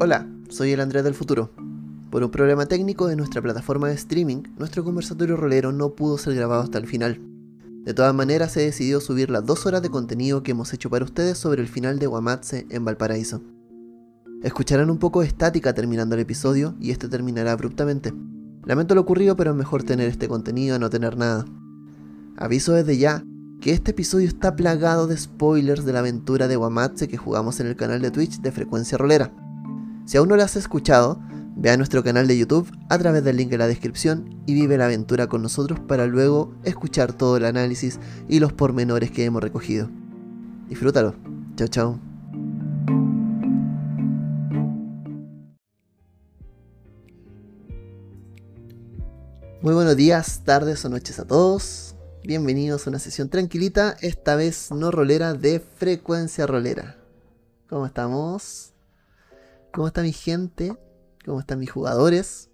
Hola, soy el Andrés del futuro. Por un problema técnico de nuestra plataforma de streaming, nuestro conversatorio rolero no pudo ser grabado hasta el final. De todas maneras, se decidió subir las dos horas de contenido que hemos hecho para ustedes sobre el final de Guamatse en Valparaíso. Escucharán un poco de estática terminando el episodio y este terminará abruptamente. Lamento lo ocurrido, pero es mejor tener este contenido a no tener nada. Aviso desde ya que este episodio está plagado de spoilers de la aventura de Guamatse que jugamos en el canal de Twitch de Frecuencia Rolera. Si aún no la has escuchado, ve a nuestro canal de YouTube a través del link en la descripción y vive la aventura con nosotros para luego escuchar todo el análisis y los pormenores que hemos recogido. Disfrútalo. Chao, chao. Muy buenos días, tardes o noches a todos. Bienvenidos a una sesión tranquilita, esta vez no rolera de frecuencia rolera. ¿Cómo estamos? ¿Cómo está mi gente? ¿Cómo están mis jugadores?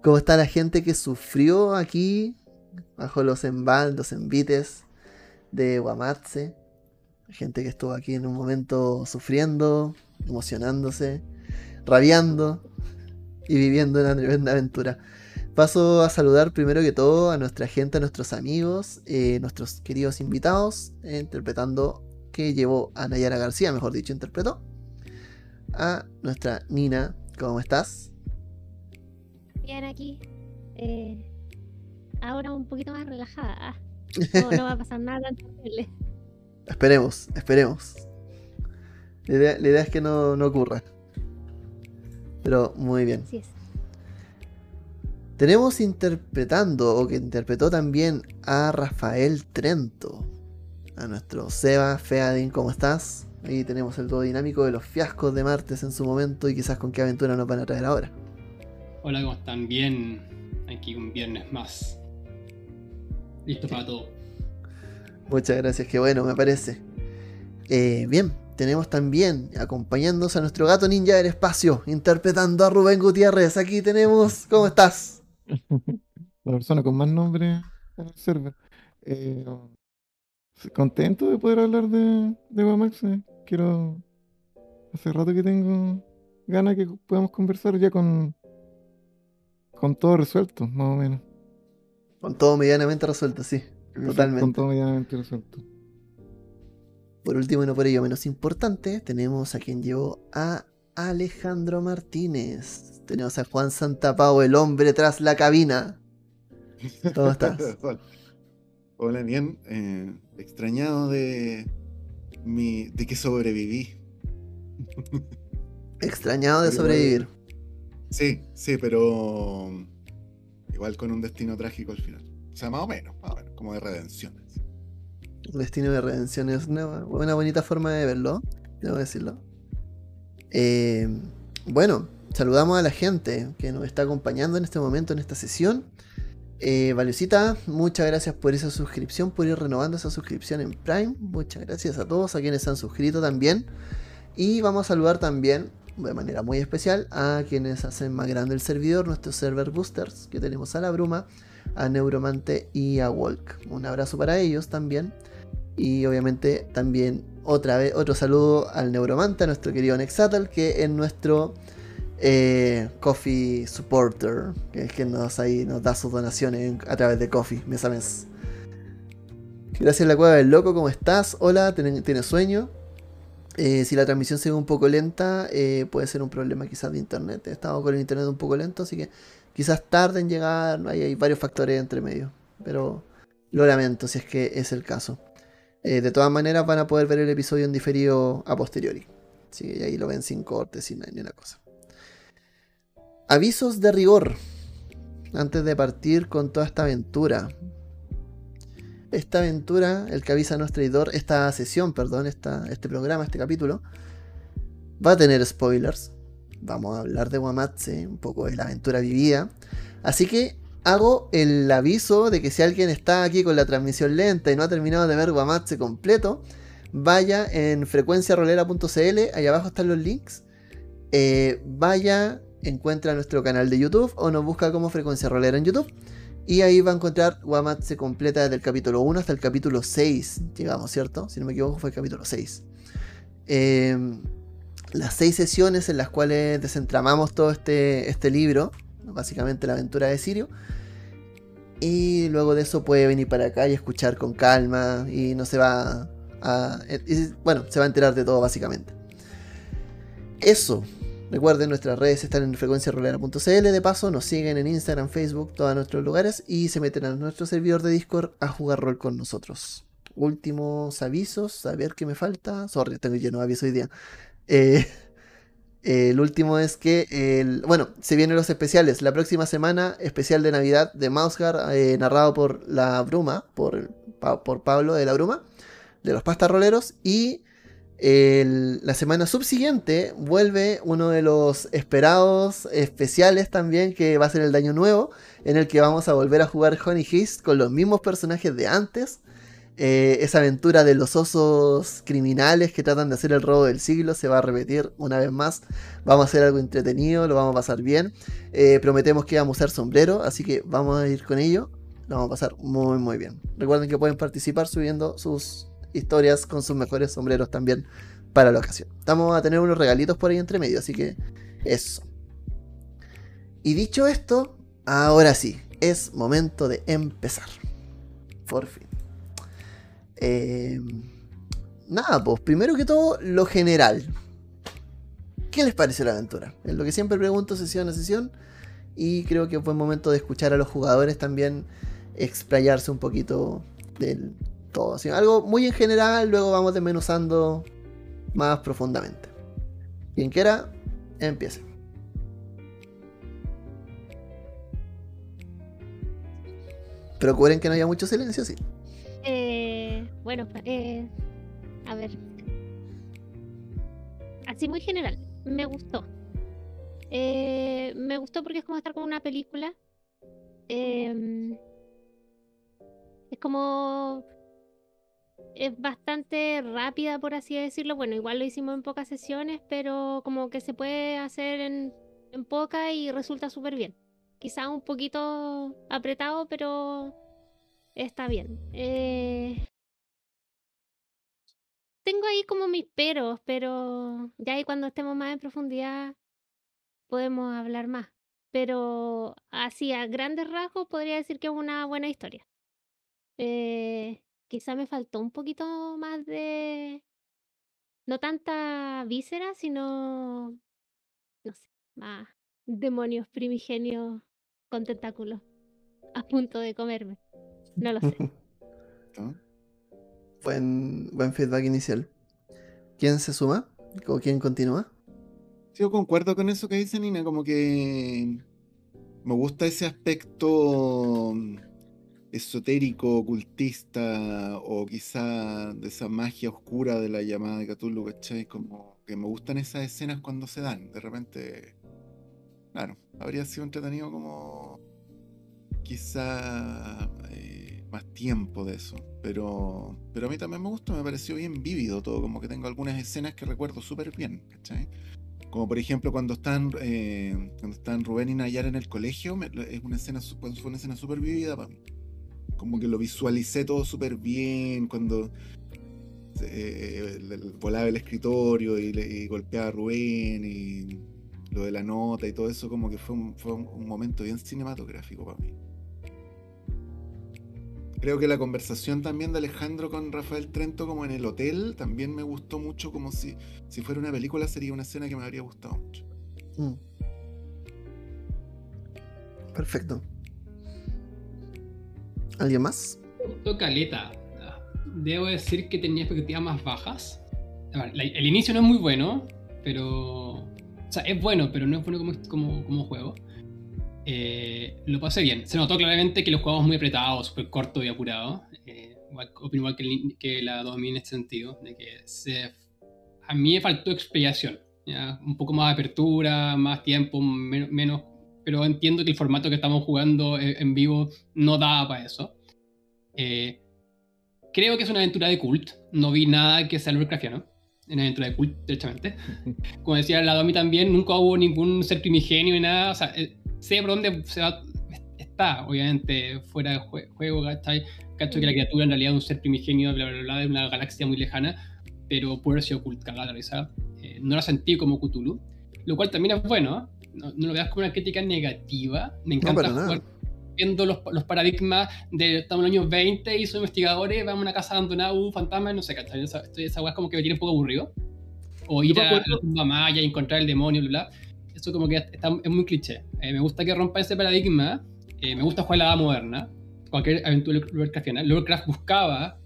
¿Cómo está la gente que sufrió aquí bajo los embaldos, envites de Guamatse? Gente que estuvo aquí en un momento sufriendo, emocionándose, rabiando y viviendo una tremenda aventura. Paso a saludar primero que todo a nuestra gente, a nuestros amigos, eh, nuestros queridos invitados, eh, interpretando que llevó a Nayara García, mejor dicho, interpretó a nuestra Nina. ¿Cómo estás? Bien aquí. Eh, ahora un poquito más relajada. No, no va a pasar nada tan terrible. Esperemos, esperemos. La idea, la idea es que no, no, ocurra. Pero muy bien. Así es. Tenemos interpretando, o que interpretó también a Rafael Trento. A nuestro Seba Feadin, ¿cómo estás? Ahí tenemos el todo dinámico de los fiascos de martes en su momento y quizás con qué aventura nos van a traer ahora. Hola, ¿cómo están? Bien. Aquí un viernes más. Listo para todo. Muchas gracias, qué bueno, me parece. Eh, bien, tenemos también acompañándonos a nuestro gato ninja del espacio, interpretando a Rubén Gutiérrez. Aquí tenemos, ¿cómo estás? La persona con más nombre en el server. Eh, contento de poder hablar de, de Guamax. Quiero. Hace rato que tengo ganas que podamos conversar ya con. Con todo resuelto, más o menos. Con todo medianamente resuelto, sí. Totalmente. Con todo medianamente resuelto. Por último y no por ello menos importante, tenemos a quien llevó a Alejandro Martínez. Tenemos a Juan Santapau, el hombre tras la cabina. ¿Cómo estás? Hola, bien. Eh, extrañado de mi. de que sobreviví. Extrañado de sobrevivir. Sí, sí, pero. Igual con un destino trágico al final. O sea, más o menos, más o menos, como de redención. Un destino de redención es una, una bonita forma de verlo, debo decirlo. Eh, bueno, saludamos a la gente que nos está acompañando en este momento, en esta sesión. Eh, Valiosita, muchas gracias por esa suscripción, por ir renovando esa suscripción en Prime. Muchas gracias a todos, a quienes han suscrito también. Y vamos a saludar también, de manera muy especial, a quienes hacen más grande el servidor, nuestros server boosters, que tenemos a la Bruma, a Neuromante y a Walk. Un abrazo para ellos también. Y obviamente también otra vez otro saludo al Neuromante, a nuestro querido Nexatal, que es nuestro eh, Coffee Supporter, que es quien nos, ahí, nos da sus donaciones a través de Coffee mes a mes. Gracias la cueva del loco, ¿cómo estás? Hola, ¿tienes sueño? Eh, si la transmisión se ve un poco lenta, eh, puede ser un problema quizás de internet. He estado con el internet un poco lento, así que quizás tarde en llegar, hay varios factores entre medio. Pero lo lamento si es que es el caso. Eh, de todas maneras van a poder ver el episodio en diferido a posteriori. Así que ahí lo ven sin cortes, sin ni una cosa. Avisos de rigor. Antes de partir con toda esta aventura. Esta aventura, el que avisa a nuestro editor, esta sesión, perdón, esta, este programa, este capítulo, va a tener spoilers. Vamos a hablar de Wamatse, un poco de la aventura vivida. Así que hago el aviso de que si alguien está aquí con la transmisión lenta y no ha terminado de ver Guamatse completo, vaya en frecuenciarolera.cl, ahí abajo están los links. Eh, vaya, encuentra nuestro canal de YouTube o nos busca como Frecuencia Rolera en YouTube. Y ahí va a encontrar, Wamat se completa desde el capítulo 1 hasta el capítulo 6, llegamos, ¿cierto? Si no me equivoco fue el capítulo 6. Eh, las seis sesiones en las cuales desentramamos todo este, este libro, básicamente la aventura de Sirio. Y luego de eso puede venir para acá y escuchar con calma y no se va a... y, bueno, se va a enterar de todo básicamente. Eso. Recuerden, nuestras redes están en frecuenciarolera.cl. De paso, nos siguen en Instagram, Facebook, todos nuestros lugares y se meten a nuestro servidor de Discord a jugar rol con nosotros. Últimos avisos, a ver qué me falta. Sorry, tengo lleno de avisos hoy día. Eh, el último es que, el, bueno, se vienen los especiales. La próxima semana, especial de Navidad de Mausgar, eh, narrado por La Bruma, por, por Pablo de La Bruma, de los pastarroleros. Y la semana subsiguiente vuelve uno de los esperados especiales también, que va a ser el Daño Nuevo, en el que vamos a volver a jugar Honey Heist con los mismos personajes de antes eh, esa aventura de los osos criminales que tratan de hacer el robo del siglo se va a repetir una vez más. Vamos a hacer algo entretenido, lo vamos a pasar bien. Eh, prometemos que vamos a usar sombrero, así que vamos a ir con ello. Lo vamos a pasar muy, muy bien. Recuerden que pueden participar subiendo sus historias con sus mejores sombreros también para la ocasión. Estamos a tener unos regalitos por ahí entre medio, así que eso. Y dicho esto, ahora sí, es momento de empezar. Por fin. Eh, nada, pues primero que todo, lo general. ¿Qué les parece la aventura? Es lo que siempre pregunto sesión a sesión. Y creo que fue momento de escuchar a los jugadores también explayarse un poquito del todo. Así, algo muy en general, luego vamos desmenuzando más profundamente. Quien quiera, empiece. Procuren que no haya mucho silencio, sí. Eh, bueno, eh, a ver. Así muy general, me gustó. Eh, me gustó porque es como estar con una película. Em, es como. Es bastante rápida, por así decirlo. Bueno, igual lo hicimos en pocas sesiones, pero como que se puede hacer en, en poca y resulta súper bien. Quizá un poquito apretado, pero está bien. Eh, tengo ahí como mis peros, pero ya ahí cuando estemos más en profundidad podemos hablar más. Pero así a grandes rasgos podría decir que es una buena historia. Eh, quizá me faltó un poquito más de... No tanta víscera, sino... No sé, más demonios primigenios con tentáculos a punto de comerme. No lo sé. ¿No? Buen, buen feedback inicial. ¿Quién se suma? ¿O quién continúa? Yo concuerdo con eso que dice Nina, como que me gusta ese aspecto mm, esotérico, ocultista, o quizá de esa magia oscura de la llamada de Cthulhu, ¿cachai? Como que me gustan esas escenas cuando se dan. De repente, claro, habría sido entretenido como quizá más tiempo de eso. Pero, pero a mí también me gustó, me pareció bien vívido todo, como que tengo algunas escenas que recuerdo súper bien, ¿cachai? Como por ejemplo cuando están, eh, cuando están Rubén y Nayar en el colegio, me- es una escena, fue una escena súper vívida para mí. Como que lo visualicé todo súper bien, cuando eh, volaba el escritorio y, y golpeaba a Rubén y lo de la nota y todo eso, como que fue un, fue un momento bien cinematográfico para mí. Creo que la conversación también de Alejandro con Rafael Trento como en el hotel también me gustó mucho como si, si fuera una película sería una escena que me habría gustado mucho. Mm. Perfecto. ¿Alguien más? Caleta. Debo decir que tenía expectativas más bajas. A ver, la- el inicio no es muy bueno, pero. O sea, es bueno, pero no es bueno como, como, como juego. Eh, lo pasé bien. Se notó claramente que los jugamos muy apretados, súper corto y apurado. Eh, opino igual que, que la Domi en este sentido, de que se, a mí me faltó explicación. ¿ya? Un poco más de apertura, más tiempo, men- menos. Pero entiendo que el formato que estamos jugando en en vivo no daba para eso. Eh, creo que es una aventura de cult. No vi nada que sea Lovecraftiano. En aventura de cult, derechamente. Como decía la Domi también, nunca hubo ningún ser primigenio ni nada. O sea, eh, sé por dónde se va. es- está, obviamente, fuera de jue- juego, ¿cachai? Cacho que la criatura en realidad es un ser primigenio, bla, bla, bla, de una galaxia muy lejana, pero puede ser oculta, risa. Eh, no la sentí como Cthulhu, lo cual también es bueno, ¿eh? no, no lo veas como una crítica negativa. Me encanta nada. jugar viendo los, los paradigmas de estamos en los años 20 y soy investigadores, vamos a una casa abandonada, uh, fantasmas, no sé, ¿cachai? Esa, esa weá es como que me tiene un poco aburrido. O ir a la tumba maya y encontrar el demonio, bla, bla. Eso como que está, es muy cliché. Eh, me gusta que rompa ese paradigma. eh, me gusta jugar la edad moderna. Cualquier aventura Lovecraftiana. Lovecraft buscaba...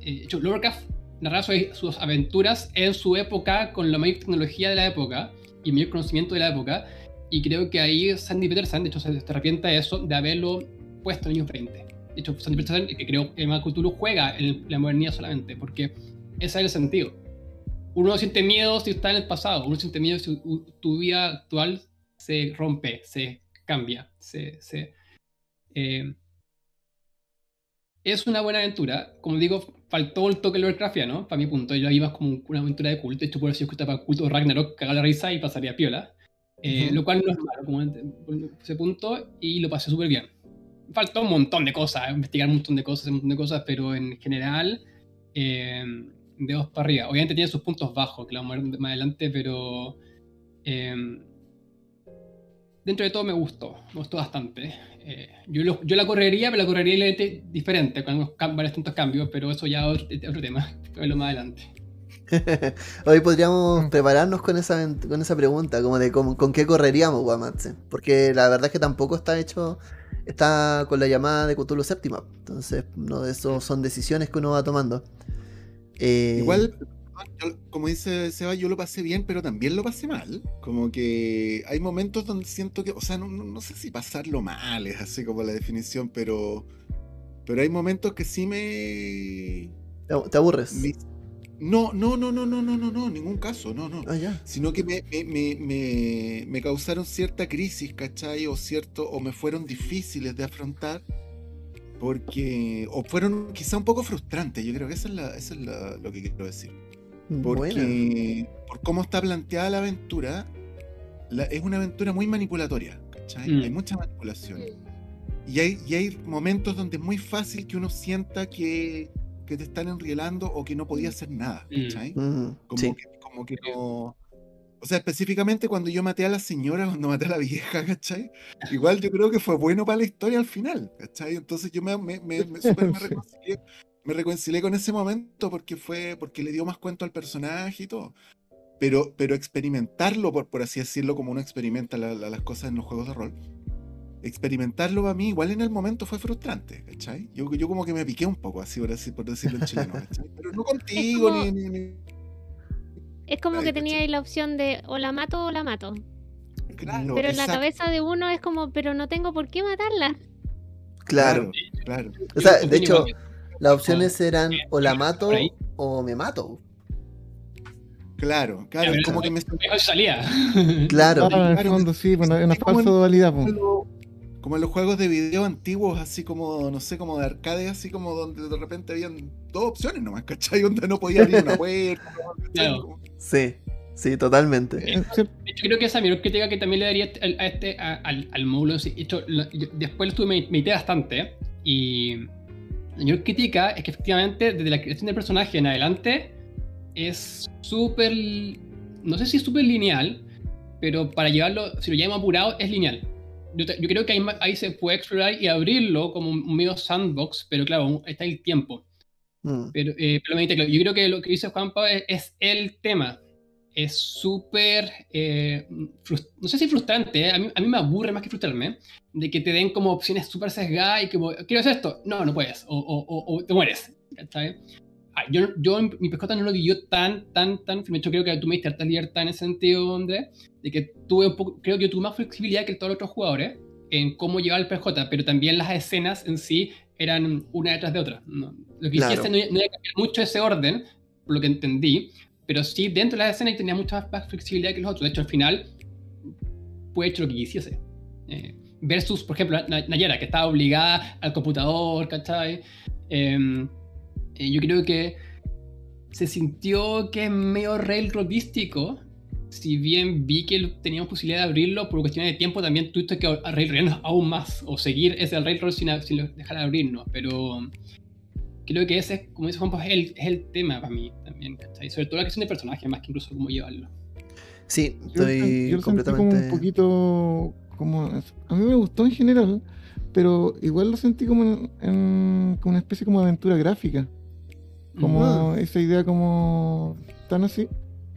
eh, hecho, Lovecraft narraba sus, sus aventuras en su época con la mayor tecnología de la época y mayor conocimiento de la época. Y creo que ahí Sandy Peterson, de hecho, se, se arrepienta de eso, de haberlo puesto en los años 20. De hecho, Sandy Peterson, que creo que Cthulhu juega en la modernidad solamente, porque ese es el sentido. Uno no siente miedo si está en el pasado, uno siente miedo si tu vida actual se rompe, se cambia, se... se eh, es una buena aventura. Como digo, faltó el toque Lovecraftiano, para mi punto. Yo iba como una aventura de culto. De hecho, por eso yo para culto Ragnarok, cagar la risa y pasaría piola. Eh, Ujú. Lo cual no es malo, como ese punto, y lo pasé súper bien. Faltó un montón de cosas, investigar un montón de cosas, un montón de cosas, pero en general, eh, de dos para arriba. Obviamente tiene sus puntos bajos, que lo vamos a ver más adelante, pero eh, dentro de todo me gustó, me gustó bastante. Eh, yo, lo- la correría, pero la correría diferente, con varios tantos cambios, pero eso ya es otro, tema, verlo más adelante. Hoy podríamos prepararnos con esa, con esa pregunta, como de con qué correríamos Guamatse. Porque la verdad es que tampoco está hecho, está con la llamada de Cthulhu séptima. Entonces, no, eso son decisiones que uno va tomando. Eh, Igual, yo- como dice Seba, yo lo pasé bien, pero también lo pasé mal. Como que hay momentos donde siento que, o sea, no, no- no sé si pasarlo mal es así como la definición, pero, pero hay momentos que sí me, ¿Te, te aburres? me- no, no, no, no, no, no, no, no, ningún caso, no, no. Ah, ya. Sino que me, me, me, me, me causaron cierta crisis, ¿cachai? O cierto, o me fueron difíciles de afrontar. Porque, o fueron quizá un poco frustrantes, yo creo que eso es, la, eso es la- lo que quiero decir. Buena. Porque por cómo está planteada la aventura, la- es una aventura muy manipulatoria, ¿cachai? Mm. Hay mucha manipulación. Y hay, y hay momentos donde es muy fácil que uno sienta que, que te están enrielando o que no podía hacer nada, Mm. ¿cachai? Mm, Como, sí. que, como que no... O sea, específicamente cuando yo maté a la señora, cuando maté a la vieja, ¿cachai? Igual yo creo que fue bueno para la historia al final, ¿cachai? Entonces yo me, me, me, me- súper me reconcilié, me reconcilié con ese momento porque fue, porque le dio más cuento al personaje y todo. Pero, pero experimentarlo, por, por así decirlo, como uno experimenta la- la- las cosas en los juegos de rol, experimentarlo para mí igual en el momento fue frustrante, ¿cachai? Yo, yo como que me piqué un poco, así por, así, por decirlo en chileno, ¿cachai? Pero no contigo, como- ni, ni- ni- Es como que tenía ahí la opción de o la mato o la mato. Claro, pero en la cabeza de uno es como, pero no tengo por qué matarla. Claro. Claro. O sea, de hecho, las opciones eran o la mato o me mato. Claro, claro, Ya, es como que me Mejor salía. Claro. Claro, sí, bueno, una es como falsa en- dualidad. como en los juegos de video antiguos, así como, no sé, como de arcade, así como donde de repente habían dos opciones nomás, ¿cachai? Donde no podía abrir una puerta. Claro. Sí, sí, totalmente. Eh, De hecho, creo que esa mayor crítica que también le daría al- a este, a- al, al módulo, sí, hecho, lo- yo- después lo estuve me- medité bastante, y la mayor crítica es que efectivamente desde la creación del personaje en adelante es súper, no sé si es súper lineal, pero para llevarlo, si lo llamo apurado, es lineal. Yo, te- yo creo que ahí, ahí se puede explorar y abrirlo como un medio sandbox, pero claro, está el tiempo. Mm, Pero, eh, pero yo creo que lo que dice Juanpa es, es el tema. Es súper, eh, no sé si frustrante, eh, a, mí, a mí me aburre más que frustrarme, de que te den como opciones súper sesgadas y que, ¿quiero hacer esto? No, no puedes, o, o- o- o te mueres. ¿cachai? Ah, yo, yo mi pescota no lo vivió tan, tan, tan firme. Yo creo que tú me diste harta libertad en ese sentido, André, de que tuve un poco, creo que yo tuve más flexibilidad que todos los otros jugadores en cómo llevar el PJ, pero también las escenas en sí eran una detrás de otra. No, lo que Claro. hiciese no, no iba a cambiar mucho ese orden, por lo que entendí, pero sí dentro de las escenas tenía mucha más, flexibilidad que los otros. De hecho, al final, puede hecho lo que quisiese. Eh, versus, por ejemplo, Na- Nayara, que estaba obligada al computador, ¿cachai? Eh, eh, yo creo que se sintió que es medio railroadístico si bien vi que teníamos posibilidad de abrirlo, por cuestiones de tiempo también tuviste que arreglarnos aún más o seguir ese railroad sin, sin dejar de abrirnos. Pero creo que ese, como dice Juan, pues, es el, es el tema para mí también, ¿cachai? Sobre todo la cuestión de personaje, más que incluso cómo llevarlo. Sí, Yo, estoy yo sentí completamente. como un poquito. Como, a mí me gustó en general, pero igual lo sentí como, en, en- como una especie como de aventura gráfica. Como esa idea como tan así.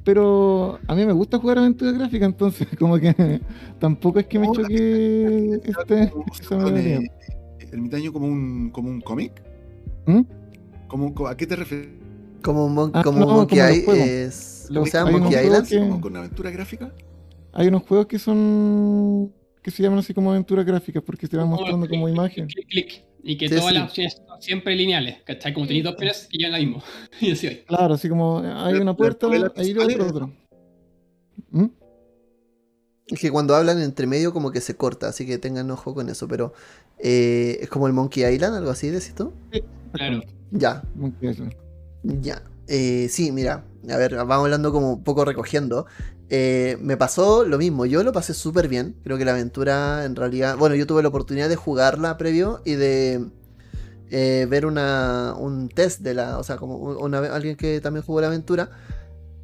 Pero a mí me gusta jugar aventura gráfica, entonces como que tampoco es que me choque este, esa perdón, modalidad. ermitaño como un, como un cómic. ¿Mm? Como, co- ¿A qué te refieres? Como, mon- Ah, como no, Monkey como. Es, ¿Cómo se llama? Monkey Island. que- ¿Como con aventura gráfica? Hay unos juegos que son que se llaman así como aventuras gráficas porque te van mostrando como imagen. Clic, clic, y que Sí, todas sí. las opciones son siempre lineales, ¿cachai? Como tenéis dos opciones y llevan la misma. y así hoy. Claro, así como hay una puerta, lo otro, otro. ¿Mm? Es que cuando hablan entre medio como que se corta, así que tengan ojo con eso, pero eh, es como el Monkey Island, algo así, decís tú. Claro. Ya, Monkey Island. ya. Eh, sí, mira, a ver, vamos hablando como un poco recogiendo. Eh, me pasó lo mismo, yo lo pasé súper bien. Creo que la aventura en realidad, bueno, yo tuve la oportunidad de jugarla previo y de eh, ver una, un test de la, o sea, como una, alguien que también jugó la aventura.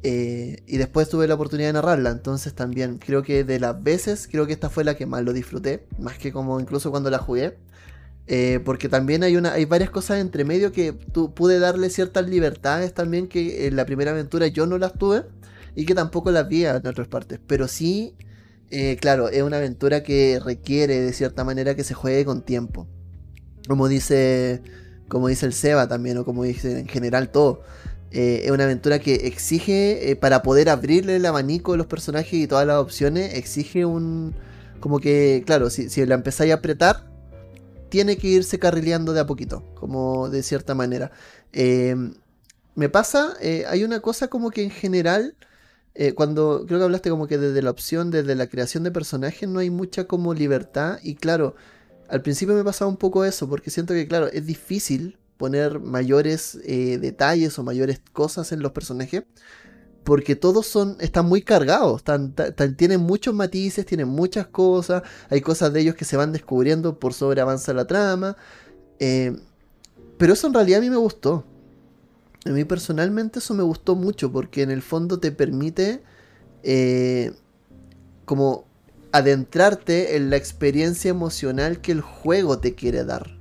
eh, y después tuve la oportunidad de narrarla, entonces también creo que de las veces, creo que esta fue la que más lo disfruté, más que como incluso cuando la jugué. Porque también hay una hay varias cosas entre medio que tu- pude darle ciertas libertades también que en la primera aventura yo no las tuve y que tampoco las vi en otras partes. Pero sí, eh, claro, es una aventura que requiere de cierta manera que se juegue con tiempo. Como dice, como dice el Seba también, o como dice en general todo. Eh, es una aventura que exige, eh, para poder abrirle el abanico de los personajes y todas las opciones, exige un... Como que, claro, si, la empezáis a apretar, tiene que irse carrileando de a poquito, como de cierta manera. Me pasa, hay una cosa como que en general, eh, cuando creo que hablaste como que desde la opción, desde la creación de personajes, no hay mucha como libertad. Y claro, al principio me pasaba un poco eso, porque siento que, claro, es difícil poner mayores eh, detalles o mayores cosas en los personajes. Porque todos son, están muy cargados, tienen muchos matices, tienen muchas cosas, hay cosas de ellos que se van descubriendo por sobre avanza la trama. eh, pero eso en realidad a mí me gustó. A mí personalmente eso me gustó mucho porque en el fondo te permite eh, como adentrarte en la experiencia emocional que el juego te quiere dar.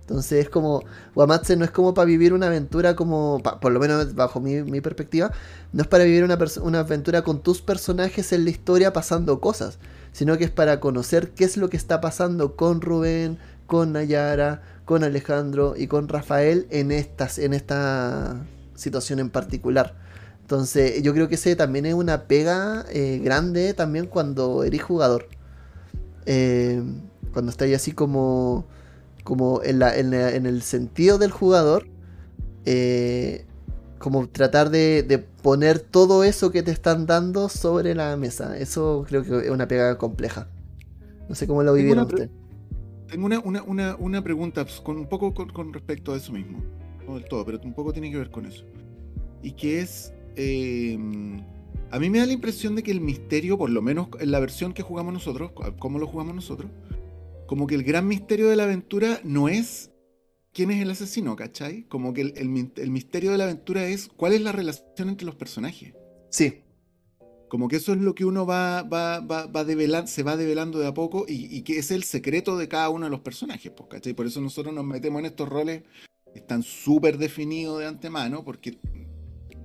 Entonces es como, Wamatse no es como para vivir una aventura como, por lo menos bajo mi, mi perspectiva, no es para vivir una, una aventura con tus personajes en la historia pasando cosas, sino que es para conocer qué es lo que está pasando con Rubén, con Nayara, con Alejandro y con Rafael en, estas, en esta situación en particular. Entonces yo creo que ese también es una pega eh, grande también cuando eres jugador. Eh, cuando estáis así como, como en, la- en la- en el sentido del jugador. eh, como tratar de, de poner todo eso que te están dando sobre la mesa. Eso creo que es una pega compleja. No sé cómo lo vivieron ustedes. Tengo una, una, una, una pregunta pues, con un poco con, con respecto a eso mismo. No del todo, pero un poco tiene que ver con eso. Y que es. eh, a mí me da la impresión de que el misterio, por lo menos en la versión que jugamos nosotros, como lo jugamos nosotros, como que el gran misterio de la aventura no es quién es el asesino, ¿cachai? Como que el, el misterio de la aventura es cuál es la relación entre los personajes. Sí, Como que eso es lo que uno va, va, va, va develan- se va develando de a poco y, y que es el secreto de cada uno de los personajes, pues, ¿cachai? Por eso nosotros nos metemos en estos roles que están súper definidos de antemano porque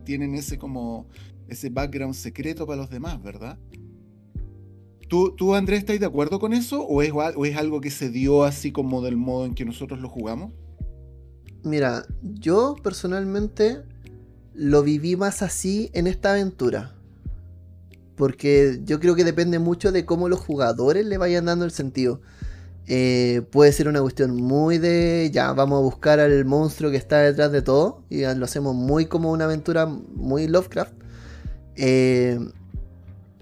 tienen ese como ese background secreto para los demás, ¿verdad? ¿Tú, tú Andrés, estás de acuerdo con eso o es, o es algo que se dio así como del modo en que nosotros lo jugamos? Mira, yo personalmente lo viví más así en esta aventura. Porque yo creo que depende mucho de cómo los jugadores le vayan dando el sentido. Eh, puede ser una cuestión muy de, ya, vamos a buscar al monstruo que está detrás de todo. Y lo hacemos muy como una aventura muy Lovecraft. Eh,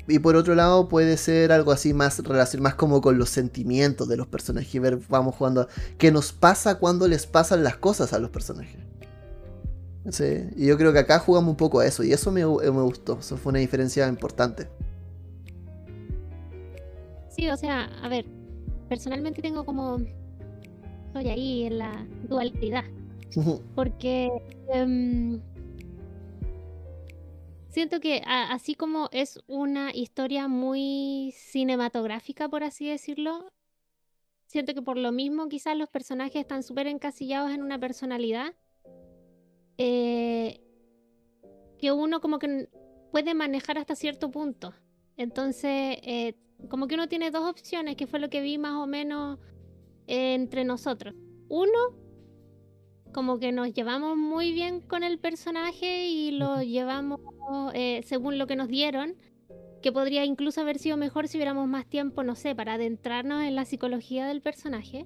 y por otro lado puede ser algo así más relación más como con los sentimientos de los personajes. Ver, vamos jugando qué nos pasa cuando les pasan las cosas a los personajes. Sí, y yo creo que acá jugamos un poco a eso, y eso me, me gustó. Eso fue una diferencia importante. Sí, o sea, a ver, personalmente tengo como. Estoy ahí en la dualidad. Porque. em, siento que a- así como es una historia muy cinematográfica, por así decirlo, siento que por lo mismo quizás los personajes están súper encasillados en una personalidad. Eh, que uno como que puede manejar hasta cierto punto. Entonces, eh, como que uno tiene dos opciones, que fue lo que vi más o menos eh, entre nosotros. Uno, como que nos llevamos muy bien con el personaje y lo llevamos eh, según lo que nos dieron, que podría incluso haber sido mejor si hubiéramos más tiempo, no sé, para adentrarnos en la psicología del personaje.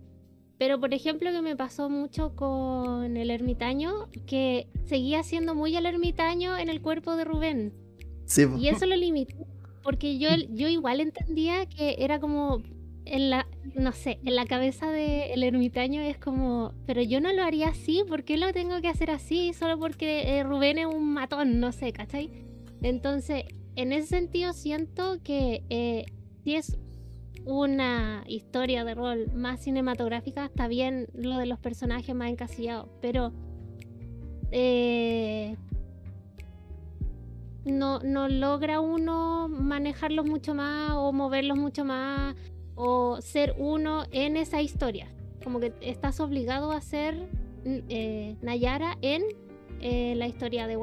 Pero por ejemplo que me pasó mucho con el ermitaño, que seguía siendo muy el ermitaño en el cuerpo de Rubén. Sí. Y eso lo limitó, porque yo, yo igual entendía que era como en la, no sé, en la cabeza del ermitaño es como, pero yo no lo haría así, ¿por qué lo tengo que hacer así? Solo porque eh, Rubén es un matón, no sé, ¿cachai? Entonces, en ese sentido siento que eh, si es una historia de rol más cinematográfica, está bien lo de los personajes más encasillados, pero... Eh, no, no logra uno manejarlos mucho más o moverlos mucho más o ser uno en esa historia. Como que estás obligado a ser eh, Nayara en eh, la historia de.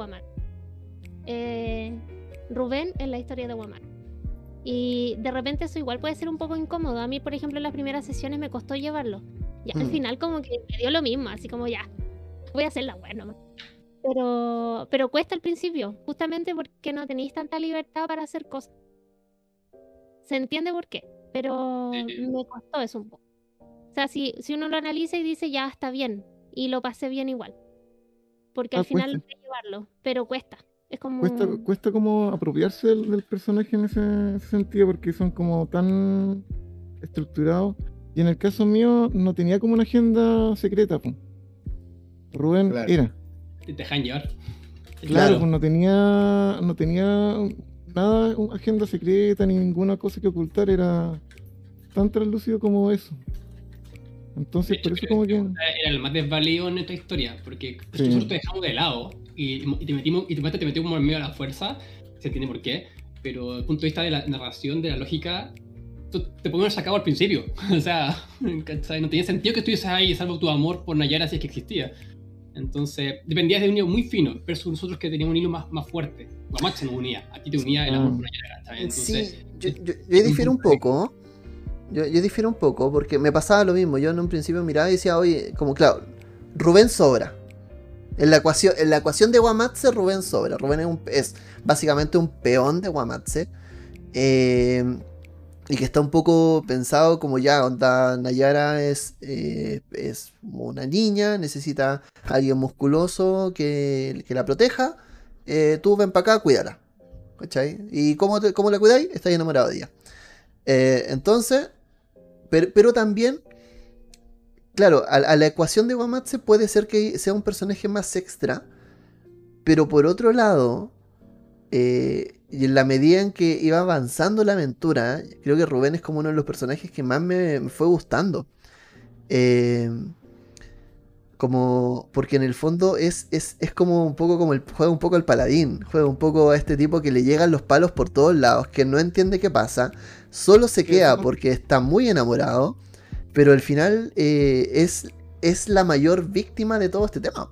Eh, Rubén en la historia de Wamar. Y de repente eso igual puede ser un poco incómodo. A mí, por ejemplo, en las primeras sesiones me costó llevarlo. Y al Mm. final como que me dio lo mismo, así como ya, voy a hacerla buena. Pero, pero cuesta al principio, justamente porque no tenéis tanta libertad para hacer cosas. Se entiende por qué, pero me costó eso un poco. O sea, si, si uno lo analiza y dice ya está bien, y lo pasé bien igual. Porque Ah, al final cuesta. logré llevarlo, pero cuesta. Es como. Cuesta, cuesta como apropiarse del, del personaje en ese, ese sentido porque son como tan estructurados. Y en el caso mío no tenía como una agenda secreta. po. Rubén Claro. era. Te dejan llevar. Claro, Claro. pues no tenía, no tenía nada, una agenda secreta ni ninguna cosa que ocultar, era tan translúcido como eso. Entonces, hecho, por eso como que... Era el más desvalido en nuestra historia, porque Sí. nosotros te dejamos de lado y, y te metimos y te te metimos como en medio de la fuerza, se entiende por qué, pero desde el punto de vista de la narración, de la lógica, tú te podemos haber sacado al principio. o sea, ¿cachai? no tenía sentido que estuvieses ahí, salvo tu amor por Nayara si es que existía. Entonces, dependías de un hilo muy fino, versus nosotros que teníamos un hilo más, más fuerte. Guamache nos unía, a ti te unía el amor Ah. por Nayara, ¿cachai? Entonces, sí, yo, yo, yo difiero un poco. Yo, yo difiero un poco porque me pasaba lo mismo. Yo en un principio miraba y decía, oye, como claro, Rubén sobra. En la ecuación, en la ecuación de Wamatse, Rubén sobra. Rubén es, un- es básicamente un peón de Wamatse. eh, y que está un poco pensado como ya, onda, Nayara es, eh, es una niña, necesita alguien musculoso que, que la proteja. eh, tú ven para acá, cuídala. ¿Cachai? ¿Y cómo, cómo la cuidáis? Estáis enamorado de ella. Entonces, pero también, claro, a, a la ecuación de Wamatse puede ser que sea un personaje más extra, pero por otro lado, eh, y en la medida en que iba avanzando la aventura, creo que Rubén es como uno de los personajes que más me, me fue gustando. Eh, como, porque en el fondo es, es, es como un poco como el, juega un poco el paladín, juega un poco a este tipo que le llegan los palos por todos lados, que no entiende qué pasa, solo se queda porque está muy enamorado, pero al final eh, es, es la mayor víctima de todo este tema.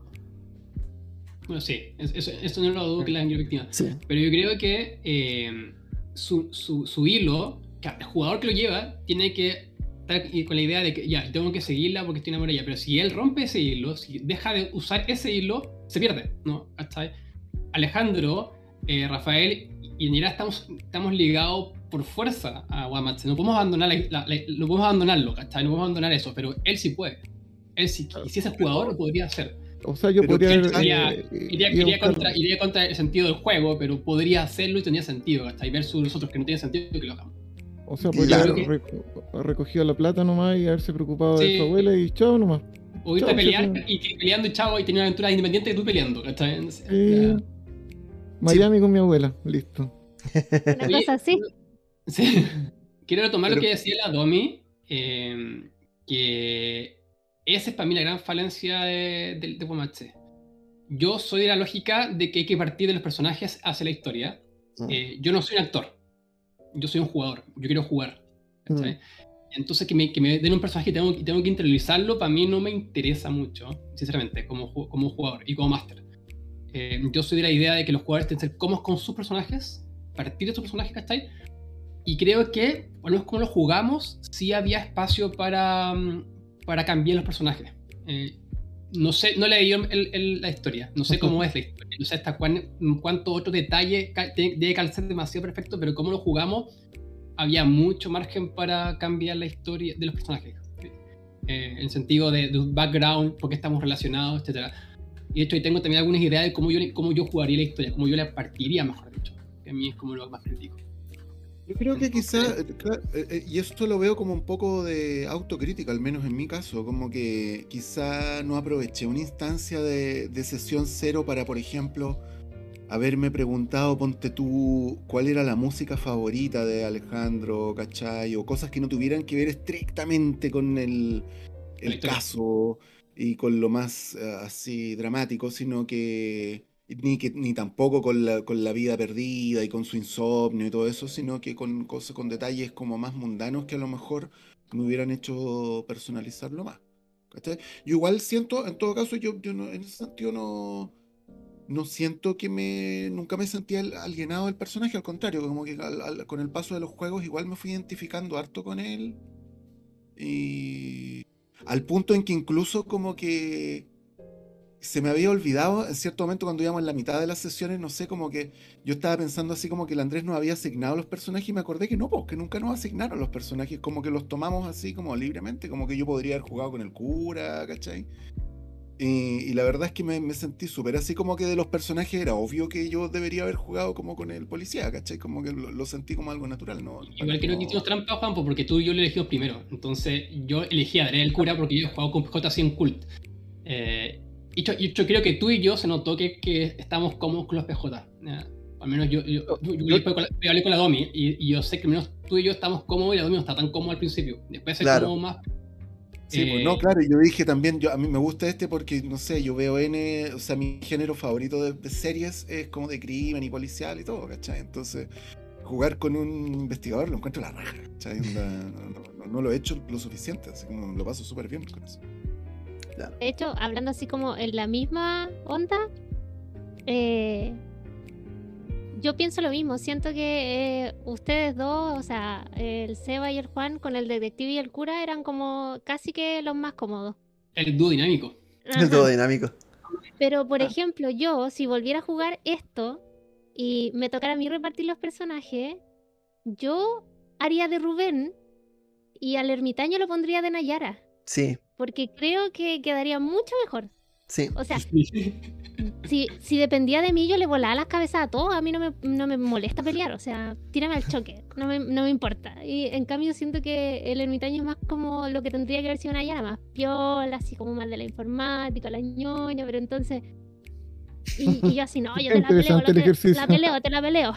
bueno, sí, es- eso, eso no lo dudo que la mayor víctima. Sí. Pero yo creo que eh, su, su, su hilo, el jugador que lo lleva, tiene que estar con la idea de que ya, tengo que seguirla porque estoy enamorada de ella. Pero si él rompe ese hilo, si deja de usar ese hilo, se pierde, ¿no? ¿Cachai? Alejandro, eh, Rafael y Nira estamos, estamos ligados por fuerza a Wamatse. No podemos, abandonar la- la- la- no podemos abandonarlo, ¿cachai? No podemos abandonar eso, pero él sí puede. Él sí, y si es el jugador, lo podría hacer. O sea, yo Pero podría ¿quién haber... iría- eh, Iría, iría buscar- contra, iría contra el sentido del juego, pero podría hacerlo y tenía sentido, ¿cachai? Versus nosotros que no tiene sentido que lo hagamos. O sea, podría Claro. haber reco- recogido la plata nomás y haberse preocupado Sí. de su abuela y chao nomás. O irte Chao, a pelear sí, y peleando y chavo y tener una aventura independiente que tú peleando, ¿cachai? Sí. ya. Miami con mi abuela, listo. Una cosa así. Sí. Quiero retomar lo Pero- que decía la Domi, eh, que esa es para mí la gran falencia de, de, de Pomache. Yo soy de la lógica de que hay que partir de los personajes hacia la historia. Mm. Eh, yo no soy un actor, yo soy un jugador, yo quiero jugar. Mm. Entonces que me, que me den un personaje y tengo, y tengo que interiorizarlo, para mí no me interesa mucho, sinceramente, como, como jugador y como máster. Eh, yo soy de la idea de que los jugadores tienen que ser cómodos con sus personajes, partir de sus personajes, ¿cachai? Y creo que, por lo menos como lo jugamos, sí había espacio para, mm, para cambiar los personajes. Eh, no sé, no le leí el- el- la historia, no sé cómo es la historia, no sé hasta cuán, cuánto otro detalle debe calzar demasiado perfecto, pero como lo jugamos, había mucho margen para cambiar la historia de los personajes. Eh, en el sentido de, de un background, por qué estamos relacionados, etc. Y de hecho, ahí tengo también algunas ideas de cómo yo, cómo yo jugaría la historia, cómo yo la partiría, mejor dicho. Que a mí es como lo más crítico. Yo creo que quizá, eh, eh, eh, y esto lo veo como un poco de autocrítica, al menos en mi caso, como que quizá no aproveché una instancia de, de sesión cero para, por ejemplo, haberme preguntado, ponte tú, cuál era la música favorita de Alejandro, ¿cachai? O cosas que no tuvieran que ver estrictamente con el, el caso y con lo más así dramático, sino que ni, que, ni tampoco con la, con la vida perdida y con su insomnio y todo eso, sino que con cosas, con detalles como más mundanos que a lo mejor me hubieran hecho personalizarlo más. Yo igual siento, en todo caso, yo, yo no, en ese sentido no, no siento que me, nunca me sentí al- alienado del personaje, al contrario, como que al- con el paso de los juegos igual me fui identificando harto con él y al punto en que incluso como que se me había olvidado en cierto momento cuando íbamos en la mitad de las sesiones, no sé, como que yo estaba pensando así como que el Andrés nos había asignado los personajes y me acordé que no, pues que nunca nos asignaron los personajes, como que los tomamos así como libremente, como que yo podría haber jugado con el cura, ¿cachai? Y, y la verdad es que me, me sentí súper así como que de los personajes era obvio que yo debería haber jugado como con el policía, ¿cachai? Como que lo, lo sentí como algo natural, ¿no? Igual que hicimos trampa, Juanpo, porque tú y yo lo elegimos primero. Entonces, yo elegí a Adrián el cura porque yo he jugado con PJ así en Cult. Eh, y yo, creo que tú y yo se notó que, que estamos cómodos con los PJ. ¿ya? Al menos yo, yo, yo, yo hablé con la, yo hablé con la Domi y, y yo sé que al menos tú y yo estamos cómodos y la Domi no está tan cómoda al principio. Después es Claro. como más. Sí, pues eh, no, claro, yo dije también, yo, a mí me gusta este porque, no sé, yo veo N, o sea, mi género favorito de, de series es como de crimen y policial y todo, ¿cachai? Entonces, jugar con un investigador lo encuentro la raja, ¿cachai? No, no- no- no lo he hecho lo suficiente, así como lo paso súper bien con eso. De hecho, hablando así como en la misma onda, eh, yo pienso lo mismo. Siento que eh, ustedes dos, o sea, el Seba y el Juan, con el detective y el cura, eran como casi que los más cómodos. El dúo dinámico. Ajá. Todo dinámico. Pero, por Ah. ejemplo, yo, si volviera a jugar esto y me tocara a mí repartir los personajes, yo haría de Rubén y al ermitaño lo pondría de Nayara. Sí, Porque creo que quedaría mucho mejor. sí. O sea, si, si dependía de mí, yo le volaba las cabezas a todos. A mí no me, no me molesta pelear. O sea, tírame al choque. No me, no me importa. Y en cambio, siento que el ermitaño es más como lo que tendría que haber sido una llana, más piola, así como más de la informática, la ñoña. Pero entonces. Y, y yo así, no, yo te la peleo, la, te- ejercicio. la peleo, te la peleo.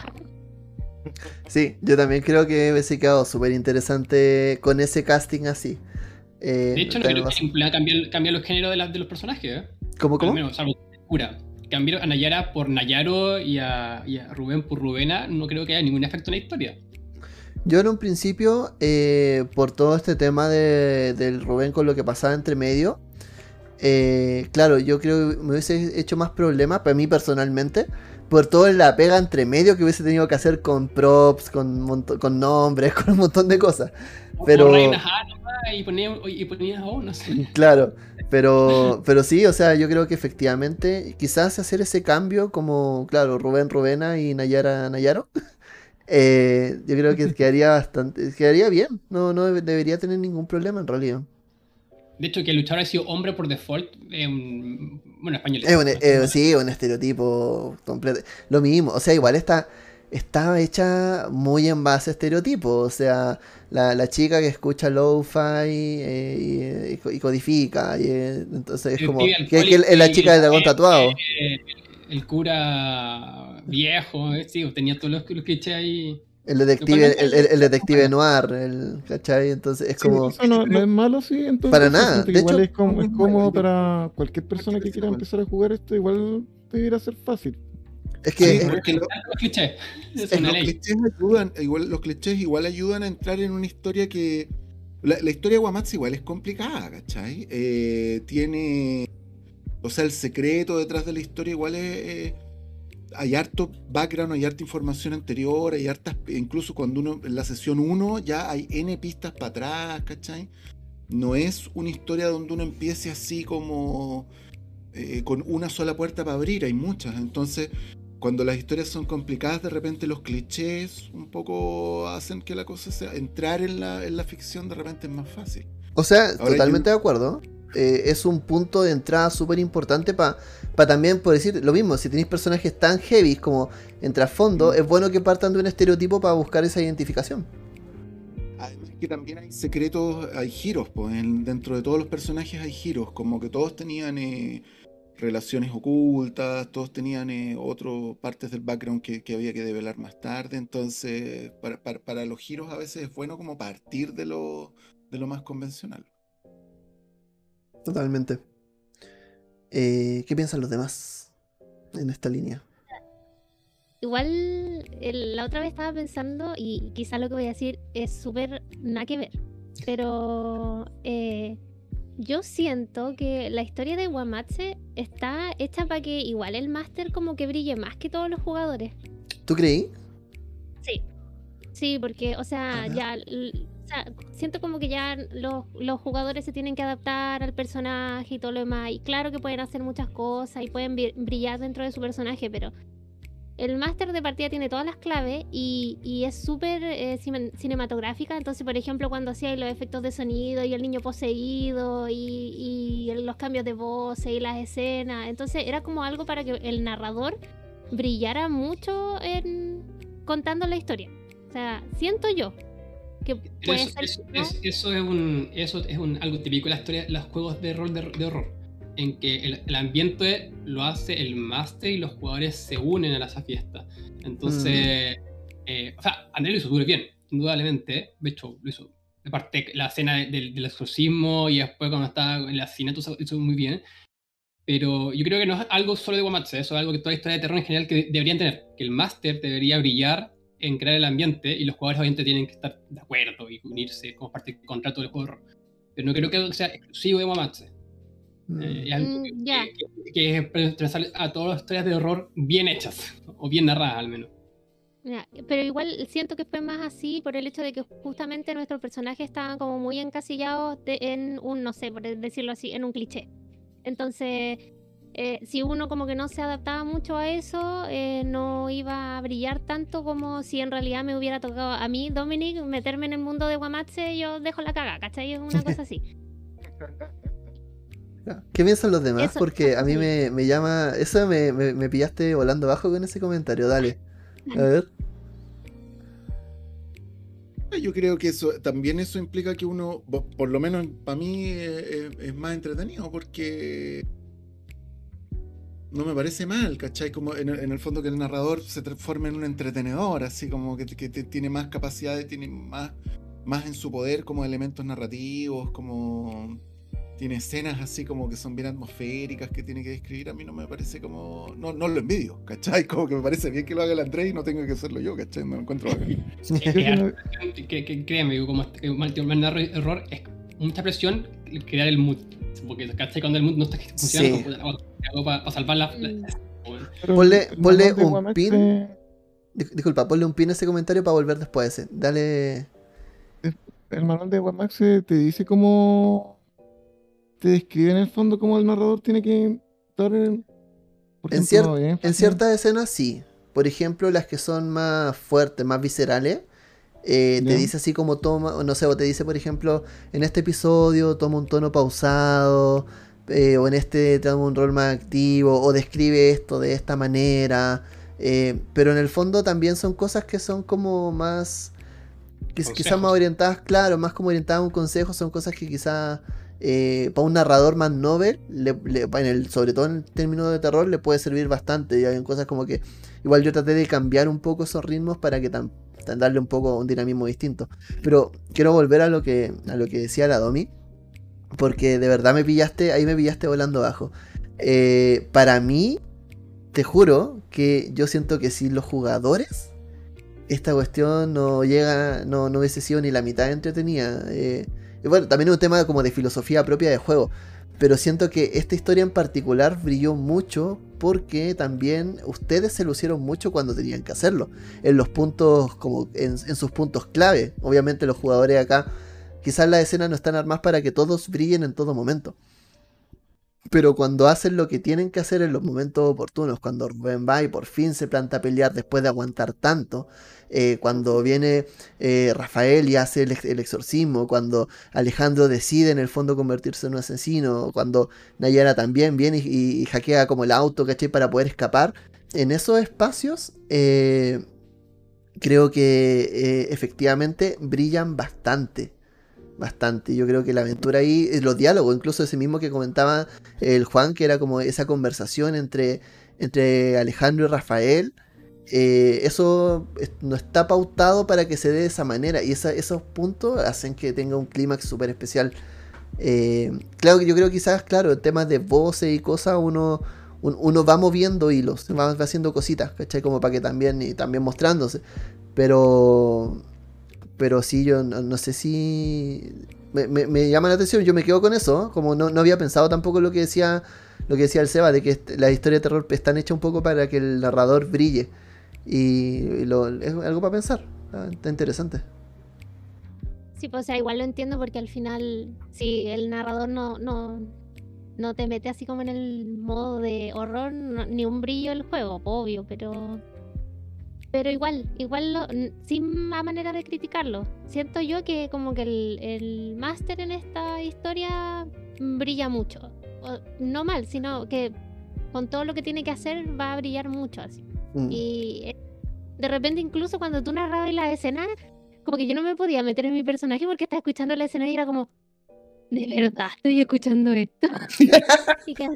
Sí, yo también creo que hubiese quedado súper interesante con ese casting así. Eh, De hecho, no creo que plan cambiar, cambiar los géneros de, la- de los personajes. ¿eh? ¿Cómo, cómo? menos, salvo cura. Cambiar a Nayara por Nayaro y a, y a Rubén por Rubena, no creo que haya ningún efecto en la historia. Yo en un principio, eh, por todo este tema de, del Rubén con lo que pasaba entre medio, eh, claro, yo creo que me hubiese hecho más problemas para mí personalmente, por toda la pega entre medio que hubiese tenido que hacer con props, con, con nombres, con un montón de cosas. Pero- Reina Jara, y ponías y ponías oh, no sé. Claro, pero, pero sí, o sea, yo creo que efectivamente, quizás hacer ese cambio como, claro, Rubén Rubena y Nayara Nayaro, eh, yo creo que quedaría bastante, quedaría bien, no, no debe- debería tener ningún problema en realidad. De hecho, que el luchador ha sido hombre por default, eh, un- bueno, español. Un, eh, sí, un estereotipo completo. Lo mismo, o sea, igual está, estaba hecha muy en base a estereotipos. O sea, la, la chica que escucha lo-fi eh, y, y codifica. Y, eh, entonces es como. Que, que es la chica del dragón tatuado. el cura viejo, eh, sí, tenía todos los, los clichés ahí. El detective, el, el- el detective noir, el, ¿cachai? Entonces es Sí, como. eso no, no es malo, sí. En todo Para nada. De igual hecho, es, como- no es cómodo para cualquier persona que quiera empezar a jugar esto. Igual debería ser fácil. Es que Sí, es- porque lo- Los clichés. Es Es una los ley. clichés ayudan, igual, los clichés igual ayudan a entrar en una historia que. La, la historia de Guamatz igual es complicada, ¿cachai? Eh, tiene. O sea, el secreto detrás de la historia igual es. eh, hay harto background, hay harta información anterior, hay hartas. Incluso cuando uno. En la sesión 1 ya hay N pistas para atrás, ¿cachai? No es una historia donde uno empiece así como. eh, con una sola puerta para abrir, hay muchas. Entonces cuando las historias son complicadas, de repente los clichés un poco hacen que la cosa sea. Entrar en la, en la ficción de repente es más fácil. O sea, Ahora totalmente de acuerdo. Eh, es un punto de entrada súper importante para también, por decir lo mismo, si tenéis personajes tan heavy como en trasfondo, es bueno que partan de un estereotipo para buscar esa identificación. Además que también hay secretos, hay giros, pues en- dentro de todos los personajes hay giros, como que todos tenían eh, relaciones ocultas, todos tenían eh, otras partes del background que, que había que develar más tarde, entonces para, para- para los giros a veces es bueno como partir de lo, de lo más convencional. Totalmente. Eh, ¿Qué piensan los demás en esta línea? Igual el- la otra vez estaba pensando, y quizá lo que voy a decir es súper nada que ver, pero eh, yo siento que la historia de Wamatse está hecha para que igual el máster como que brille más que todos los jugadores. ¿Tú creí? Sí. Sí, porque, o sea, Ajá. ya. l- o sea, siento como que ya los, los jugadores se tienen que adaptar al personaje y todo lo demás. Y claro que pueden hacer muchas cosas y pueden bri- brillar dentro de su personaje, pero el máster de partida tiene todas las claves y, y es súper eh, cine- cinematográfica. Entonces, por ejemplo, cuando hacía los efectos de sonido y el niño poseído y, los cambios de voz y las escenas. Entonces, era como algo para que el narrador brillara mucho en contando la historia. O sea, siento yo que puede eso, ser. eso- ¿no? es, eso es un eso es un, algo típico de la historia de los juegos de rol de, de horror en que el, el ambiente lo hace el máster y los jugadores se unen a esa fiesta entonces eh, o sea Andrés lo hizo súper bien indudablemente de hecho lo hizo aparte la escena de- del, del exorcismo y después cuando estaba en el asesinato lo hizo muy bien pero yo creo que no es algo solo de Wamatsu, eso es algo que toda historia de terror en general que de- deberían tener, que el máster debería brillar en crear el ambiente y los jugadores obviamente tienen que estar de acuerdo y unirse como parte del contrato del juego de. Pero no creo que sea exclusivo de Wamatsu. Mm. Eh, algo que, Mm, ya. que- que es transversal a todas las historias de horror bien hechas, o bien narradas al menos. Pero igual siento que fue más así por el hecho de que justamente nuestros personajes estaban como muy encasillados de- en un, no sé, por decirlo así, en un cliché. Entonces, eh, si uno como que no se adaptaba mucho a eso, eh, no iba a brillar tanto como si en realidad me hubiera tocado a mí, Dominic, meterme en el mundo de Wamatse, yo dejo la caga, ¿cachai? Es una cosa así. ¿Qué piensan los demás? Eso- Porque a mí sí. me, me llama. Eso me, me- me pillaste volando bajo con ese comentario. Dale. A ver. Yo creo que eso también eso implica que uno, por lo menos para mí, eh, eh, es más entretenido porque no me parece mal, ¿cachai? Como en, el- en el fondo que el narrador se transforme en un entretenedor, así como que, que tiene más capacidades, tiene más, más en su poder como elementos narrativos, como tiene escenas así como que son bien atmosféricas que tiene que describir. A mí no me parece como. No, no lo envidio, ¿cachai? Como que me parece bien que lo haga el Andrés y no tengo que hacerlo yo, ¿cachai? No lo encuentro bacán. Eh, créeme, como narro- error, es mucha presión crear el mood. Porque ¿cachai? cuando el mood no está funcionando, Sí. como, puta, ¿qué hago para salvar la, Ponle- un pin. eh, Dis- Disculpa, ponle un pin a ese comentario para volver después a ese. Dale. el manual de Guamax eh, te dice cómo te describe en el fondo cómo el narrador tiene que dar el- por En ejemplo, cier- En ciertas escenas sí. Por ejemplo, las que son más fuertes, más viscerales. eh, te dice así como toma, o no sé, o te dice, por ejemplo, en este episodio toma un tono pausado, eh, o en este toma un rol más activo, o describe esto de esta manera. Eh, pero en el fondo también son cosas que son como más. Que, quizás más orientadas, claro, más como orientadas a un consejo, son cosas que quizás eh, para un narrador más novel, le- le- en el, sobre todo en el término de terror, le puede servir bastante. Y hay cosas como que igual yo traté de cambiar un poco esos ritmos para que tam- tam- darle un poco un dinamismo distinto. Pero quiero volver a lo que, a lo que decía la Domi, porque de verdad me pillaste, ahí me pillaste volando bajo. Eh, para mí, te juro que yo siento que sin los jugadores, esta cuestión no llega, no, no hubiese sido ni la mitad entretenida. Eh, y bueno, también es un tema como de filosofía propia de juego. Pero siento que esta historia en particular brilló mucho porque también ustedes se lucieron mucho cuando tenían que hacerlo. En los puntos, como en, en sus puntos clave. Obviamente los jugadores acá, quizás las escenas no están armadas para que todos brillen en todo momento. Pero cuando hacen lo que tienen que hacer en los momentos oportunos, cuando Rubén va y por fin se planta a pelear después de aguantar tanto, eh, cuando viene eh, Rafael y hace el, ex- el exorcismo, cuando Alejandro decide en el fondo convertirse en un asesino, cuando Nayara también viene y, hackea como el auto, ¿cachai? Para poder escapar. En esos espacios, eh, creo que efectivamente brillan bastante. Bastante. Yo creo que la aventura ahí, los diálogos, incluso ese mismo que comentaba el Juan, que era como esa conversación entre, entre Alejandro y Rafael. Eh, eso es- no está pautado para que se dé de esa manera. Y esos puntos hacen que tenga un clímax súper especial. Eh, claro yo creo quizás, claro, en temas de voces y cosas, uno, un- uno va moviendo hilos, va, haciendo cositas, ¿cachai? Como para que también, y también mostrándose. Pero, pero sí, yo no, no sé si... Me, llama la atención, yo me quedo con eso, como no, no había pensado tampoco lo que decía lo que decía el Seba, de que las historias de terror están hechas un poco para que el narrador brille. Y, lo- es algo para pensar, está, interesante. Sí, pues o sea, igual lo entiendo porque al final, si el narrador no, no, no te mete así como en el modo de horror, ni un brillo el juego, obvio, pero. Pero igual, igual lo- sin más manera de criticarlo. Siento yo que como que el, el máster en esta historia brilla mucho. No mal, sino que con todo lo que tiene que hacer va a brillar mucho así. Mm. Y eh, de repente incluso cuando tú narrabas la escena, como que yo no me podía meter en mi personaje porque estaba escuchando la escena y era como, de verdad estoy escuchando esto. y, que-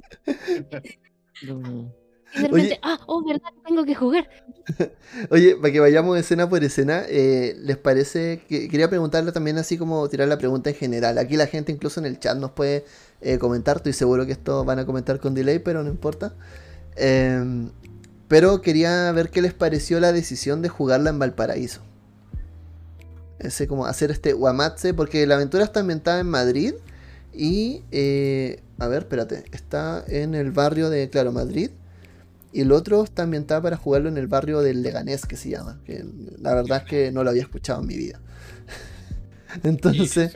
No. y de repente, ah, oh, verdad, tengo que jugar. Oye, para que vayamos escena por escena, eh, ¿les parece? que Quería preguntarle también así como tirar la pregunta en general. Aquí la gente incluso en el chat nos puede eh, comentar, estoy seguro que esto van a comentar con delay, pero no importa. Em, pero quería ver qué les pareció la decisión de jugarla en Valparaíso. Ese como hacer este Guamatse, porque la aventura está ambientada en Madrid y, eh, a ver, espérate, está en el barrio de, claro, Madrid. Y el otro está ambientado para jugarlo en el barrio del Leganés, que se llama. Que la verdad es que no lo había escuchado en mi vida. Entonces,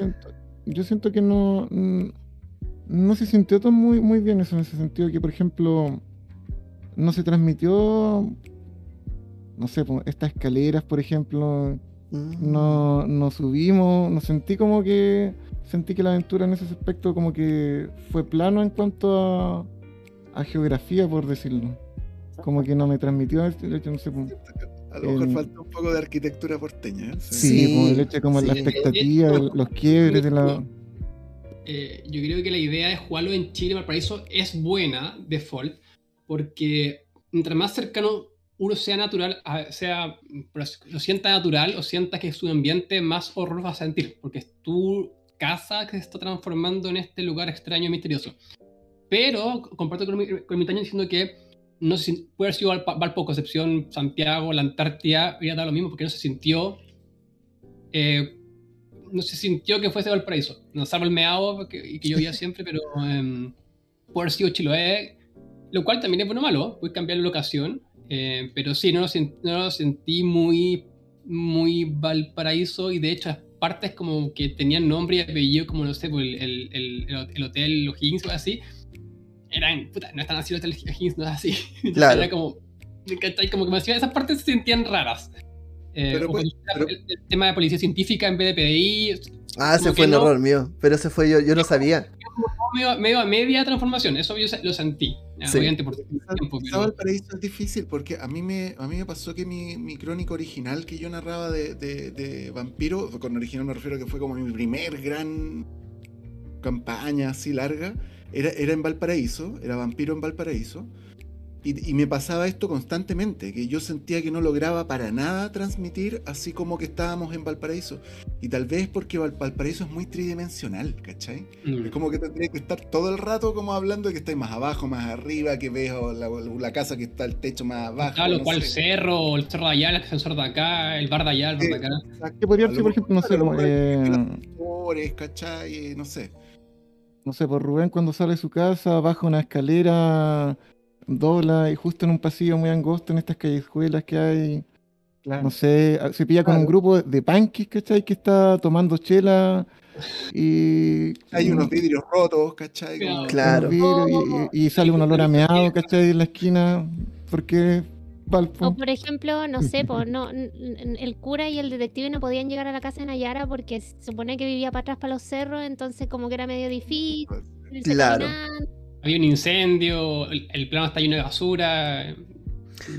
yo siento que no, no se sintió tan muy, muy bien eso, en ese sentido que, por ejemplo, no se transmitió, no sé, estas escaleras, por ejemplo, mm, no, no subimos, no sentí como que, sentí que la aventura en ese aspecto como que fue plano en cuanto a, a geografía, por decirlo. Como que no me transmitió el el hecho, no sé, A lo mejor falta un poco de arquitectura porteña. ¿eh? sí, Sí, po, el hecho como la sí. expectativa, el- los quiebres de la... Eh, yo creo que la idea de jugarlo en Chile, Valparaíso, es buena, default, porque mientras más cercano uno sea natural, sea, lo sienta natural o sienta que es su ambiente, más horror va a sentir, porque es tu casa que se está transformando en este lugar extraño y misterioso. Pero comparto con mi, con mi Taño diciendo que no se, puede haber sido Valpo, Concepción, Santiago, la Antártida, hubiera dado lo mismo porque no se sintió eh, no se sintió que fuese Valparaíso. No salvo el meado que, que llovía siempre, pero eh, puede haber sido Chiloé, lo cual también es bueno o malo, puedes cambiar la locación, eh, pero sí, no lo, no lo sentí muy, muy Valparaíso y de hecho las partes como que tenían nombre y apellido, como no sé, el, el, el, el hotel O'Higgins o así, eran, puta, no están así el hotel O'Higgins, no es así. Claro. Era como, como que me hacía- esas partes se sentían raras. Eh, Pero pues- pero- el, el tema de policía científica en vez de PDI, ah, ese fue un no. error mío. Pero ese fue yo, yo no sabía. medio, medio a media transformación, eso yo lo sentí. Sí. Obviamente por tiempo, Valparaíso es difícil porque a mí me, a mí me pasó que mi, mi crónica original que yo narraba de, de, de vampiro, con original me refiero a que fue como mi primer gran campaña así larga, era, era en Valparaíso, era vampiro en Valparaíso. Y, y me pasaba esto constantemente, que yo sentía que no lograba para nada transmitir así como que estábamos en Valparaíso. Y tal vez porque Val- Valparaíso es muy tridimensional, ¿cachai? mm, Es como que tendría que estar todo el rato como hablando de que estáis más abajo, más arriba, que ves la, la casa que está el techo más abajo. Claro, lo no cual el sé. cerro, el cerro de allá, el ascensor de acá, el bar de allá, el bar de acá. ¿Qué podría ser, por ejemplo, no sé, lo eh, ¿cachai? No sé. no sé, por Rubén cuando sale de su casa, baja una escalera, dobla y justo en un pasillo muy angosto en estas callejuelas que hay, no sé, a- se pilla con un grupo de punkis, ¿cachai? Que está tomando chela y... Hay y- unos vidrios rotos, ¿cachai? Claro. Claro. vidrios y, y- y sale un olor a meado, ¿cachai? En la esquina, porque. O por ejemplo, no sé, pues no, el cura y el detective no podían llegar a la casa de Nayara porque se supone que vivía para atrás para los cerros, entonces como que era medio difícil. Claro. caminando. Había un incendio, el, el plano está lleno de basura.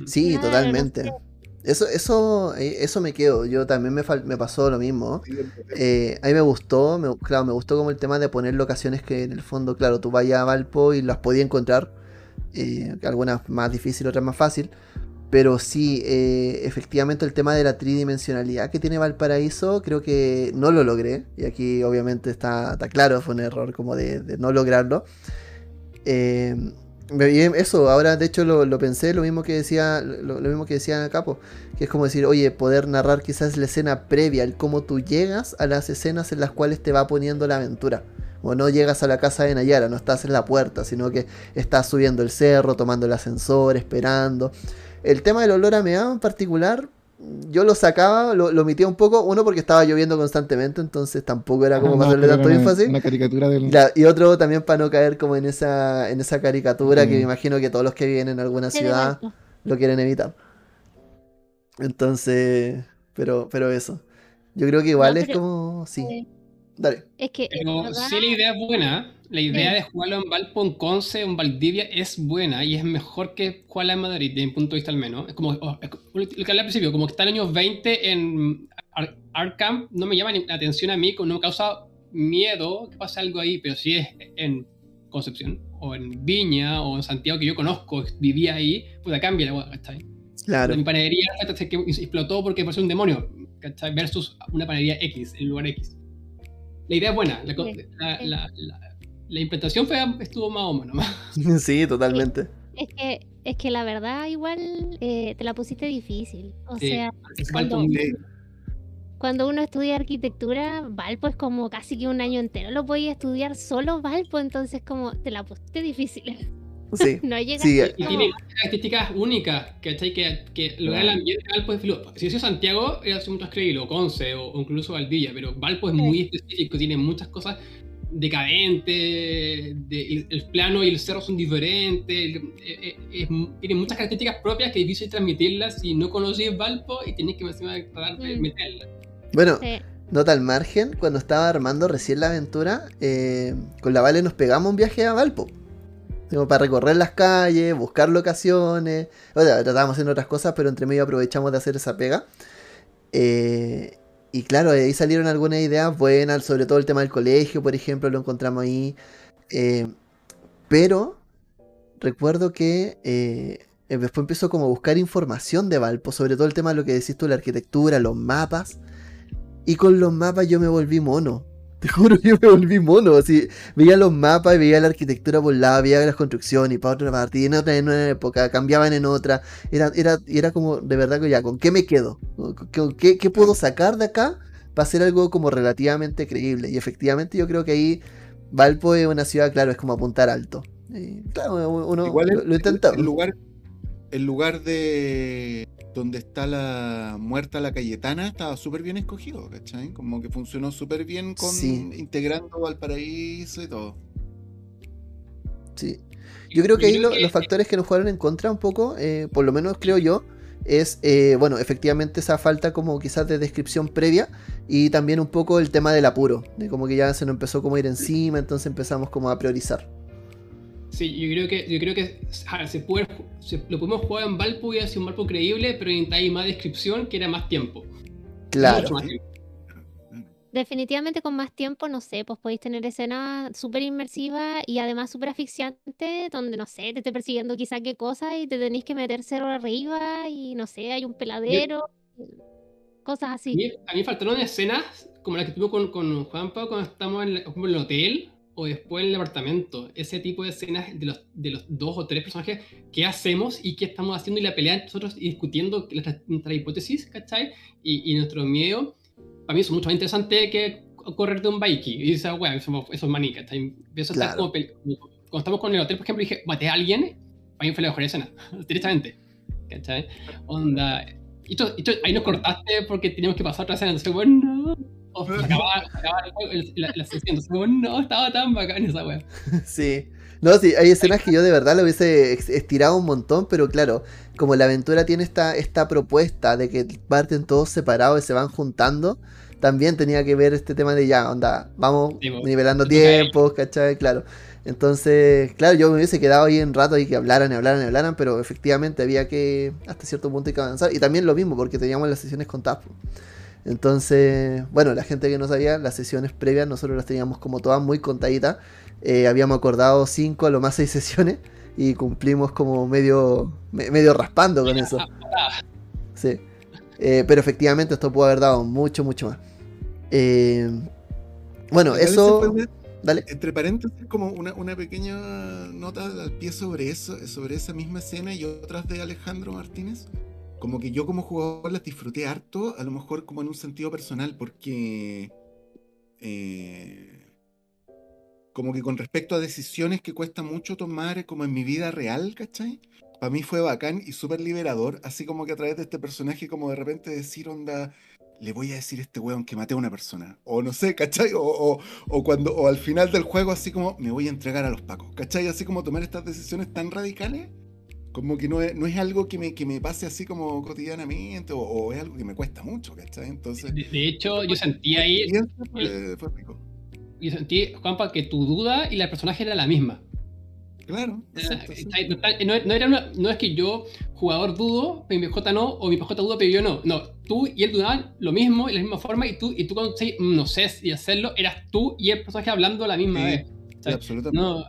Sí, Claro, totalmente. no Eso, eso, eh, eso me quedo. Yo también me, me pasó lo mismo. Eh, a mí me gustó, me, claro, me gustó como el tema de poner locaciones que en el fondo, claro, tú vayas a Valpo y las podías encontrar. eh, algunas más difícil, otras más fácil. Pero sí, eh, efectivamente el tema de la tridimensionalidad que tiene Valparaíso, creo que no lo logré. Y aquí obviamente está, está claro, fue un error como de, de no lograrlo. Eh, eso, ahora de hecho lo, pensé, lo mismo que decía, lo, lo mismo que decía Capo, que es como decir, oye, poder narrar quizás la escena previa, el cómo tú llegas a las escenas en las cuales te va poniendo la aventura. O no llegas a la casa de Nayara, no estás en la puerta, sino que estás subiendo el cerro, tomando el ascensor, esperando. El tema del olor a meado en particular, yo lo sacaba, lo, lo omitía un poco, uno porque estaba lloviendo constantemente, entonces tampoco era como No, para darle pero tanto una- énfasis. Una caricatura del. La- y otro también para no caer como en esa, en esa caricatura que Mm. me imagino que todos los que viven en alguna ciudad lo quieren evitar. Entonces, pero, pero eso. Yo creo que igual No, es como. Sí. eh, Dale. Es que, Pero verdad, sí, la idea es buena. La idea Sí. de jugarlo en Valpo, en Conce, en Valdivia es buena y es mejor que jugarla en Madrid, de mi punto de vista al menos. Es como oh, es como lo que hablé al principio, como que está en años 20 en Ar- Arkham, no me llama ni la atención a mí, no me causa miedo que pase algo ahí, pero si es en Concepción o en Viña o en Santiago que yo conozco, vivía ahí, pues cambia la hueá, ¿cachai? Claro. Mi panadería que explotó porque pasó un demonio, ¿cachai? Versus una panadería X, en lugar X. La idea es buena, la, Sí, la, la- la- la implementación fue, estuvo más o menos. Sí, totalmente. es que, es que la verdad igual eh, te la pusiste difícil. O Sí. sea, Cuando- cuando uno estudia arquitectura, Valpo es como casi que un año entero lo podías estudiar solo Valpo, entonces como te la pusiste difícil. Sí. No llega Sí, Y tiene características únicas, ¿cachai? Que, que lograr el ambiente de Valpo es filo. Si hubiese Santiago, era mucho más creíble, o Conce, o, o incluso Valdivia, pero Valpo es Sí. muy específico, tiene muchas cosas decadentes, de- el, el plano y el cerro son diferentes, el- eh, eh, es- tiene muchas características propias que es difícil transmitirlas si no conoces Valpo y tienes que encima tratar de Mm. meterlas. Bueno, Sí. nota al margen, cuando estaba armando recién la aventura, eh, con la Vale nos pegamos un viaje a Valpo. Como para recorrer las calles, buscar locaciones. O sea, tratábamos haciendo otras cosas, pero entre medio aprovechamos de hacer esa pega. Eh, y claro, ahí salieron algunas ideas buenas, sobre todo el tema del colegio, por ejemplo, lo encontramos ahí. Eh, pero recuerdo que eh, después empezó como a buscar información de Valpo, sobre todo el tema de lo que decís tú, la arquitectura, los mapas. Y con los mapas yo me volví mono. Te juro, yo me volví mono. Así, veía los mapas y veía la arquitectura por un lado, veía las construcciones y para otra parte, y en otra en una época, cambiaban en otra. Era, era, era como, de verdad que ya, ¿con qué me quedo? ¿Con ¿Qué, qué puedo sacar de acá para hacer algo como relativamente creíble? Y efectivamente yo creo que ahí Valpo es una ciudad, claro, es como apuntar alto. Y, claro, uno Igual lo, lo intenta. el lugar, el lugar de donde está la muerta la Cayetana estaba súper bien escogido, ¿cachai? Como que funcionó súper bien con Sí. integrando Valparaíso y todo. Sí. Yo creo que ahí lo- los factores que nos jugaron en contra un poco, eh, por lo menos creo yo, es, eh, bueno, efectivamente esa falta como quizás de descripción previa y también un poco el tema del apuro, de como que ya se nos empezó como a ir encima, entonces empezamos como a priorizar. Sí, yo creo que, yo creo que ahora, se puede, se- lo pudimos jugar en Valpo y ha sido un Valpo creíble, pero necesitáis más descripción que era más tiempo. Claro. Mucho más tiempo. Definitivamente con más tiempo, no sé, pues podéis tener escenas súper inmersivas y además súper asfixiantes, donde, no sé, te esté persiguiendo quizá qué cosa y te tenéis que meter cero arriba y, no sé, hay un peladero, cosas A así. mí, a mí faltaron escenas como la que tuvimos con, con Juanpa cuando estamos en, la- como en el hotel o después en el apartamento. Ese tipo de escenas de los, de los dos o tres personajes, qué hacemos y qué estamos haciendo y la pelea nosotros y discutiendo nuestra, nuestra hipótesis, ¿cachai? Y, y nuestro miedo. Para mí es mucho más interesante que correr de un bike y esa weá, eso, eso es maní, ¿cachai? Eso Claro. como cuando estamos con el hotel, por ejemplo, dije, maté a alguien, para mí fue la mejor escena, directamente. ¿Cachai? Onda. Y y tú- ahí nos cortaste porque teníamos que pasar otra escena, entonces, bueno, no. O se acababa, se acababa el juego, el- la, la sesión, entonces, no, estaba tan bacán esa wea. Sí. No, sí, hay escenas que yo de verdad lo hubiese ex- estirado un montón, pero claro, como la aventura tiene esta, esta propuesta de que parten todos separados y se van juntando, también tenía que ver este tema de ya, onda, vamos Sí, po. nivelando toca tiempos, ¿cachai? Claro. Entonces, claro, yo me hubiese quedado ahí en rato y que hablaran y hablaran y hablaran, pero efectivamente había que, hasta cierto punto, hay que avanzar. Y también lo mismo, porque teníamos las sesiones contadas. po. Entonces, bueno, la gente que no sabía, las sesiones previas nosotros las teníamos como todas muy contaditas. Eh, habíamos acordado cinco, a lo más seis sesiones, y cumplimos como medio, me- medio raspando con eso. Sí. Eh, pero efectivamente esto pudo haber dado mucho, mucho más. Eh, bueno, eso... Dale. Entre paréntesis, como una, una pequeña nota al pie sobre eso, sobre esa misma escena y otras de Alejandro Martínez. Como que yo como jugador las disfruté harto, a lo mejor como en un sentido personal, porque eh, como que con respecto a decisiones que cuesta mucho tomar como en mi vida real, ¿cachai? Para mí fue bacán y súper liberador, así como que a través de este personaje como de repente decir onda, le voy a decir a este weón que maté a una persona, o no sé, ¿cachai? O, o, o cuando, o al final del juego, así como me voy a entregar a los pacos, ¿cachai? Así como tomar estas decisiones tan radicales, como que no es, no es algo que me, que me pase así como cotidianamente, o, o es algo que me cuesta mucho, ¿cachai? Entonces, De, de hecho, yo sentí ahí, fue, fue rico. yo sentí, Juanpa, que tu duda y la personaje era la misma. Claro, exacto, no, no- era una- no es que yo, jugador, dudo, mi PJ no, o mi PJ duda, pero yo no. No, tú y él dudaban lo mismo, y la misma forma, y tú, y tú cuando sí, no sé si hacerlo, eras tú y el personaje hablando a la misma Sí, vez. Sea, absolutamente. No.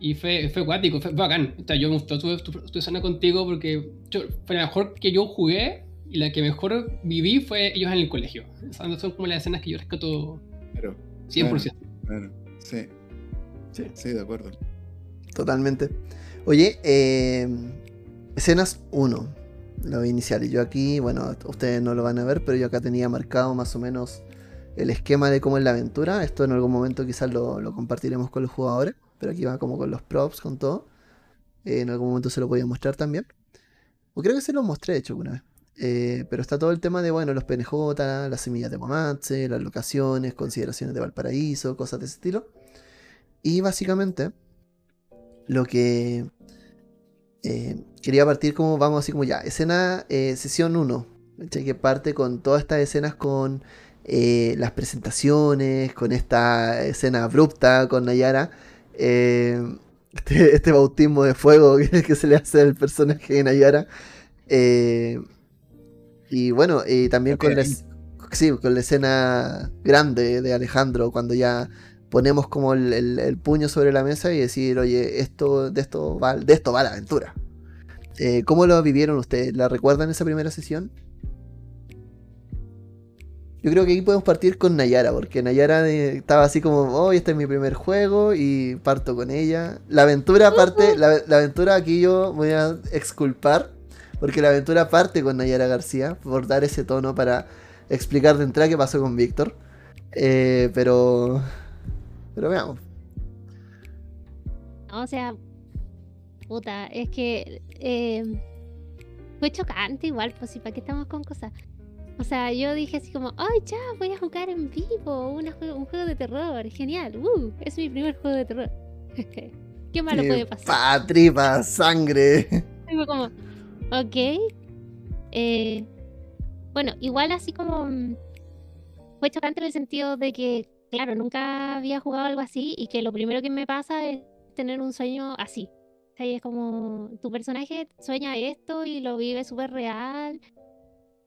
Y fue, fue acuático, fue bacán. O sea, yo me gustó tu, tu, tu escena contigo porque yo- fue la mejor que yo jugué y la que mejor viví fue ellos en el colegio. Esas son como las escenas que yo rescato Claro, 100%. claro. Sí, Sí. sí, de acuerdo. Totalmente. Oye, eh, escenas 1, los iniciales. Yo aquí, bueno, ustedes no lo van a ver, pero yo acá tenía marcado más o menos el esquema de cómo es la aventura. Esto en algún momento quizás lo, lo compartiremos con los jugadores, pero aquí va como con los props, con todo. Eh, en algún momento se lo voy a mostrar también. O creo que se lo mostré, de hecho, alguna vez. Eh, pero está todo el tema de, bueno, los PNJ, las semillas de Momatse, las locaciones, consideraciones de Valparaíso, cosas de ese estilo. Y básicamente, lo que eh, quería partir como, vamos así como ya, escena, sesión 1, ¿cachai? que parte con todas estas escenas con las presentaciones, con esta escena abrupta con Nayara, eh, este, este bautismo de fuego que, que se le hace al personaje de Nayara. eh, y bueno, y también con la, sí, con la escena grande de Alejandro, cuando ya ponemos como el, el- el puño sobre la mesa y decir, oye, esto, de esto va, de esto va la aventura. Eh, ¿Cómo lo vivieron ustedes? ¿La recuerdan esa primera sesión? Yo creo que aquí podemos partir con Nayara, porque Nayara eh, estaba así como, oh, este es mi primer juego y parto con ella. La aventura parte, la, la aventura aquí yo voy a exculpar, porque la aventura parte con Nayara García, por dar ese tono para explicar de entrada qué pasó con Víctor. Eh, pero, pero veamos. O sea, puta, es que eh, fue chocante igual, pues sí, ¿para qué estamos con cosas? O sea, yo dije así como, ay, ya, voy a jugar en vivo, una jue- un juego de terror, genial, uh, es mi primer juego de terror. ¿Qué malo puede pasar? pa, tripa, sangre. Y fue como, ok. Eh, bueno, igual así como mm, fue chocante en el sentido de que, claro, nunca había jugado algo así y que lo primero que me pasa es tener un sueño así. O sea, es como tu personaje sueña esto y lo vive súper real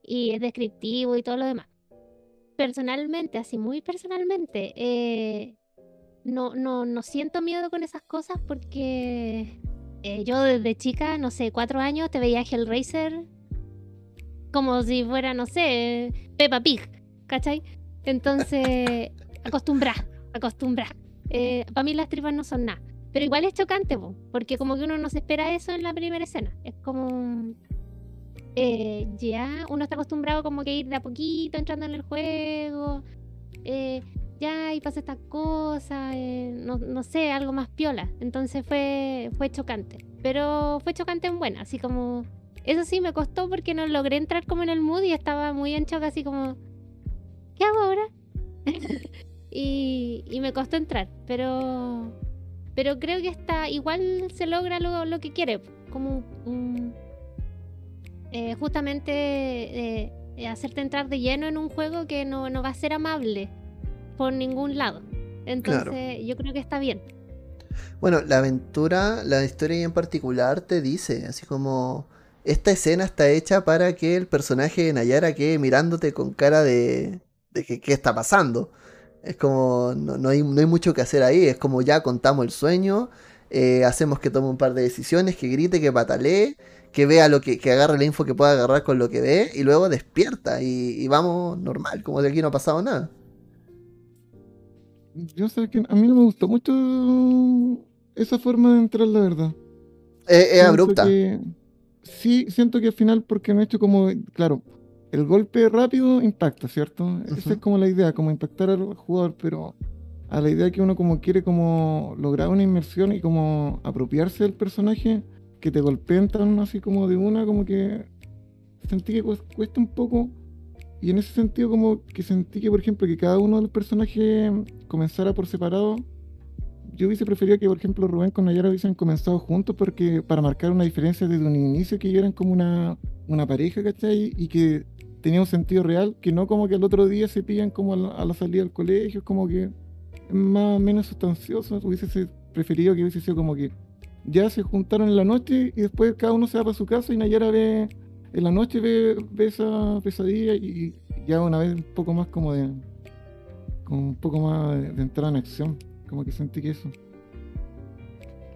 y es descriptivo y todo lo demás. Personalmente, así muy personalmente, eh, no, no, no siento miedo con esas cosas porque eh, yo desde chica, no sé, cuatro años, te veía Hellraiser como si fuera, no sé, Peppa Pig, ¿cachai? Entonces, acostumbra, acostumbra. Eh, para mí las tripas no son nada. Pero igual es chocante, po, porque como que uno no se espera eso en la primera escena. Es como... eh, ya uno está acostumbrado como que ir de a poquito entrando en el juego. eh, ya, y pasa estas cosas. eh, no, no sé, algo más piola. Entonces fue, fue chocante. Pero fue chocante en buena, así como... Eso sí, me costó porque no logré entrar como en el mood y estaba muy en shock, así como... ¿Qué hago ahora? y, y me costó entrar, pero pero creo que está igual se logra lo, lo que quiere, como un- eh, justamente eh, eh, hacerte entrar de lleno en un juego que no, no va a ser amable por ningún lado. Entonces yo creo que está bien. Bueno, la aventura, la historia en particular te dice, así como esta escena está hecha para que el personaje de Nayara quede mirándote con cara de, de que qué está pasando. Es como, no, no hay, no hay mucho que hacer ahí, es como ya contamos el sueño, eh, hacemos que tome un par de decisiones, que grite, que patalee, que vea lo que, que agarre la info que pueda agarrar con lo que ve y luego despierta y, y vamos normal, como de aquí no ha pasado nada. Yo sé que a mí no me gustó mucho esa forma de entrar, la verdad. Es, abrupta. que- sí, siento que al final, porque me ha hecho como, claro, el golpe rápido impacta, ¿cierto? Esa es como la idea, como impactar al jugador, pero a la idea que uno como quiere como lograr una inmersión y como apropiarse del personaje, que te golpeen tan así como de una, como que sentí que cues- cuesta un poco. Y en ese sentido como que sentí que, por ejemplo, que cada uno de los personajes comenzara por separado. Yo hubiese preferido que, por ejemplo, Rubén con Nayara hubiesen comenzado juntos porque para marcar una diferencia desde un inicio que eran como una, una pareja, ¿cachai? Y que tenía un sentido real, que no como que al otro día se pillan como a la, salida del colegio, como que más menos sustancioso. Hubiese se- preferido que hubiese sido como que ya se juntaron en la noche y después cada uno se va para su casa y Nayara ve en la noche ve, ve esa pesadilla y ya una vez un poco más como de como un poco más de, de entrada en acción como que sentí que eso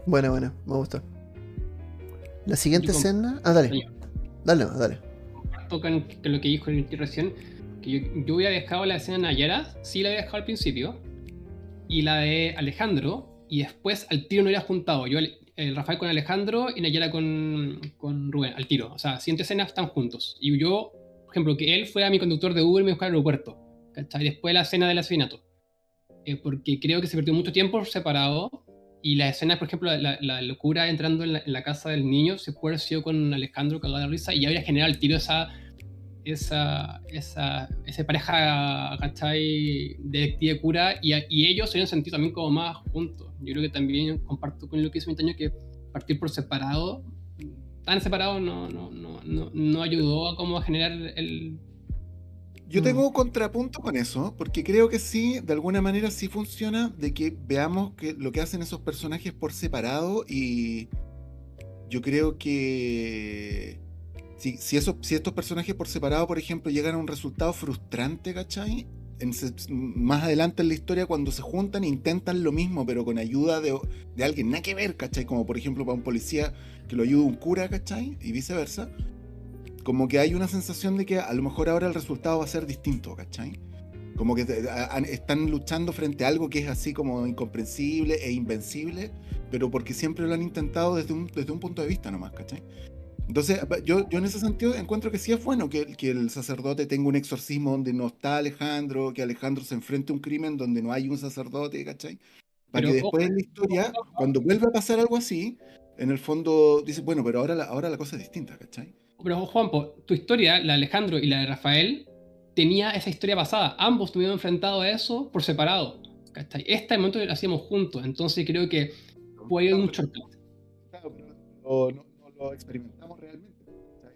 Bueno, bueno, me gusta. La siguiente escena. Ah, dale. Dale, dale. con lo que dijo el recién, que yo, yo hubiera dejado la escena de Nayara, sí la había dejado al principio, y la de Alejandro, y después al tiro no hubiera juntado. Yo, el Rafael con Alejandro y Nayara con, con Rubén, al tiro. O sea, siguiente escena están juntos. Y yo, por ejemplo, que él fuera mi conductor de Uber y me buscara al aeropuerto. ¿cachai? Después de la escena del asesinato. Eh, porque creo que se perdió mucho tiempo separado. Y la escena, por ejemplo, la, locura entrando en la, casa del niño, se puede haber sido con Alejandro cagado de risa y habría generado al tiro esa, esa, esa, esa pareja, ¿cachai? Detective cura y, ellos se habían sentido también como más juntos. Yo creo que también comparto con lo que hizo Mintaño que partir por separado, tan separado no, no, no, no, no ayudó a como a generar el... Yo Mm. tengo un contrapunto con eso, porque creo que sí, de alguna manera sí funciona, de que veamos que lo que hacen esos personajes por separado y yo creo que si, si, eso, si estos personajes por separado, por ejemplo, llegan a un resultado frustrante, ¿cachai? En más adelante en la historia, cuando se juntan intentan lo mismo, pero con ayuda de, de alguien, nada que ver, ¿cachai? Como por ejemplo para un policía que lo ayuda un cura, ¿cachai? Y viceversa como que hay una sensación de que a lo mejor ahora el resultado va a ser distinto, ¿cachai? Como que están luchando frente a algo que es así como incomprensible e invencible, pero porque siempre lo han intentado desde un, desde un punto de vista nomás, ¿cachai? Entonces, yo, yo en ese sentido encuentro que sí es bueno que, que el sacerdote tenga un exorcismo donde no está Alejandro, que Alejandro se enfrente a un crimen donde no hay un sacerdote, ¿cachai? Para Pero, que después en la historia, cuando vuelva a pasar algo así, en el fondo dice, bueno, pero ahora la, ahora la cosa es distinta, ¿cachai? Pero Juanpo, tu historia, la de Alejandro y la de Rafael, tenía esa historia pasada. Ambos estuvieron enfrentados a eso por separado. ¿cachai? Este momento lo hacíamos juntos, entonces creo que puede ir un shortcut. Claro, pero no lo experimentamos realmente.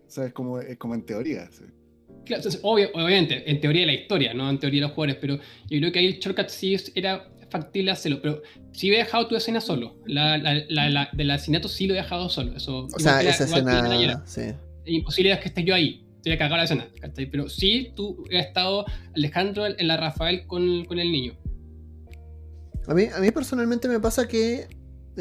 O sea, es como, es como en teoría. sí. Claro, entonces, obvio- obviamente, en teoría de la historia, no en teoría de los jugadores, pero yo creo que ahí el shortcut sí era factible hacerlo, pero sí he dejado tu escena solo. La, la, la, la- del asesinato sí lo he dejado solo. Eso, O sea, esa escena. Sí. Imposible es que esté yo ahí. Estoy a cagar la escena. ¿cachai? Pero sí, tú has estado, Alejandro, en la Rafael con, con el niño. A mí, a mí personalmente me pasa que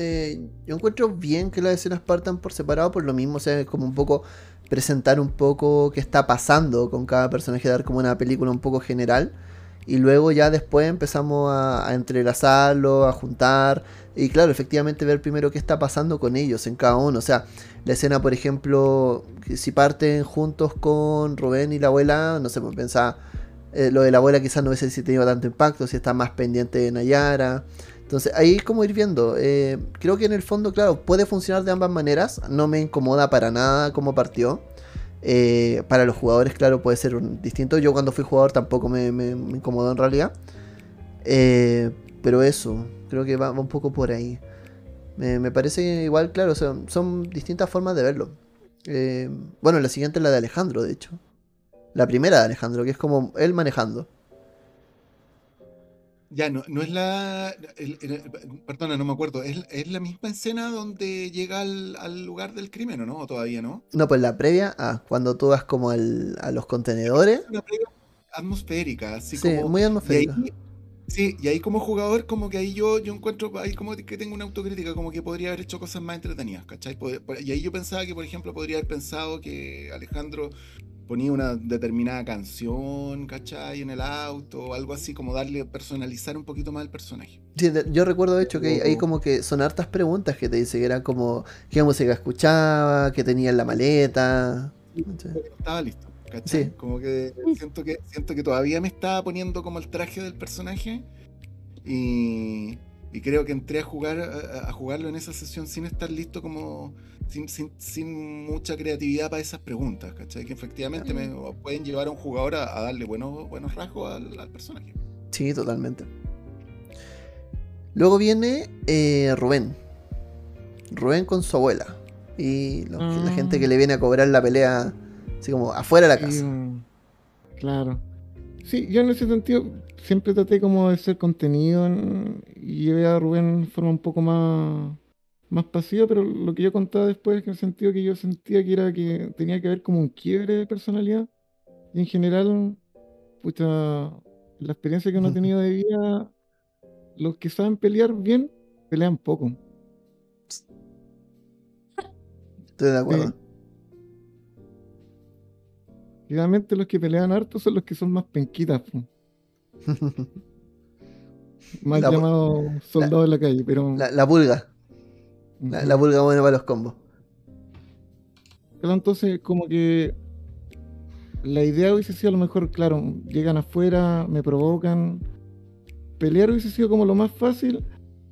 eh, yo encuentro bien que las escenas partan por separado por lo mismo, o sea, es como un poco presentar un poco qué está pasando con cada personaje, dar como una película un poco general. Y luego ya después empezamos a, entrelazarlo, a juntar. Y claro, efectivamente ver primero qué está pasando con ellos en cada uno. O sea, la escena, por ejemplo, si parten juntos con Rubén y la abuela, no sé, pues pensaba, eh, lo de la abuela quizás no hubiese tenido tanto impacto, si está más pendiente de Nayara. Entonces ahí como ir viendo. eh, creo que en el fondo, claro, puede funcionar de ambas maneras. No me incomoda para nada cómo partió. Eh, para los jugadores, claro, puede ser un- distinto. Yo cuando fui jugador tampoco me, me- incomodó en realidad. Eh, pero eso, creo que va, un poco por ahí. Me, parece igual, claro, son, distintas formas de verlo. Bueno, la siguiente es la de Alejandro, de hecho. La primera de Alejandro, que es como él manejando. Ya, no, no es la. el- el- perdona, no me acuerdo. ¿Es, es la misma escena donde llega al, al lugar del crimen o no? ¿O todavía no? No, pues la previa, ah, cuando tú vas como al- a los contenedores. Una previa atmosférica, así Sí, como. muy y ahí, atmosférica. sí, y ahí como jugador, como que ahí yo, yo encuentro, ahí como que tengo una autocrítica, como que podría haber hecho cosas más entretenidas, ¿cachai? Y ahí yo pensaba que, por ejemplo, podría haber pensado que Alejandro ponía una determinada canción, ¿cachai? En el auto, o algo así, como darle, personalizar un poquito más el personaje. Sí, yo recuerdo de hecho que hay como que son hartas preguntas que te dice que eran como qué música escuchaba, qué tenía en la maleta. ¿cachai? Estaba listo, ¿cachai? Sí. Como que siento que siento que todavía me estaba poniendo como el traje del personaje y, y creo que entré a jugar a, a jugarlo en esa sesión sin estar listo como sin, sin, sin mucha creatividad para esas preguntas, ¿cachai? Que efectivamente me pueden llevar a un jugador a, a darle buenos, buenos rasgos al, al personaje. Sí, totalmente. Luego viene eh, Rubén. Rubén con su abuela. Y los- la gente que le viene a cobrar la pelea así como afuera de la casa. mm, claro. Sí, yo en ese sentido siempre traté como de ser contenido en- y llevé a Rubén de forma un poco más, más pasiva, pero lo que yo contaba después es que en el sentido que yo sentía que era que tenía que haber como un quiebre de personalidad. Y en general, pucha, la experiencia que uno ha tenido de vida, los que saben pelear bien, pelean poco. Estoy de acuerdo. Sí. Generalmente los que pelean harto son los que son más penquitas, más La- llamados soldados de la calle, pero La, la pulga. La, la pulga buena para los combos. Claro, entonces como que la idea hubiese sido a lo mejor, claro, llegan afuera, me provocan, pelear hubiese sido como lo más fácil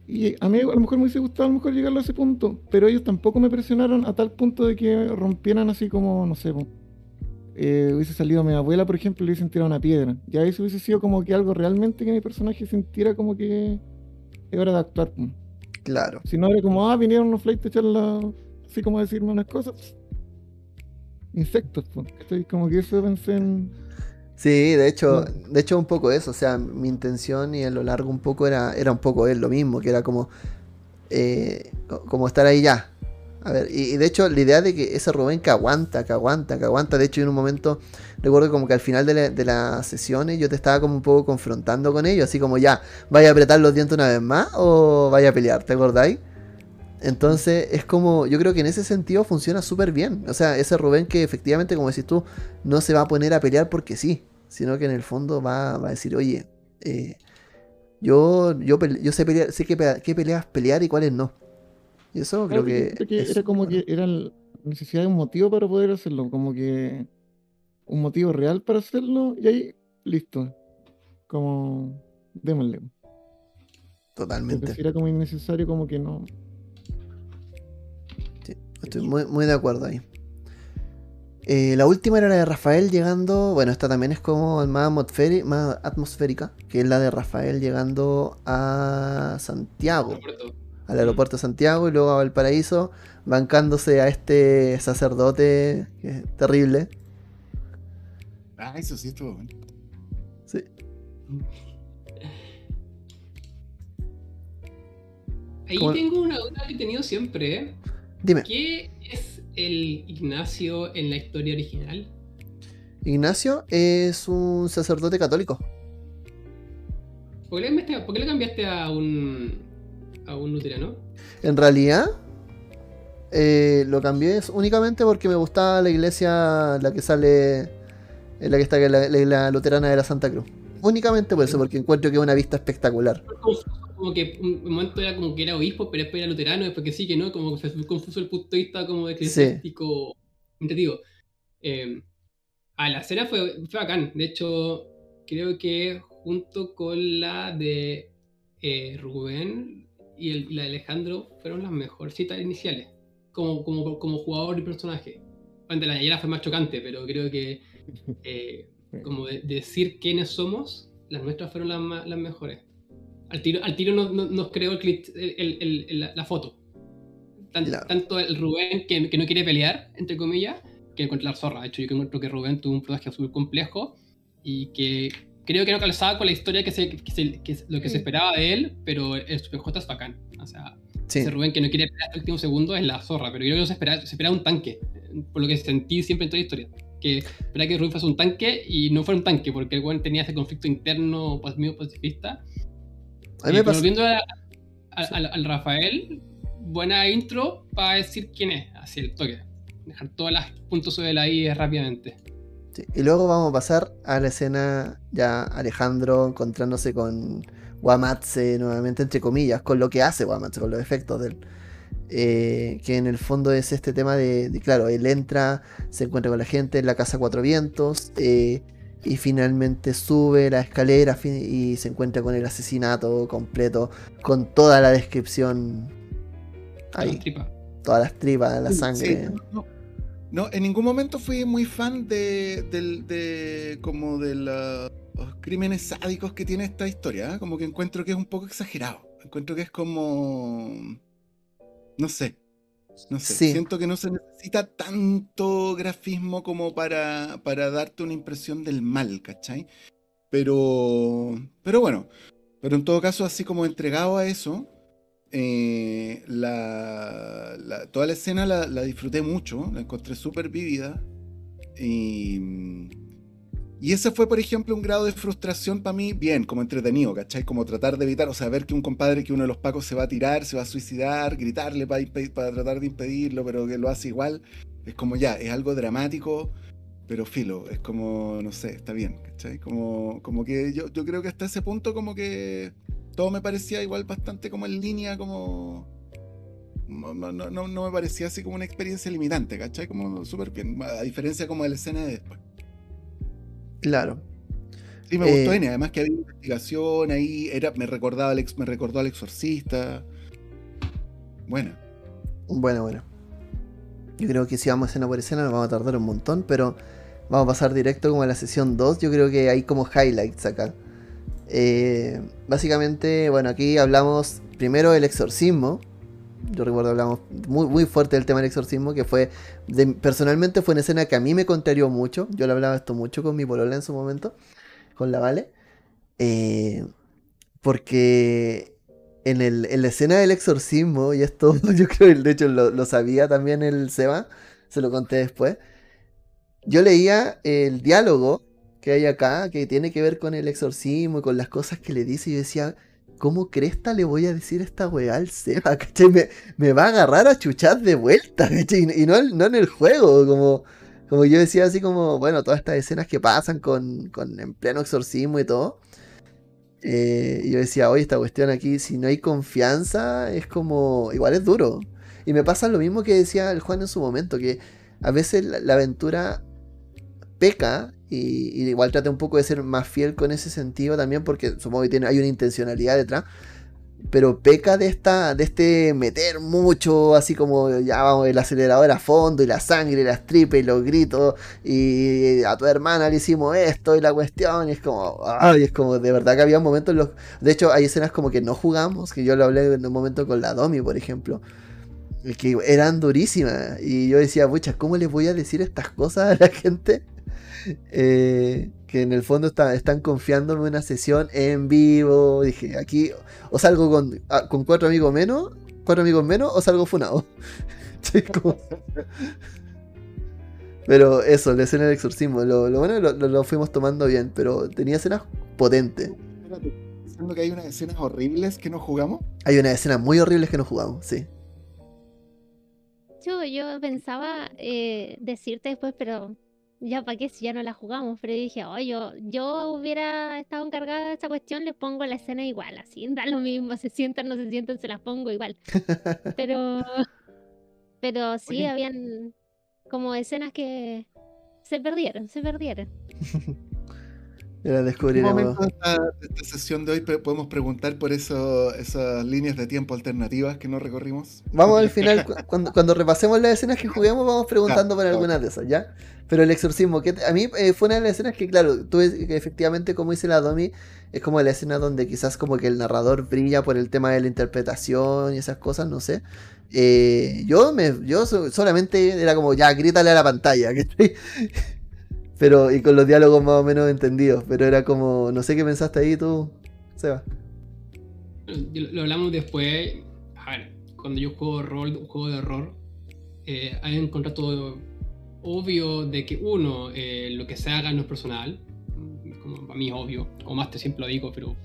y a mí a lo mejor me hubiese gustado a lo mejor llegarlo a ese punto, pero ellos tampoco me presionaron a tal punto de que rompieran así como, no sé, eh, hubiese salido mi abuela, por ejemplo, le hubiesen tirado una piedra. Ya eso hubiese sido como que algo realmente que mi personaje sintiera como que es hora de actuar. Claro. Si no era como, ah, vinieron unos flights a echarla, así como a decirme unas cosas. Insectos. Como que eso pensé en. Sí, de hecho, No. de hecho un poco eso, o sea, mi intención y a lo largo un poco era, era un poco él, lo mismo, que era como, eh, co- como estar ahí ya. A ver, y, de hecho la idea de que ese Rubén que aguanta, que aguanta, que aguanta, de hecho en un momento recuerdo como que al final de, la- de las sesiones yo te estaba como un poco confrontando con ellos, así como ya, ¿vaya a apretar los dientes una vez más o vaya a pelear? ¿Te acordáis? Entonces es como, yo creo que en ese sentido funciona súper bien. O sea, ese Rubén que efectivamente, como decís tú, no se va a poner a pelear porque sí, sino que en el fondo va, a decir, oye, eh, yo, yo, sé, pelear, sé qué peleas pelear y cuáles no. Y eso creo Claro, que... yo creo que es era como que era necesidad de un motivo para poder hacerlo, como que un motivo real para hacerlo, y ahí, listo. Como, démosle. Porque Totalmente. era como innecesario, como que no. Estoy muy, muy de acuerdo ahí. Eh, la última era la de Rafael llegando. Bueno, esta también es como más, atmosférica, que es la de Rafael llegando a Santiago. Al aeropuerto de Santiago y luego a Valparaíso, bancándose a este sacerdote que es terrible. Ah, eso sí estuvo bueno. Sí. Ahí ¿Cómo- tengo una duda que he tenido siempre. ¿eh? Dime, ¿Qué es el Ignacio en la historia original? Ignacio es un sacerdote católico. ¿Por qué le cambiaste, por qué le cambiaste a un a un luterano? En realidad, eh, lo cambié es únicamente porque me gustaba la iglesia, la que sale, en la que está la, la- la luterana de la Santa Cruz. Únicamente por eso, porque encuentro que es una vista espectacular. Como que un momento era como que era obispo, pero después era luterano, después que sí, que no, como que fue confuso el punto de vista como eclesiástico. Te digo, eh, a la cena fue, fue bacán. De hecho, creo que junto con la de eh, Rubén y, el- y la de Alejandro fueron las mejorcitas iniciales, como, como, como jugador y personaje. Bueno, la de ayer fue más chocante, pero creo que eh, como de- decir quiénes somos, las nuestras fueron las, las mejores. Al tiro, al tiro nos, nos- nos creó el clip- el- el- la, la foto. Claro. Tanto el Rubén que, que no quiere pelear, entre comillas, que encuentra la zorra. De hecho, yo encuentro que Rubén tuvo un personaje súper complejo y que creo que no calzaba con la historia que, se, que, se- que es lo que se Mm. esperaba de él, pero el Super J es bacán. O sea, Sí, ese Rubén que no quiere pelear hasta el último segundo es la zorra, pero yo creo que se esperaba, se esperaba un tanque, por lo que sentí siempre en toda la historia. Que esperaba que Rubén fuese un tanque y no fuera un tanque, porque el weón tenía ese conflicto interno medio pacifista. a mí me volviendo a- a- al, al Rafael, buena intro para decir quién es, así el toque. Dejar todos los puntos sobre la I rápidamente. Sí, Y luego vamos a pasar a la escena ya Alejandro encontrándose con Wamatse nuevamente, entre comillas, con lo que hace Wamatse, con los efectos de él. Eh, que en el fondo es este tema de, de, claro, él entra, se encuentra con la gente en la casa Cuatro Vientos eh, y finalmente sube la escalera y se encuentra con el asesinato completo, con toda la descripción Ahí. ahí, todas las tripas, la Sí, sangre. no, no. No, en ningún momento fui muy fan de, como de la- los crímenes sádicos que tiene esta historia. ¿eh? Como que encuentro que es un poco exagerado. Encuentro que es como. No sé. No sé. Sí. Siento que no se necesita tanto grafismo como para, para darte una impresión del mal, ¿cachai? Pero. Pero bueno. Pero en todo caso, así como entregado a eso, eh, la, la- toda la escena la, la disfruté mucho, la encontré súper vívida. Y, y ese fue, por ejemplo, un grado de frustración para mí, bien, como entretenido, ¿cachai? Como tratar de evitar, o sea, ver que un compadre, que uno de los pacos se va a tirar, se va a suicidar, gritarle para, para tratar de impedirlo, pero que lo hace igual. Es como ya, es algo dramático, pero filo, es como, no sé, está bien, ¿cachai? Como, como que yo, yo creo que hasta ese punto como que todo me parecía igual bastante como en línea, como... No, no, no, me parecía así como una experiencia limitante, ¿cachai? Como súper bien, a diferencia como de la escena de después. Claro. Sí, me Eh, gustó N, además que había investigación ahí, era, me recordaba me recordó al exorcista. Buena. Bueno, bueno. Yo creo que si vamos escena por escena nos vamos a tardar un montón, pero vamos a pasar directo como a la sesión 2. Yo creo que hay como highlights acá. Eh, básicamente, bueno, aquí hablamos primero del exorcismo. Yo recuerdo hablamos muy, muy fuerte del tema del exorcismo, que fue, personalmente fue una escena que a mí me contrarió mucho. Yo le hablaba esto mucho con mi polola en su momento, con la Vale. Eh, porque en, el, la escena del exorcismo, y esto yo creo de hecho lo, lo sabía también el Seba, se lo conté después. Yo leía el diálogo que hay acá, que tiene que ver con el exorcismo y con las cosas que le dice, y yo decía, ¿cómo cresta le voy a decir esta weá al Seba? Me, va a agarrar a chuchar de vuelta. Y no, en el juego, como, como yo decía así como, bueno, todas estas escenas que pasan con, con en pleno exorcismo y todo. Eh, yo decía, oye, esta cuestión aquí, si no hay confianza, es como, igual es duro. Y me pasa lo mismo que decía el Juan en su momento, que a veces la, la aventura peca y, igual trata un poco de ser más fiel con ese sentido también, porque supongo que tiene, hay una intencionalidad detrás. Pero peca de esta, de este meter mucho, así como ya vamos, el acelerador a fondo, y la sangre, y las tripas, y los gritos, y a tu hermana le hicimos esto, y la cuestión, y es como, ay, es como, de verdad que había momentos, en los, de hecho hay escenas como que no jugamos, que yo lo hablé en un momento con la Domi, por ejemplo, que eran durísimas, y yo decía, pucha, ¿cómo les voy a decir estas cosas a la gente? Eh, que en el fondo está- están confiando en una sesión en vivo. Dije, aquí o salgo con, ah, con cuatro amigos menos, cuatro amigos menos, o salgo funado. Como- Pero eso, la escena del exorcismo, lo, lo bueno lo, lo- lo fuimos tomando bien, pero tenía escenas potentes. Espérate, ¿Diciendo que hay unas escenas horribles que no jugamos? Hay unas escenas muy horribles que no jugamos, sí. Yo, yo pensaba eh, decirte después, pero ya para qué si ya no la jugamos. Pero dije, oh, yo, yo hubiera estado encargada de esta cuestión, les pongo la escena igual, así, da lo mismo, se sientan, no se sientan, se las pongo igual. Pero, pero sí, Oye. habían como escenas que se perdieron, se perdieron. La En un momento de esta, de esta sesión de hoy podemos preguntar por eso, esas líneas de tiempo alternativas que no recorrimos. Vamos al final, cu- cuando, cuando repasemos las escenas que juguemos, vamos preguntando por algunas de esas, ¿ya? Pero el exorcismo, que a mí eh, fue una de las escenas que, claro, tú ves que efectivamente, como dice la Domi, es como la escena donde quizás como que el narrador brilla por el tema de la interpretación y esas cosas, no sé. Eh, yo me, yo so- solamente era como, ya, grítale a la pantalla, ¿cachai? Pero, y con los diálogos más o menos entendidos, pero era como, no sé qué pensaste ahí tú, Seba. Lo, lo hablamos después. A ver, cuando yo juego rol, un juego de horror, eh, hay un contrato obvio de que uno, eh, lo que se haga no es personal. Como para mí es obvio. Como máster siempre lo digo, pero.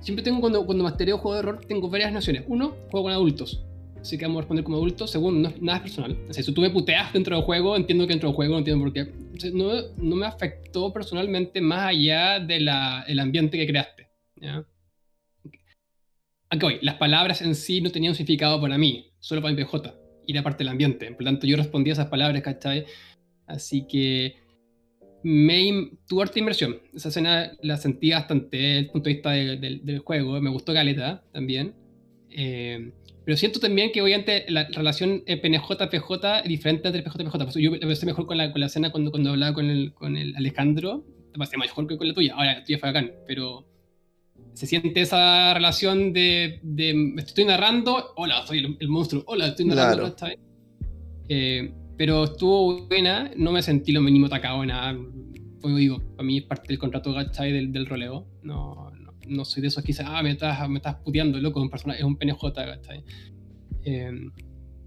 Siempre tengo, cuando, cuando mastereo juego de horror, tengo varias nociones. Uno, juego con adultos. Así que vamos a responder como adultos. Segundo, no, nada es personal. O sea, si tú me puteas dentro del juego, entiendo que dentro del juego no entiendo por qué. O sea, no, no me afectó personalmente más allá del el ambiente que creaste. ¿ya? Acá voy, las palabras en sí no tenían significado para mí, solo para mi PJ, y era parte del ambiente. Por lo tanto, yo respondía a esas palabras, ¿cachai? Así que me tuvo harta inversión. Esa escena la sentí bastante desde el punto de vista de- del- del juego. Me gustó Caleta también. Eh, pero siento también que obviamente la relación eh, PNJ-PJ es diferente entre PJ y PJ. Por eso yo la pasé mejor con la, con la escena cuando, cuando hablaba con el, con el Alejandro. La pasé mejor que con la tuya. Ahora, la tuya fue bacán, pero se siente esa relación de, de me estoy narrando, hola, soy el, el monstruo, hola, estoy narrando, Claro. ¿cachai? Eh, pero estuvo buena, no me sentí lo mínimo atacado en nada. Como digo, para mí es parte del contrato ¿cachai? del, del roleo. No, no soy de esos que dicen, ah, me estás, me estás puteando, loco, un personaje, es un PNJ, ¿cachai? Eh,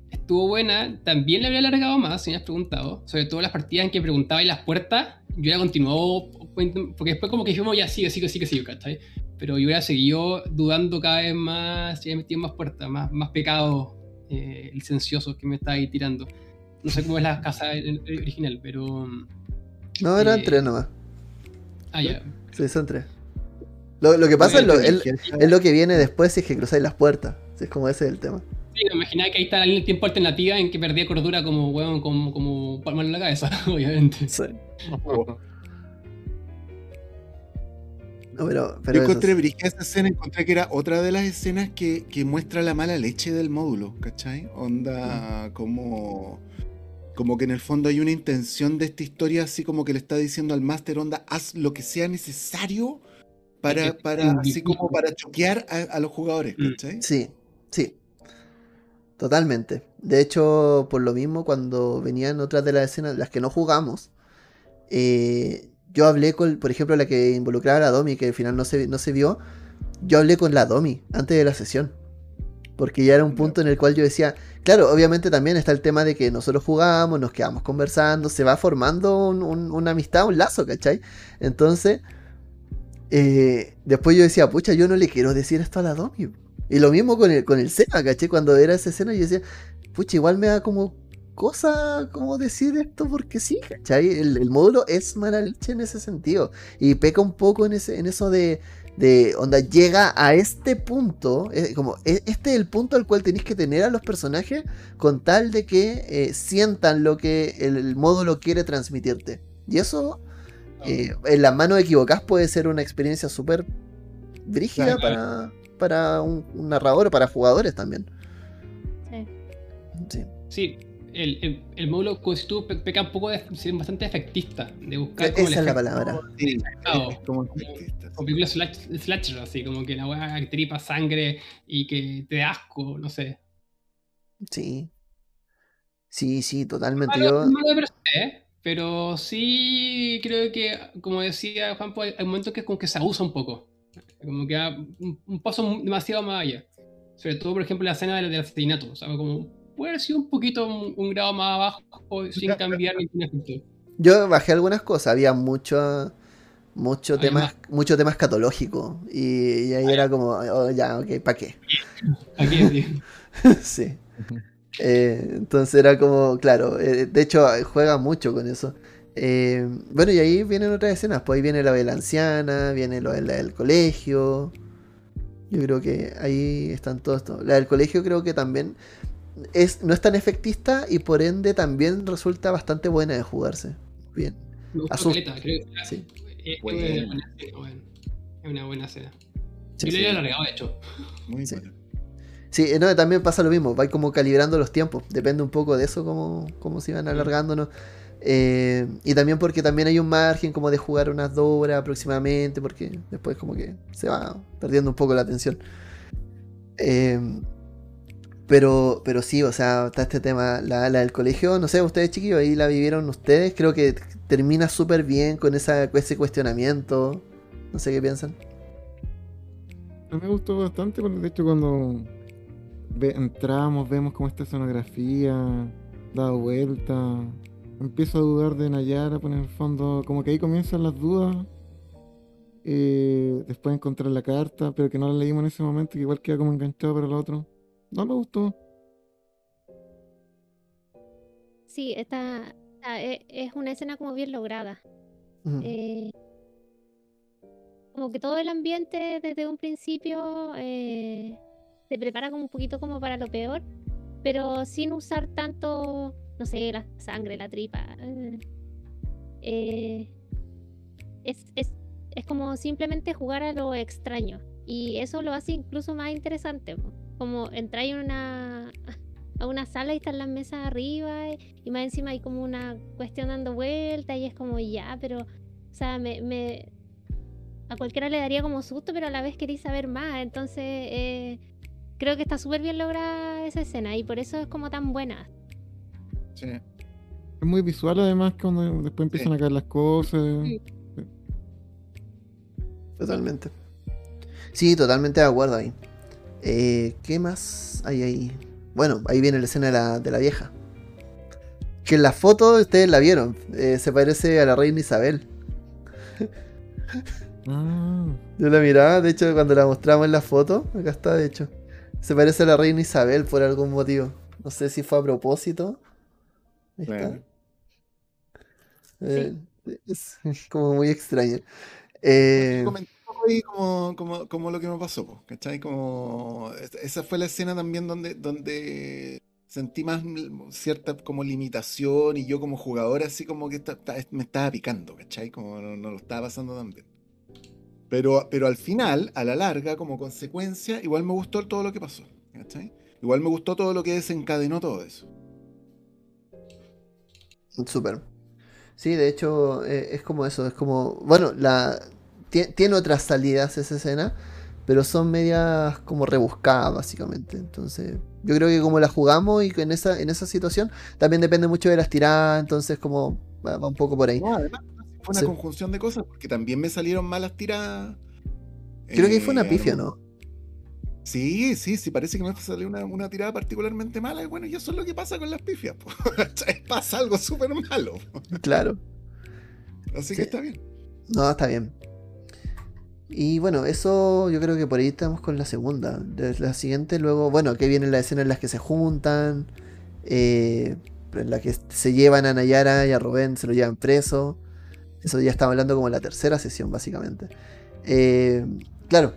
estuvo buena, también le habría alargado más, si me has preguntado. Sobre todo las partidas en que preguntaba y las puertas, yo ya continuó, porque después como que dijimos, ya sigue, sigue, sigue, sigue, ¿cachai? Pero yo hubiera seguido dudando cada vez más, ya metí en más puertas, más, más pecados eh, licenciosos que me está ahí tirando. No sé cómo es la casa original, pero... No, eran Eh, tres nomás. Ah, ya. Sí, son tres. Lo, lo que pasa es lo, es, es lo que viene después si es que cruzáis las puertas. Es como ese es el tema. Sí, me imaginaba que ahí está la línea de tiempo alternativa en que perdía cordura como, huevón, como, como palmar en la cabeza, obviamente. Sí. No, pero, pero Yo encontré brígida esa escena, encontré que era otra de las escenas que, que muestra la mala leche del módulo, ¿cachai? Onda Mm. como, como que en el fondo hay una intención de esta historia, así como que le está diciendo al máster, onda, haz lo que sea necesario para, para así como para choquear a, a los jugadores, Mm. ¿cachai? Sí, sí. Totalmente. De hecho, por lo mismo, cuando venían otras de las escenas, las que no jugamos, eh, yo hablé con, por ejemplo, la que involucraba a la Domi, que al final no se, no se vio. Yo hablé con la Domi antes de la sesión. Porque ya era un punto en el cual yo decía, claro, obviamente también está el tema de que nosotros jugamos, nos quedamos conversando, se va formando un- un- una amistad, un lazo, ¿cachai? Entonces, eh, después yo decía, pucha, yo no le quiero decir esto a la Domi. Y lo mismo con el, con el ¿cachai? Cuando era esa escena, yo decía, pucha, igual me da como cosa como decir esto porque sí, ¿cachai? El, módulo es mala leche en ese sentido. Y peca un poco en, ese, en eso de, de onda, llega a este punto, eh, como e- este es el punto al cual tenéis que tener a los personajes con tal de que eh, sientan lo que el, el módulo quiere transmitirte. Y eso, eh, en las manos equivocadas puede ser una experiencia súper brígida Claro. para, para un, un narrador o para jugadores también. Sí. Sí. Sí, el, el, el módulo, pe- peca un poco de ser bastante efectista, de buscar como Esa es la palabra. Sí, Claro. es como efectista, Como películas slash, slasher, así, como que la weá que tripa sangre y que te da asco, no sé. Sí. Sí, sí, totalmente. Malo, Yo, malo de per se, ¿eh? Pero sí creo que, como decía Juan, hay hay momentos que como que se abusa un poco. Como que da un, un paso demasiado más allá. Sobre todo, por ejemplo, la escena del, del asesinato. O sea, como puede haber sido un poquito un, un grado más abajo sin cambiar ningún efecto. Yo bajé algunas cosas, había mucho, mucho temas, mucho tema escatológico. Y, y ahí era como, oh, ya, ok, ¿para qué? Aquí, sí. sí. Eh, entonces era como, claro, eh, de hecho juega mucho con eso. Eh, bueno, y ahí vienen otras escenas, pues ahí viene la de la anciana, viene lo de la del colegio. Yo creo que ahí están todos estos. La del colegio creo que también es, no es tan efectista y por ende también resulta bastante buena de jugarse. Bien. Me caleta, creo que Sí. es Bueno. una buena. Es una buena escena. Sí, Yo sí. le había alargado, de hecho. Muy Sí. buena. Sí, eh, no, también pasa lo mismo, va como calibrando los tiempos, depende un poco de eso, cómo, cómo se van alargándonos. Eh, y también porque también hay un margen como de jugar unas dos horas aproximadamente, porque después como que se va perdiendo un poco la atención. Eh, pero, pero sí, o sea, está este tema, la, la del colegio, no sé, ustedes chiquillos, ahí la vivieron ustedes, creo que termina súper bien con esa, ese cuestionamiento, no sé qué piensan. A mí me gustó bastante, de hecho cuando ve- entramos, vemos cómo está escenografía, da vuelta, empiezo a dudar de Nayara, pues en el fondo, como que ahí comienzan las dudas. eh, después encontrar la carta, pero que no la leímos en ese momento, que igual queda como enganchado para el otro. No me gustó. Sí, está- e- es una escena como bien lograda. Eh, como que todo el ambiente desde un principio eh, se prepara como un poquito como para lo peor, pero sin usar tanto, no sé, la sangre, la tripa. eh. Es, es, es como simplemente jugar a lo extraño. Y eso lo hace incluso más interesante. po. Como entrar en una, a una sala y están las mesas arriba y más encima hay como una cuestión dando vuelta y es como ya, pero, o sea, me, me- a cualquiera le daría como susto, pero a la vez queréis saber más. Entonces, eh, creo que está súper bien lograda esa escena y por eso es como tan buena. Sí. Es muy visual además cuando después empiezan a caer las cosas. Sí. Totalmente. Sí, totalmente de acuerdo ahí. Eh, ¿Qué más hay ahí? Bueno, ahí viene la escena de la, de la vieja. Que en la foto ustedes la vieron. eh, se parece a la reina Isabel. Ah, Yo la miraba, de hecho, cuando la mostramos en la foto, acá está, de hecho. Se parece a la reina Isabel por algún motivo. No sé si fue a propósito. Ahí está. Eh, es como muy extraño. Eh, como, como, como lo que me pasó, ¿cachai? Como es- esa fue la escena también donde, donde sentí más cierta como limitación y yo como jugador así como que esta- esta- me estaba picando, ¿cachai? Como no, no lo estaba pasando tan bien. Pero, pero al final, a la larga, como consecuencia, igual me gustó todo lo que pasó, ¿cachai? Igual me gustó todo lo que desencadenó todo eso. Súper. Sí, de hecho, eh, es como eso, es como. Bueno, la. tie- Tiene otras salidas esa escena, pero son medias como rebuscadas, básicamente. Entonces, yo creo que como la jugamos y que en esa, en esa situación también depende mucho de las tiradas, entonces, como va, va un poco por ahí. No, además, fue una Sí. conjunción de cosas, porque también me salieron malas tiradas. Creo que fue una eh, pifia, ¿no? Sí, sí, sí, parece que me salió una, una tirada particularmente mala. Y bueno, y eso es lo que pasa con las pifias. pasa algo súper malo. Claro. Así Sí. que está bien. No, está bien. Y bueno, eso yo creo que por ahí estamos con la segunda. La siguiente, luego, bueno, que viene la escena en las que se juntan, eh, en la que se llevan a Nayara y a Rubén, se lo llevan preso. Eso ya estamos hablando como la tercera sesión, básicamente. Eh, claro,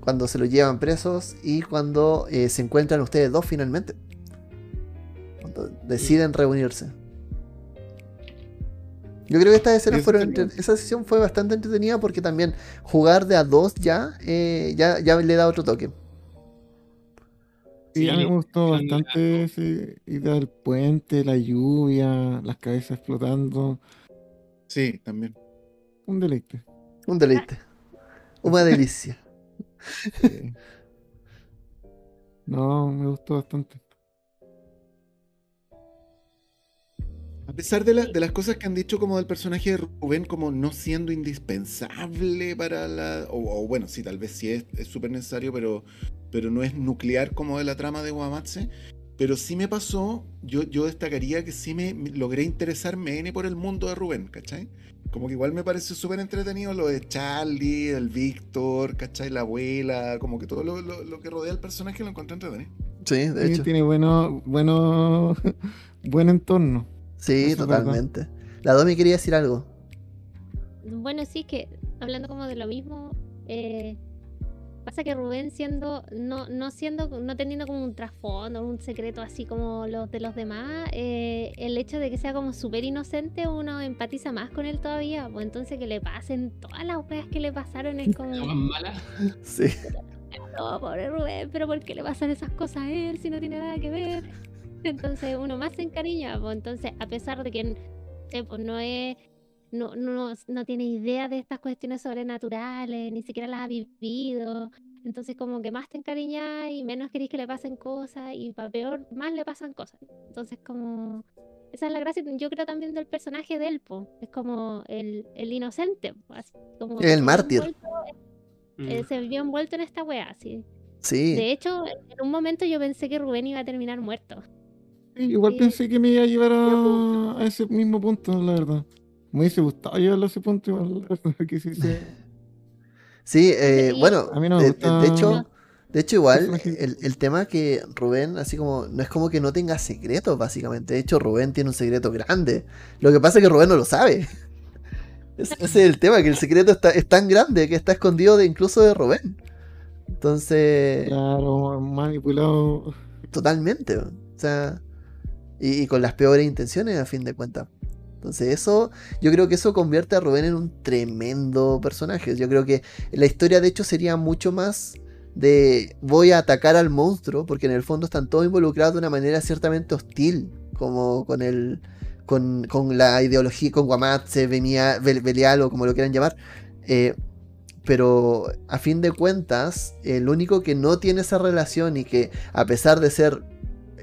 cuando se lo llevan presos y cuando eh, se encuentran ustedes dos finalmente. Cuando deciden reunirse. Yo creo que estas escenas fueron entre- esa sesión fue bastante entretenida porque también jugar de a dos ya, eh, ya, ya le da otro toque. Sí, a mí Sí, me gustó bastante esa idea del puente, la lluvia, las cabezas explotando. Sí, también. Un deleite. Un deleite. Una delicia. Sí. No, me gustó bastante. A pesar de, la- de las cosas que han dicho como del personaje de Rubén como no siendo indispensable para la... O, o bueno, sí, tal vez sí es es súper necesario, pero, pero no es nuclear como de la trama de Guamatse. Pero sí me pasó, yo, yo destacaría que sí me, me logré interesarme N por el mundo de Rubén, ¿cachai? Como que igual me pareció súper entretenido lo de Charlie, el Víctor, ¿cachai? La abuela, como que todo lo, lo- lo que rodea al personaje lo encontré entretenido. Sí, de Sí, hecho. tiene bueno, bueno, buen entorno. Sí, verdad. totalmente. La Domi quería decir algo. Bueno, sí, que hablando como de lo mismo, eh, pasa que Rubén siendo, no, no siendo, no teniendo como un trasfondo, un secreto así como los de los demás, eh, el hecho de que sea como súper inocente, uno empatiza más con él todavía, pues entonces que le pasen todas las weas que le pasaron es como, La wea mala. Sí. no, pobre Rubén, pero ¿por qué le pasan esas cosas a él si no tiene nada que ver? Entonces uno más se encariña, pues entonces a pesar de que eh, pues, no es no, no, no tiene idea de estas cuestiones sobrenaturales, ni siquiera las ha vivido. Entonces como que más te encariñas y menos querés que le pasen cosas y para peor más le pasan cosas. Entonces como esa es la gracia, yo creo también del personaje de él, po. es como el, el inocente, así, como El mártir. envuelto- Mm. eh, se vio envuelto en esta wea, así. Sí. De hecho, en un momento yo pensé que Rubén iba a terminar muerto. Sí, igual Sí. pensé que me iba a llevar a, a ese mismo punto, la verdad. Me hubiese gustado llevarlo a ese punto, igual, la verdad, que sí se- Sí, eh, bueno, A mí no me de, gusta- de hecho, de hecho igual el, el tema que Rubén, así como, no es como que no tenga secretos, básicamente. De hecho, Rubén tiene un secreto grande. Lo que pasa es que Rubén no lo sabe. Es- ese es el tema, que el secreto está, es tan grande que está escondido de incluso de Rubén. Entonces, Claro, manipulado. totalmente. O sea, y, y con las peores intenciones a fin de cuentas. Entonces eso, yo creo que eso convierte a Rubén en un tremendo personaje. Yo creo que la historia de hecho sería mucho más de voy a atacar al monstruo, porque en el fondo están todos involucrados de una manera ciertamente hostil, como con el con, la ideología, con Guamatse, venía, Bel- Belial o como lo quieran llamar. Eh, pero a fin de cuentas, el único que no tiene esa relación y que a pesar de ser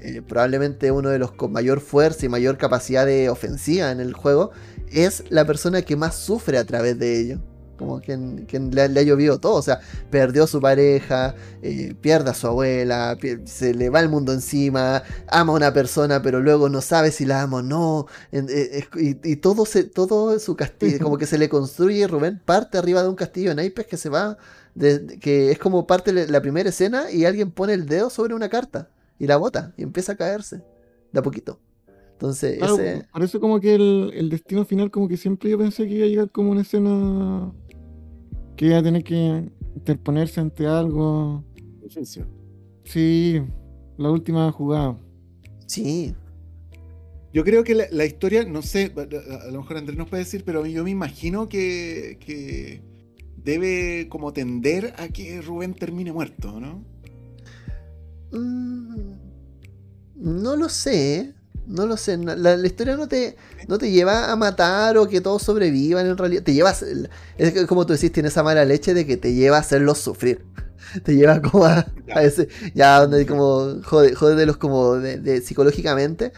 eh, probablemente uno de los con mayor fuerza y mayor capacidad de ofensiva en el juego, es la persona que más sufre a través de ello. Como quien, quien le, ha- llovido todo, o sea, perdió a su pareja, eh, pierde a su abuela, se le va el mundo encima, ama a una persona, pero luego no sabe si la ama o no, en- eh, y, todo, se, todo su castillo, como que se le construye, Rubén parte arriba de un castillo de naipes que se va, que es como parte de la primera escena y alguien pone el dedo sobre una carta y la bota y empieza a caerse de a poquito. Entonces, Claro, ese... por eso como que el, el destino final como que siempre yo pensé que iba a llegar como una escena que iba a tener que interponerse ante algo. Sí, la última jugada. Sí, Yo creo que la, la historia, no sé, a, a- a lo mejor Andrés nos puede decir, pero yo me imagino que, que debe como tender a que Rubén termine muerto, ¿no? Mm, no lo sé. No lo sé. La, la historia no te, no te lleva a matar o que todos sobrevivan en realidad. Te lleva a, ser- Es como tú decís, tiene esa mala leche de que te lleva a hacerlos sufrir. Te lleva como a, a ese. Ya donde como. Jode, jódelos como de, de- psicológicamente.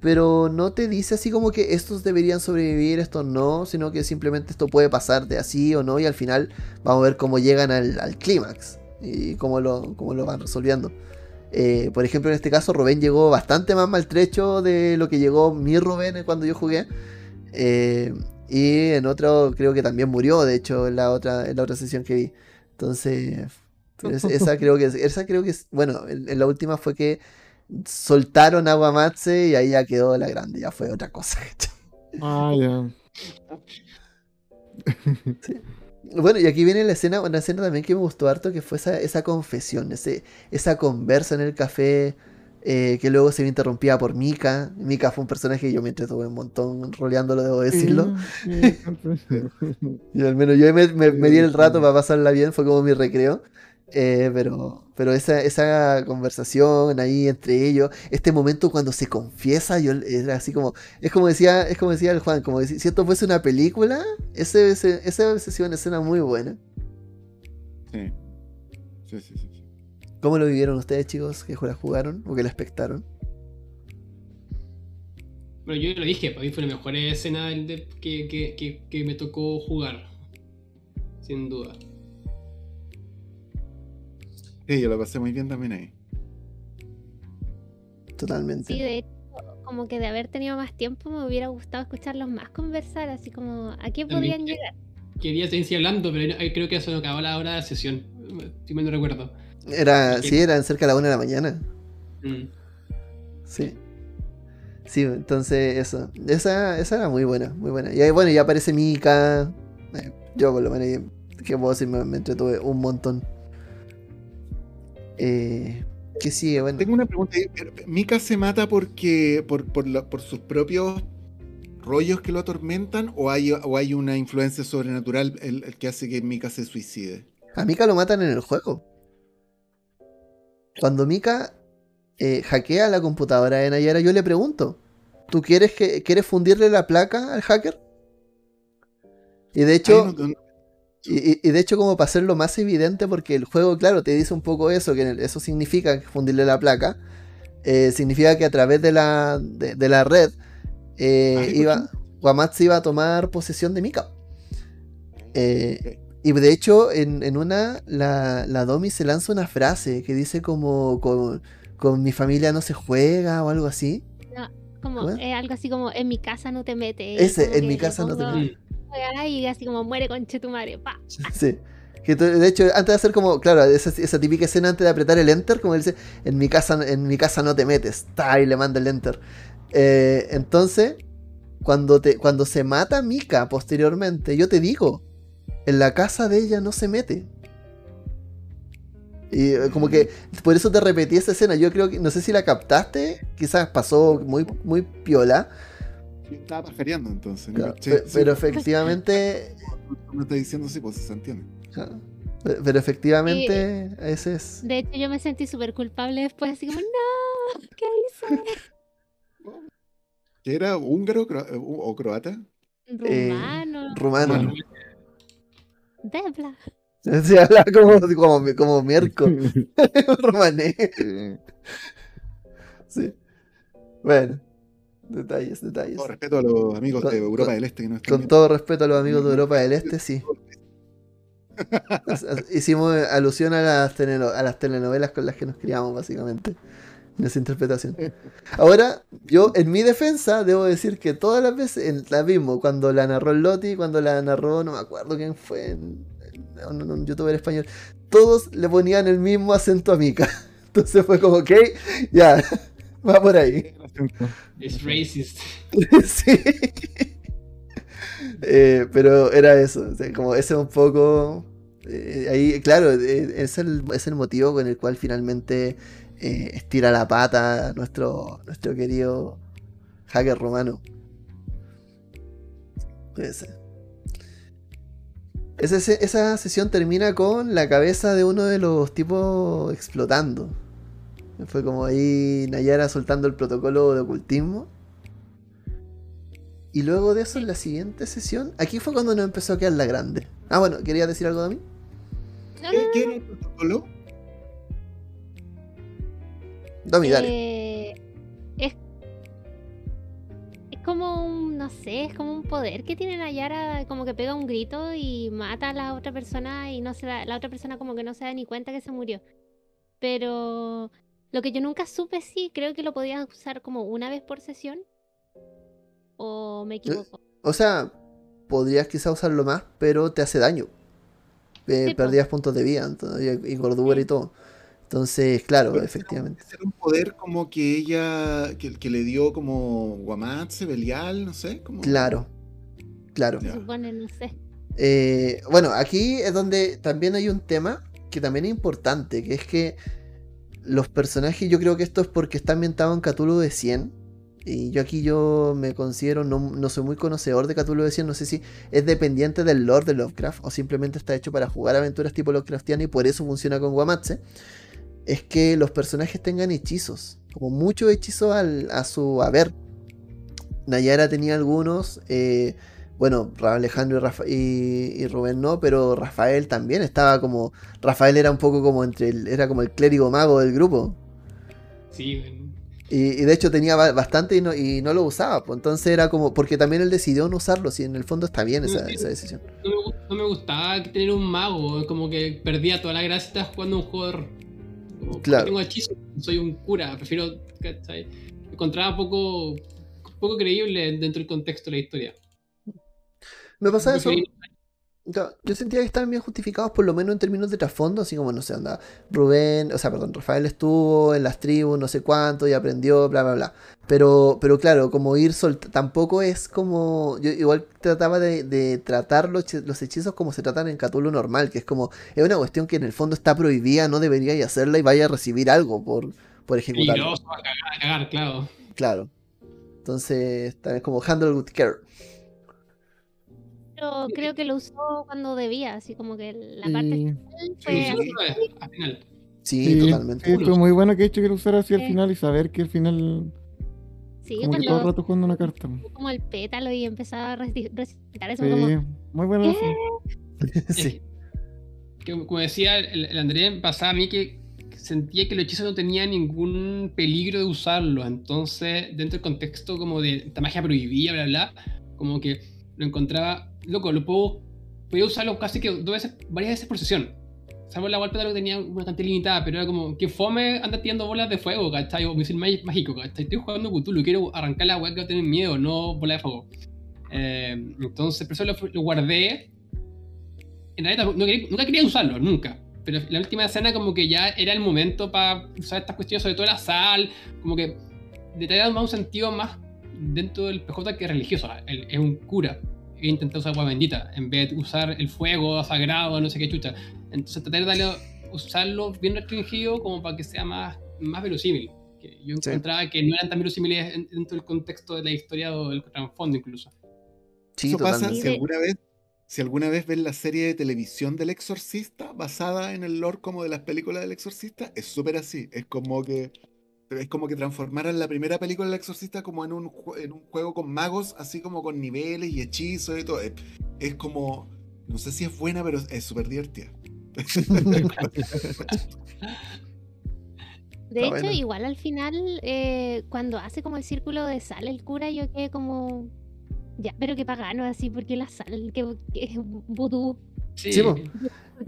Pero no te dice así como que estos deberían sobrevivir, estos no, sino que simplemente esto puede pasar de así o no, y al final vamos a ver cómo llegan al, al clímax y cómo lo, cómo lo van resolviendo. Eh, por ejemplo, en este caso, Rubén llegó bastante más maltrecho de lo que llegó mi Rubén cuando yo jugué. Eh, y en otro creo que también murió, de hecho, en la otra, en la otra sesión que vi. Entonces, es- esa creo que es, esa creo que es, bueno, en, en la última fue que soltaron a Guamatse y ahí ya quedó la grande, ya fue otra cosa. Ah, ya. Bueno, y aquí viene la escena, una escena también que me gustó harto, que fue esa, esa confesión, ese, esa conversa en el café, eh, que luego se ve interrumpida por Mika. Mika fue un personaje que yo me entretuve un montón roleándolo, debo decirlo. Sí. Y al menos yo me, me- me di el rato para pasarla bien, fue como mi recreo. Eh, pero pero esa, esa conversación ahí entre ellos, este momento cuando se confiesa, yo era así como, es como decía, es como decía el Juan, como decir, si esto fuese una película, ese, ese- esa hubiese sido una escena muy buena. Sí. Sí, sí, sí. sí. ¿Cómo lo vivieron ustedes, chicos, que la jugaron o que la espectaron? Bueno, yo lo dije, para mí fue la mejor escena que, que, que, que me tocó jugar. Sin duda. Sí, yo lo pasé muy bien también ahí. Totalmente. Sí, de hecho, como que de haber tenido más tiempo me hubiera gustado escucharlos más conversar, así como a qué También podrían que- llegar. Quería seguir hablando, pero creo que eso no acabó la hora de la sesión. Si mal no recuerdo. Era, sí, eran cerca de la una de la mañana. Mm. Sí. Sí, entonces eso. Esa, esa era muy buena, muy buena. Y ahí, bueno, ya aparece Mika. Eh, yo por lo menos, que puedo decir, me, me entretuve un montón. Eh, ¿Qué sigue? Bueno, Tengo una pregunta. ¿Mika se mata porque por, por, la- por sus propios rollos que lo atormentan o hay, o hay una influencia sobrenatural el, el que hace que Mika se suicide? a Mika lo matan en el juego. Cuando Mika eh, hackea la computadora de Nayara, yo le pregunto: ¿Tú quieres, que, quieres fundirle la placa al hacker? Y de hecho. Ay, no- no- Y, y- y de hecho, como para hacerlo más evidente, porque el juego, claro, te dice un poco eso, que eso significa fundirle la placa. eh, significa que a través de la, de, de la red eh, iba, Guamatz iba a tomar posesión de Mika. Eh, y de hecho, en, en una, la, la Domi se lanza una frase que dice como con, con mi familia no se juega o algo así. Como ¿Cómo es? eh, algo así como en mi casa no te metes. Ese, como en mi casa no te metes. Y así como muere con Chetumare. Pa. Sí. De hecho, antes de hacer como, claro, esa, esa típica escena antes de apretar el enter, como él dice, en mi casa, en mi casa no te metes, ta, y le manda el enter. Eh, entonces, cuando, te, cuando se mata Mika posteriormente, yo te digo, en la casa de ella no se mete. Y eh, como que por eso te repetí esa escena. Yo creo que, no sé si la captaste, quizás pasó muy, muy piola, Yo estaba pajareando entonces. ¿no? claro, pero efectivamente, me estás diciendo sí, pues se entiende. claro, pero efectivamente, ese es. De hecho, yo me sentí súper culpable después, así como, no, ¿qué hice? ¿Que era húngaro cro- eh, o croata? Eh, Rumano, Rumano. Rumano. Debla. Se habla como, como, como Mierco. Romané. Sí. Bueno. Detalles, detalles. Con respeto a los amigos Con- de Europa con- del Este que no están Con todo respeto a los amigos de Europa del Este, sí. Hicimos alusión a las, a las telenovelas con las que nos criamos, básicamente. En esa interpretación. Ahora, yo, en mi defensa, debo decir que todas las veces, en la mismo, cuando la narró el Loti, cuando la narró, no me acuerdo quién fue, en- en- un, un youtuber español, todos le ponían el mismo acento a Mika. Entonces fue como, ok, ya, va por ahí. Es racist. sí. Eh, pero era eso, o sea, como ese un poco... eh, ahí, claro, eh, es, el, es el motivo con el cual finalmente eh, estira la pata nuestro, nuestro querido hacker romano. Ese. Esa, ese- esa sesión termina con la cabeza de uno de los tipos explotando. Fue como ahí Nayara soltando el protocolo de ocultismo. Y luego de eso, en la siguiente sesión, aquí fue cuando nos empezó a quedar la grande. Ah, bueno, ¿querías decir algo de mí? No, ¿Qué, no, qué era el protocolo? Domi, dale. Eh, es, es como un, no sé, es como un poder que tiene Nayara, como que pega un grito y mata a la otra persona y no se da, la otra persona como que no se da ni cuenta que se murió. Pero lo que yo nunca supe, sí, creo que lo podías usar como una vez por sesión. ¿O me equivoco? O sea, podrías quizá usarlo más, pero te hace daño. Eh, Sí, po. perdías puntos de vida entonces, y gordura y todo. Entonces, claro, Pero efectivamente. Ese era un poder como que ella, que, que le dio como Guamatse, Belial, no sé. Como... Claro, claro. Se supone, no sé. Eh, bueno, aquí es donde también hay un tema que también es importante, que es que los personajes, yo creo que esto es porque está ambientado en Cthulhu de 100. Y yo aquí yo me considero, no, no soy muy conocedor de Cthulhu de 100, no sé si es dependiente del lore de Lovecraft o simplemente está hecho para jugar aventuras tipo Lovecraftiana y por eso funciona con Guamatse. Es que los personajes tengan hechizos, como muchos hechizos a su haber. Nayara tenía algunos, eh, bueno, Alejandro y, Rafa- y- y Rubén no, pero Rafael también estaba como. Rafael era un poco como entre el, era como el clérigo mago del grupo. Sí. Y, y de hecho tenía ba- bastante y no, y no lo usaba. Pues entonces era como. Porque también él decidió no usarlo. Si en el fondo está bien esa, esa decisión. No me, no me gustaba tener un mago, como que perdía toda la gracia estar jugando un juego. de- Como, ¿por qué Claro. Tengo hechizo, soy un cura, prefiero. ¿cachai? Encontraba poco, poco creíble dentro del contexto de la historia. Me pasa eso. Yo sentía que estaban bien justificados, por lo menos en términos de trasfondo, así como, no sé, anda, Rubén, o sea, perdón, Rafael estuvo en las tribus, no sé cuánto, y aprendió, bla, bla, bla. Pero, pero claro, como ir soltando, tampoco es como, yo igual trataba de, de tratar los, los hechizos como se tratan en Cthulhu normal, que es como, es una cuestión que en el fondo está prohibida, no deberíais hacerla y vaya a recibir algo por, por ejecutarlo. A cagar, a cagar, claro. Claro. Entonces, también es como handle with care. Pero creo que lo usó cuando debía, así como que la parte Sí, final fue sí, así. vez, al final. Sí, sí, totalmente. sí, fue muy bueno que he hecho que lo usara así al final y saber que al final, Sí, como que todo el rato jugando una carta. como el pétalo y empezaba a reci- recitar eso Sí, como muy bueno eso. sí. Que, como decía el, el Andrés, pasaba a mí que sentía que el hechizo no tenía ningún peligro de usarlo. Entonces, dentro del contexto como de esta magia prohibida, bla, bla, como que lo encontraba, loco, lo puedo, podía usarlo casi que dos veces, varias veces por sesión. Salvo la golpe que tenía una cantidad limitada, pero era como que fome anda tirando bolas de fuego, ¿cachai? O misil mágico. Estoy jugando Cthulhu, quiero arrancar la weá que va a miedo, no bola de fuego. Eh, entonces, por eso lo, lo guardé en realidad nunca quería usarlo, nunca. Pero la última escena como que ya era el momento para usar estas cuestiones, sobre todo la sal, como que traía más un sentido más dentro del PJ que religioso. Él es un cura. He intentado usar agua bendita en vez de usar el fuego sagrado, no sé qué chucha. Entonces tratar de darle, usarlo bien restringido como para que sea más, más verosímil. Que yo Sí. encontraba que no eran tan verosímiles en- dentro del contexto de la historia o del trasfondo incluso. Sí, Eso pasa si alguna vez, si alguna vez ves la serie de televisión del Exorcista basada en el lore como de las películas del Exorcista, es súper así. Es como que es como que transformaran la primera película del Exorcista como en un, en un juego con magos, así como con niveles y hechizos y todo. Es, es como, no sé si es buena, pero es súper divertida. De Está hecho, bueno. igual al final, eh, cuando hace como el círculo de sal el cura, yo quedé como. Ya, pero qué pagano así, porque la sal, que, que es vudú. Sí.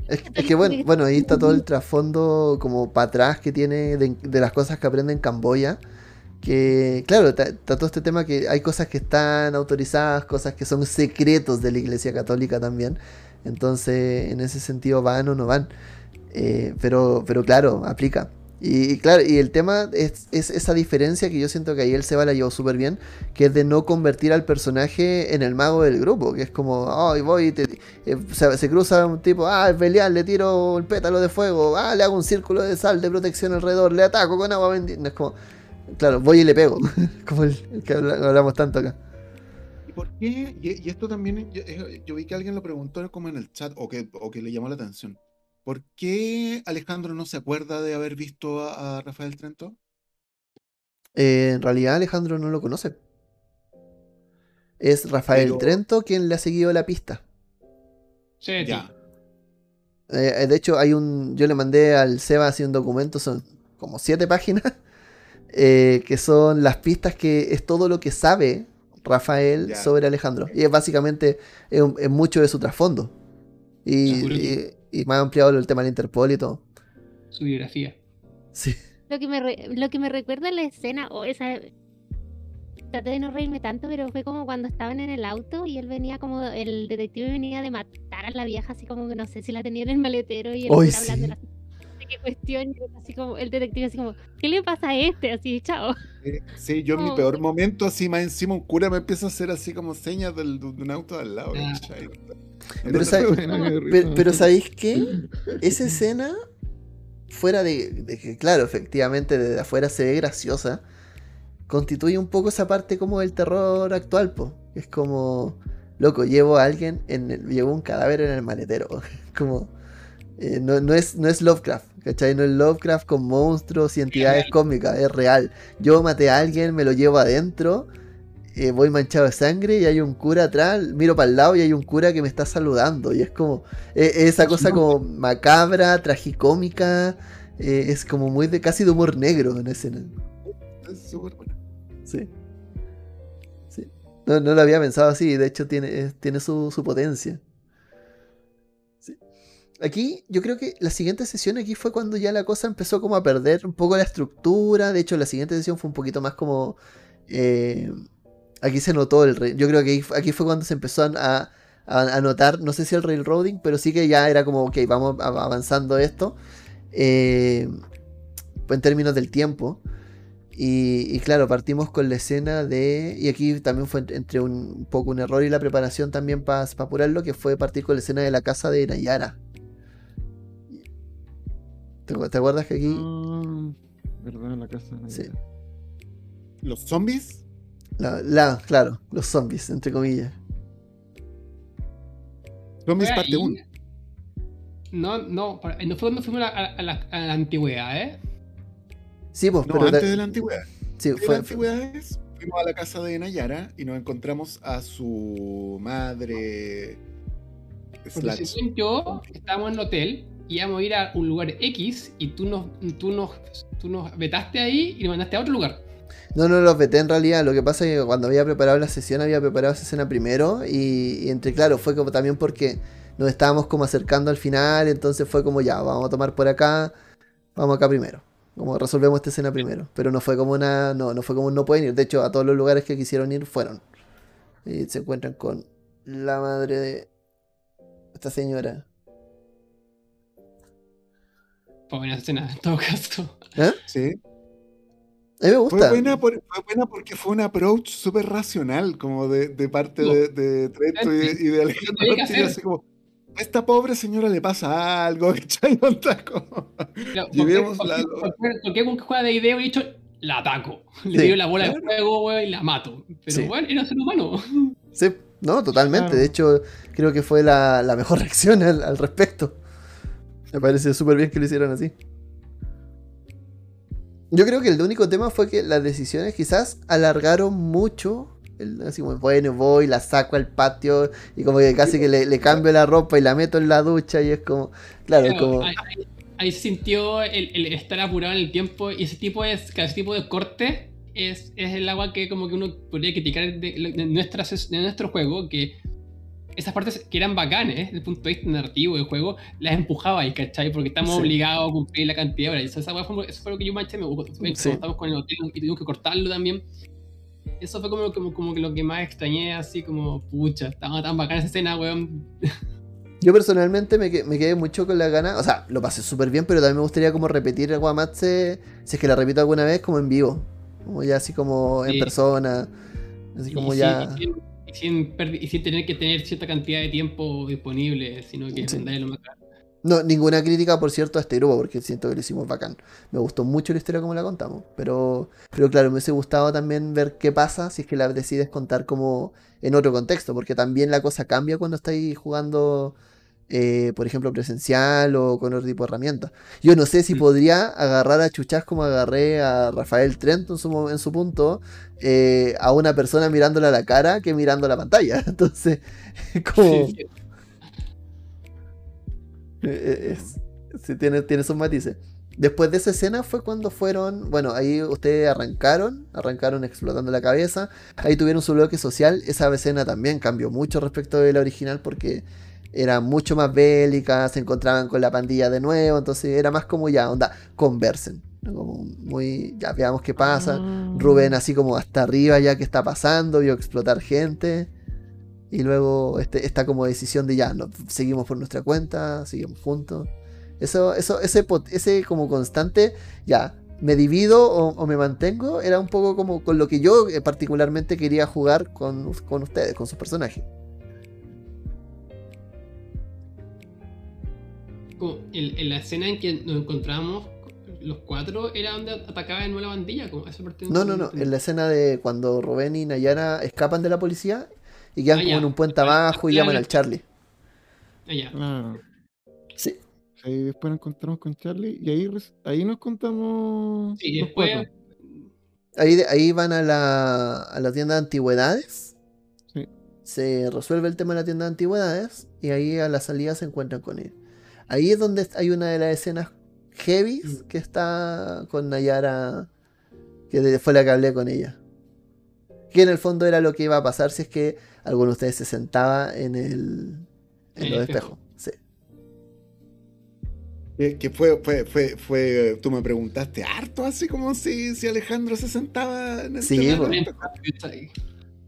Es, que bueno, bueno, ahí está todo el trasfondo como para atrás que tiene de, las cosas que aprende en Camboya. Que, claro, está todo este tema que hay cosas que están autorizadas, cosas que son secretos de la Iglesia Católica también. Entonces, en ese sentido, van o no van. Eh, pero, pero claro, aplica. Y, claro, y el tema es, es esa diferencia que yo siento que ahí el Seba la llevó súper bien, que es de no convertir al personaje en el mago del grupo, que es como, ay, voy te, eh, se, cruza un tipo, ah, es Belial, le tiro el pétalo de fuego, ah, le hago un círculo de sal de protección alrededor, le ataco con agua bendita. Es como, claro, voy y le pego, como el, que habla- hablamos tanto acá. ¿Y por qué? Y, y esto también, yo, eh, yo vi que alguien lo preguntó como en el chat, o que, o que le llamó la atención. ¿Por qué Alejandro no se acuerda de haber visto a, a Rafael Trento? Eh, en realidad Alejandro no lo conoce. Es Rafael Pero- Trento quien le ha seguido la pista. Sí, Ya. Eh, de hecho, hay un. Yo le mandé al Seba así un documento, son como siete páginas. eh, que son las pistas que es todo lo que sabe Rafael Ya. sobre Alejandro. Y es básicamente es, un- es mucho de su trasfondo. Y, y más ampliado el tema del Interpol y todo. su biografía. Sí. Lo que me, re- lo que me recuerda la escena, o esa. Traté de no reírme tanto, pero fue como cuando estaban en el auto y él venía como. El detective venía de matar a la vieja, así como que no sé si la tenía en el maletero y él Ay, cura hablando sí. de la- qué cuestión, así como el detective así como, ¿qué le pasa a este? Así, chao. Eh, Sí, yo en mi Oh. peor momento, así más encima, un cura me empieza a hacer así como señas del, de un auto de al lado. Ah. Pero, Entonces, ¿sabes- Bueno, me dio pero, risa. pero ¿sabéis qué? Esa escena, fuera de, de que, claro, efectivamente desde afuera se ve graciosa, constituye un poco esa parte como del terror actual, po. Es como, loco, llevo a alguien, en el- llevo un cadáver en el maletero. Como, eh, no, no es, no es Lovecraft, ¿cachai? No es Lovecraft con monstruos y entidades real. cómicas, es real. Yo maté a alguien, me lo llevo adentro. eh, voy manchado de sangre y hay un cura atrás, miro para el lado y hay un cura que me está saludando. Y es como eh, esa cosa como macabra, tragicómica, eh, es como muy de casi de humor negro en escena. Es súper buena. Sí. Sí. No, no lo había pensado así, de hecho tiene, tiene su, su potencia. Aquí, yo creo que la siguiente sesión aquí fue cuando ya la cosa empezó como a perder un poco la estructura. De hecho, la siguiente sesión fue un poquito más como. eh, aquí se notó el. re- Yo creo que aquí, fue cuando se empezó a, notar, no sé si el railroading, pero sí que ya era como, ok, vamos avanzando esto. eh, en términos del tiempo. Y, claro, partimos con la escena de. Y aquí también fue entre un, un poco un error y la preparación también para apurarlo, que fue partir con la escena de la casa de Nayara. ¿Te, acu- te acuerdas que aquí Ah, ¿Verdad? La casa. de Sí. Los zombies. la, la- claro, los zombies, entre comillas. Zombies parte ahí. 1. No, no, para- no fue cuando fuimos a, a- a la, a la antigüedad, ¿eh? Sí, pues, No, pero. antes de- de la antigüedad. sí, fue, la antigüedad es, fuimos a la casa de Nayara y nos encontramos a su madre. Porque Slash. según yo, estábamos en el hotel y íbamos a ir a un lugar X y tú nos, tú nos, tú nos vetaste ahí y nos mandaste a otro lugar. No, no los veté en realidad. Lo que pasa es que cuando había preparado la sesión, había preparado esa escena primero. Y, entre, claro, fue como también porque nos estábamos como acercando al final. Entonces fue como ya, vamos a tomar por acá. Vamos acá primero. Como resolvemos esta escena primero. Pero no fue como una. No, no fue como no pueden ir. De hecho, a todos los lugares que quisieron ir fueron. Y se encuentran con la madre de esta señora. Fue buena escena, en todo caso. ¿Eh? Sí. A mí me Fue gusta. buena, por- fue buena porque fue un approach súper racional, como de, de parte No. de, de Trento y, y de Alejandro. así como, a esta pobre señora le pasa algo, ¿cachai? Como- Pero, Llevemos porque- la- porque- Porque algún que juega de idea hubiera dicho, la ataco. Le Sí, la bola claro. de fuego, y la mato. Pero Sí. bueno, era un ser humano. Sí, no, totalmente. Claro. De hecho, creo que fue la, la mejor reacción al, al respecto. Me parece súper bien que lo hicieron así. Yo creo que el único tema fue que las decisiones quizás alargaron mucho. El- así como, bueno, voy, la saco al patio y como que casi que le, le cambio la ropa y la meto en la ducha y es como, claro, como... ahí, ahí- sintió el, el estar apurado en el tiempo y ese tipo de, ese tipo de corte es, es el agua que como que uno podría criticar de, de nuestra de nuestro juego, que esas partes que eran bacanes desde el punto de vista narrativo del juego, las empujaba ahí, ¿cachai? Porque estamos Sí. obligados a cumplir la cantidad de horas. Eso, esa fue, eso fue lo que yo manché, me, cuando Sí. estamos con el hotel y tuvimos que cortarlo también. Eso fue como, como, como que lo que más extrañé, así como, pucha, estaba tan bacana esa escena, weón. Yo personalmente me, me quedé mucho con la gana, o sea, lo pasé súper bien, pero también me gustaría como repetir el Guamatse, si es que la repito alguna vez, como en vivo, como ya así como en persona, así como ya... y, sin, y sin tener que tener cierta cantidad de tiempo disponible, sino que Sí. mandarle lo más claro. No, ninguna crítica, por cierto, a este grupo, porque siento que lo hicimos bacán. Me gustó mucho la historia como la contamos, pero, pero claro, me hubiese gustado también ver qué pasa si es que la decides contar como en otro contexto, porque también la cosa cambia cuando estáis jugando, eh, por ejemplo, presencial o con otro tipo de herramientas. Yo no sé si Mm. podría agarrar a Chuchas como agarré a Rafael Trento en su, en su punto, eh, a una persona mirándole a la cara que mirando la pantalla. Entonces, como... Sí. Eh, es- sí, tiene, tiene sus matices. Después de esa escena fue cuando fueron, bueno, ahí ustedes arrancaron, arrancaron explotando la cabeza, ahí tuvieron su bloque social, esa escena también cambió mucho respecto de la original porque era mucho más bélica, se encontraban con la pandilla de nuevo, entonces era más como ya, onda, conversen, muy, ya veamos qué pasa, Ah. Rubén así como hasta arriba ya que está pasando, vio explotar gente. Y luego este, esta como decisión de ya, no, seguimos por nuestra cuenta, seguimos juntos. Eso, eso, ese, ese como constante, ya, me divido o, o me mantengo, era un poco como con lo que yo eh, particularmente quería jugar con, con ustedes, con sus personajes. Como el- en la escena en que nos encontramos los cuatro era donde atacaba de nuevo la bandilla. Como esa parte No, no, no, en la escena de cuando Rubén y Nayara escapan de la policía y quedan Ah, como ya. en un puente abajo y Claro. llaman al Charlie. Ah, ya. Claro. Sí. Ahí después nos encontramos con Charlie y ahí, ahí nos contamos. Sí, los después. cuatro. Ahí, ahí van a la, a la tienda de antigüedades. Sí. Se resuelve el tema de la tienda de antigüedades. Y ahí a la salida se encuentran con él. Ahí es donde hay una de las escenas heavy que está con Nayara Que fue la que hablé con ella. Que en el fondo era lo que iba a pasar si es que alguno de ustedes se sentaba en el. en El los espejo. espejos. Sí. Que, que fue, fue, fue, fue, tú me preguntaste harto, así como si, si Alejandro se sentaba en el Sí. ¿cachai?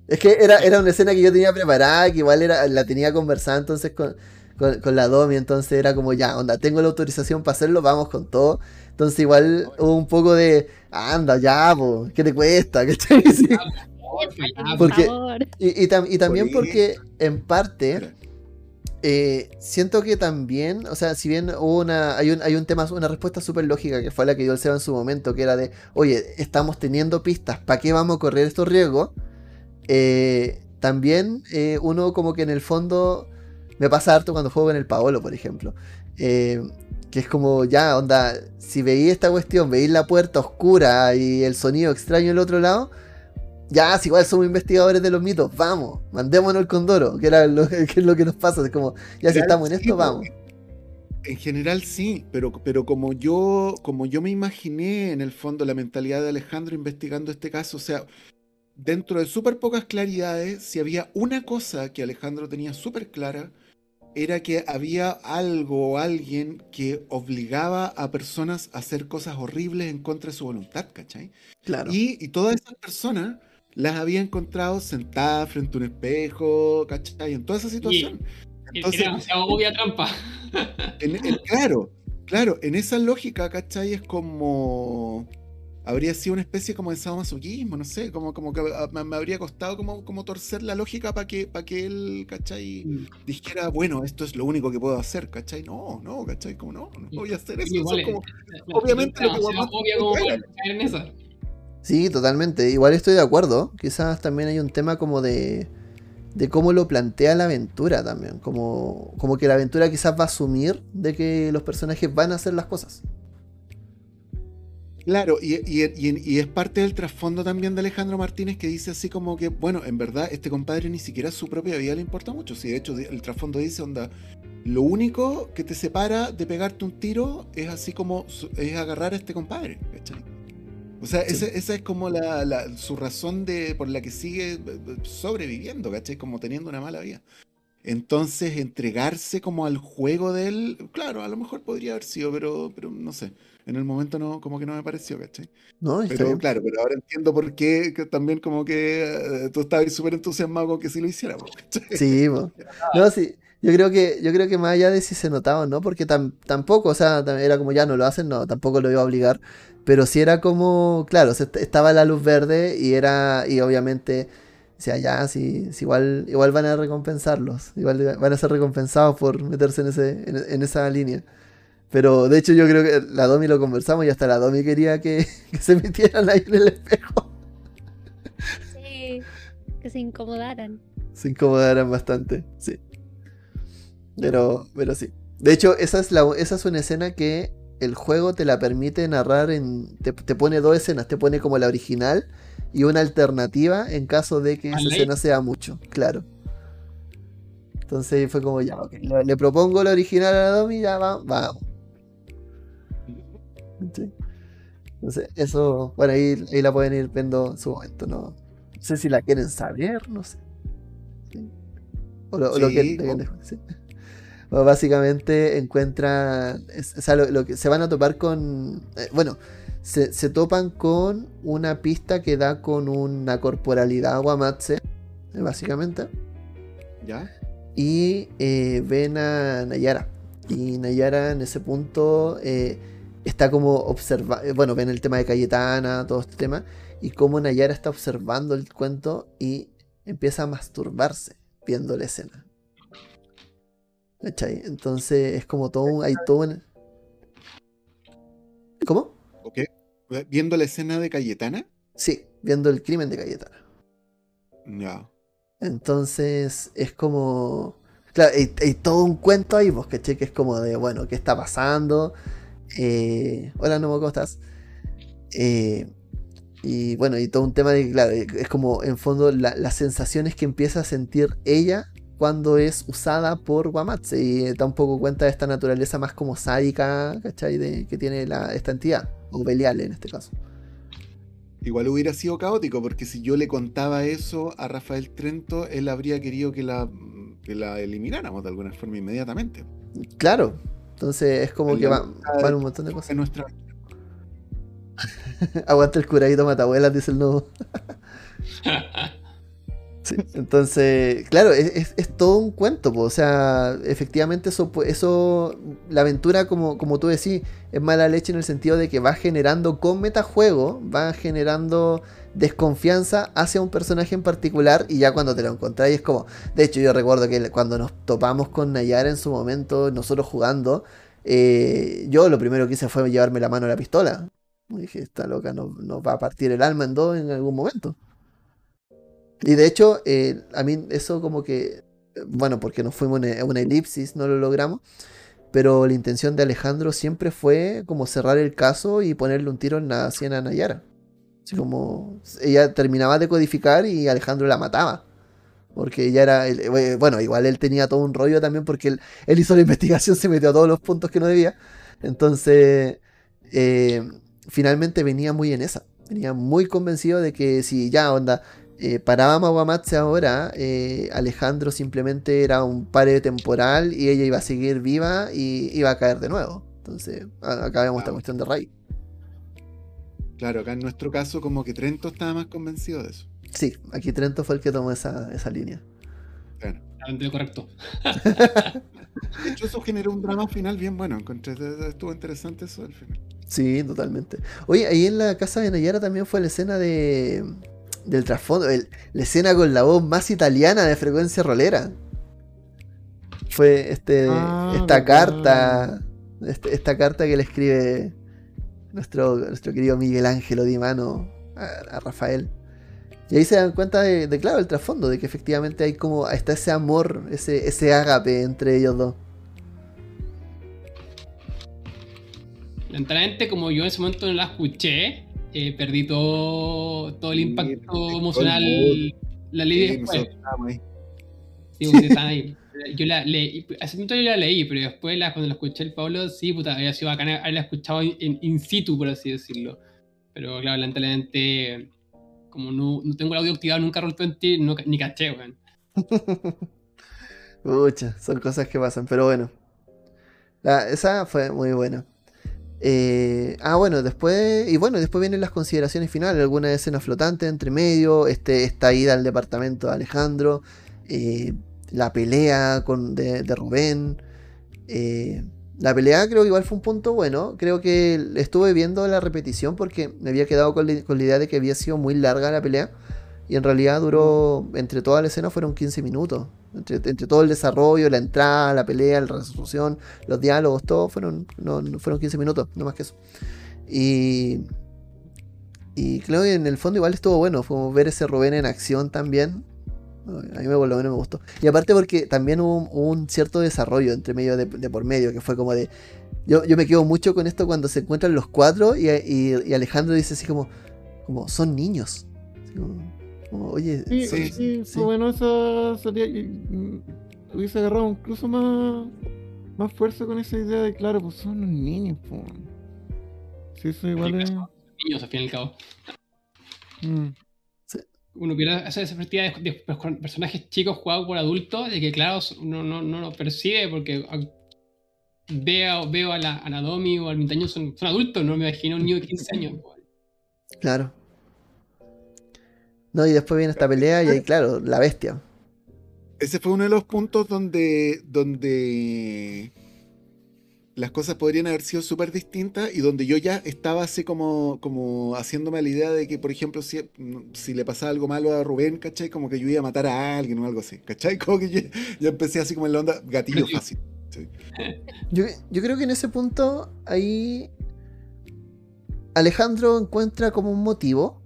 Es que era, era una escena que yo tenía preparada, que igual era, la tenía conversada entonces con, con, con la Domi, entonces era como ya, onda, tengo la autorización para hacerlo, vamos con todo. Entonces igual hubo un poco de, anda, ya, po, ¿qué te cuesta? Porfa, ya, Por Porque- favor. Y, y tam- y también Oye. porque en parte eh, siento que también, o sea, si bien hubo una, hay un, hay un tema, una respuesta súper lógica que fue la que dio el Seba en su momento, que era de, oye, estamos teniendo pistas, ¿para qué vamos a correr estos riesgos? Eh, también eh, uno como que en el fondo me pasa harto cuando juego en el Paolo, por ejemplo. eh, que es como, ya, onda, si veis esta cuestión, veis la puerta oscura y el sonido extraño del otro lado, ya, si igual somos investigadores de los mitos, vamos, mandémonos el condoro, que era lo que, es lo que nos pasa, es como, ya si estamos en esto, vamos. En general sí, pero, pero como yo, como yo me imaginé en el fondo la mentalidad de Alejandro investigando este caso, o sea, dentro de súper pocas claridades, si había una cosa que Alejandro tenía súper clara, era que había algo o alguien que obligaba a personas a hacer cosas horribles en contra de su voluntad, ¿cachai? Claro. Y, y todas esas personas las había encontrado sentadas frente a un espejo, ¿cachai? En toda esa situación. Entonces, Era demasiado obvia trampa. en- en- claro, claro, en esa lógica, ¿cachai? Es como. Habría sido una especie como de sadomasoquismo, no sé, como, como que ah, me, me habría costado como, como torcer la lógica para que, para que él, ¿cachai? Dijera, bueno, esto es lo único que puedo hacer, ¿cachai? No, no, ¿cachai? Como no, no voy a hacer eso. Igual es- como- la- obviamente lo que quiera. para caer en esa. Sí, totalmente. Igual estoy de acuerdo. Quizás también hay un tema como de, de cómo lo plantea la aventura también. Como, como que la aventura quizás va a asumir de que los personajes van a hacer las cosas. Claro, y, y- y- y es parte del trasfondo también de Alejandro Martínez que dice así como que, bueno, en verdad este compadre ni siquiera su propia vida le importa mucho. Si de hecho el trasfondo dice, onda, lo único que te separa de pegarte un tiro es así como, es agarrar a este compadre, ¿cachai? O sea, Sí. esa es como la, la- su razón de, por la que sigue eh, sobreviviendo, ¿cachai? Como teniendo una mala vida. Entonces, entregarse como al juego de él, claro, a lo mejor podría haber sido, pero, pero no sé. En el momento no, como que no me pareció, ¿cachai? ¿No? Está Pero bien. claro, pero ahora entiendo por qué que también como que eh, tú estabas súper entusiasmado con que sí lo hiciéramos, ¿cachai? Sí, po. No, sí. Yo creo que, yo creo que más allá de si se notaba o no, porque tam- tampoco, o sea, era como ya no lo hacen, no, tampoco lo iba a obligar. Pero sí era como, claro, estaba la luz verde y era, y obviamente, o sea, ya, sí, igual, igual van a recompensarlos, igual van a ser recompensados por meterse en ese, en, en esa línea. Pero de hecho yo creo que la Domi lo conversamos y hasta la Domi quería que, que se metieran ahí en el espejo. Sí, que se incomodaran. Se incomodaran bastante, sí. Pero, pero sí. De hecho, esa es, la, esa es una escena que el juego te la permite narrar en. Te, te pone dos escenas, te pone como la original y una alternativa en caso de que esa escena sea mucho, claro. Entonces fue como ya, ok, le, le propongo la original a la Domi, ya va, vamos. Sí. Entonces, eso, bueno, ahí, ahí la pueden ir viendo en su momento, ¿no? No sé si la quieren saber, no sé. Sí. O lo, o que- sí. Bueno, básicamente encuentran, es- o sea, lo, lo que se van a topar con, eh, bueno, se, se topan con una pista que da con una corporalidad Wamatse, eh, básicamente, ¿Ya? y eh, ven a Nayara. Y Nayara en ese punto eh, está como observando, bueno, ven el tema de Cayetana, todo este tema, y cómo Nayara está observando el cuento y empieza a masturbarse viendo la escena. ¿Cachai? Entonces es como todo un... Hay todo un... ¿Cómo? Ok. Viendo la escena de Cayetana. Sí, viendo el crimen de Cayetana. Ya. Entonces es como. Claro, hay, hay todo un cuento ahí, pues, ¿cachai? Que es como de, bueno, ¿qué está pasando? Eh, hola, Nomo, ¿cómo estás? Eh, y bueno, y todo un tema de, claro, es como en fondo la- las sensaciones que empieza a sentir ella cuando es usada por Wamatse y da un poco cuenta de esta naturaleza más como sádica, ¿cachai? De, que tiene la, esta entidad, o Belial en este caso. igual hubiera sido caótico, porque si yo le contaba eso a Rafael Trento, él habría querido que la, que la elimináramos de alguna forma inmediatamente. Claro. Entonces es como que va- van un montón de cosas. Nuestra... Aguanta el curadito matabuelas, dice el nuevo. Sí, entonces, claro, es, es- es todo un cuento, po, o sea, efectivamente eso, eso, la aventura, como, como tú decís, es mala leche en el sentido de que va generando con metajuego, va generando desconfianza hacia un personaje en particular y ya cuando te lo encontráis es como, de hecho yo recuerdo que cuando nos topamos con Nayara en su momento, nosotros jugando, eh, yo lo primero que hice fue llevarme la mano a la pistola. Dije, esta loca nos, nos va a partir el alma en dos en algún momento. Y de hecho, eh, a mí eso como que, bueno, porque nos fuimos en una elipsis, no lo logramos, pero la intención de Alejandro siempre fue como cerrar el caso y ponerle un tiro en la sien a Nayara. Así como ella terminaba de codificar y Alejandro la mataba. Porque ella era, eh, bueno, igual él tenía todo un rollo también porque él, él hizo la investigación, se metió a todos los puntos que no debía. Entonces, eh, finalmente venía muy en esa. Venía muy convencido de que si ya, onda, eh, parábamos a Guamatse ahora, eh, Alejandro simplemente era un pare temporal y ella iba a seguir viva y iba a caer de nuevo. Entonces, acá vemos esta cuestión de Ray. Claro, acá en nuestro caso como que Trento estaba más convencido de eso. Sí, aquí Trento fue el que tomó esa, esa línea. Claro. Totalmente correcto. De hecho, eso generó un drama final bien bueno. Encontré, estuvo interesante eso al final. Sí, totalmente. Oye, ahí en la casa de Nayara también fue la escena de del trasfondo, el- la escena con la voz más italiana de frecuencia rolera. Fue este Ah, esta verdad. carta, este- esta carta que le escribe nuestro, nuestro querido Miguel Ángelo Di Mano a, a Rafael. Y ahí se dan cuenta de, de, claro, el trasfondo, de que efectivamente hay como, está ese amor, ese, ese ágape entre ellos dos. Lamentablemente, como yo en ese momento no la escuché, eh, perdí todo, todo el impacto emocional. La leí Sí, después. nosotros estábamos ahí. Yo la leí, hace momento yo la leí, pero después la, cuando la escuché el Pablo, sí, puta, había sido bacana haberla escuchado in, situ, por así decirlo. Pero claro, lamentablemente, como no, no tengo el audio activado nunca Roll20, no, ni caché, weón. Pucha, son cosas que pasan, pero bueno. Esa fue muy buena. Eh, ah, bueno, después. Y bueno, después vienen las consideraciones finales, alguna escena flotante entre medio, este, esta ida al departamento de Alejandro, eh, la pelea con, de, de Rubén. eh, la pelea creo que igual fue un punto bueno. Creo que estuve viendo la repetición porque me había quedado con la, con la idea de que había sido muy larga la pelea. Y en realidad duró, entre toda la escena fueron 15 minutos. Entre, todo el desarrollo, la entrada, la pelea, la resolución, los diálogos, todo fueron, no, no fueron 15 minutos, no más que eso. Y, y creo que en el fondo igual estuvo bueno, fue ver ese Rubén en acción también. A mí me, por lo menos me gustó. Y aparte porque también hubo un, hubo un cierto desarrollo entre medio de, de por medio, que fue como de... Yo, yo me quedo mucho con esto cuando se encuentran los cuatro y, y- y Alejandro dice así como, como son niños. Como, como, Oye, Sí, son- sí, sí. fue bueno esa salida. y, mm, Hubiese agarrado incluso más, más fuerza con esa idea de, claro, pues son unos niños, pues. Sí, eso igual es. Niños, al fin y al cabo. mm, Uno pierde esa esa perspectiva de, de per- personajes chicos jugados por adultos, de que, claro, uno no, no lo percibe porque ah, veo, veo a la, a la Domi o al Mintaño, son, son adultos, no me imagino un niño de 15 años. Claro. No, y después viene esta pelea y ahí, claro, la bestia. Ese fue uno de los puntos donde, donde las cosas podrían haber sido súper distintas y donde yo ya estaba así como, como haciéndome la idea de que, por ejemplo, si, si le pasaba algo malo a Rubén, ¿cachai? Como que yo iba a matar a alguien o algo así, ¿cachai? Como que yo, yo empecé así como en la onda gatillo fácil. Yo, yo creo que en ese punto ahí Alejandro encuentra como un motivo.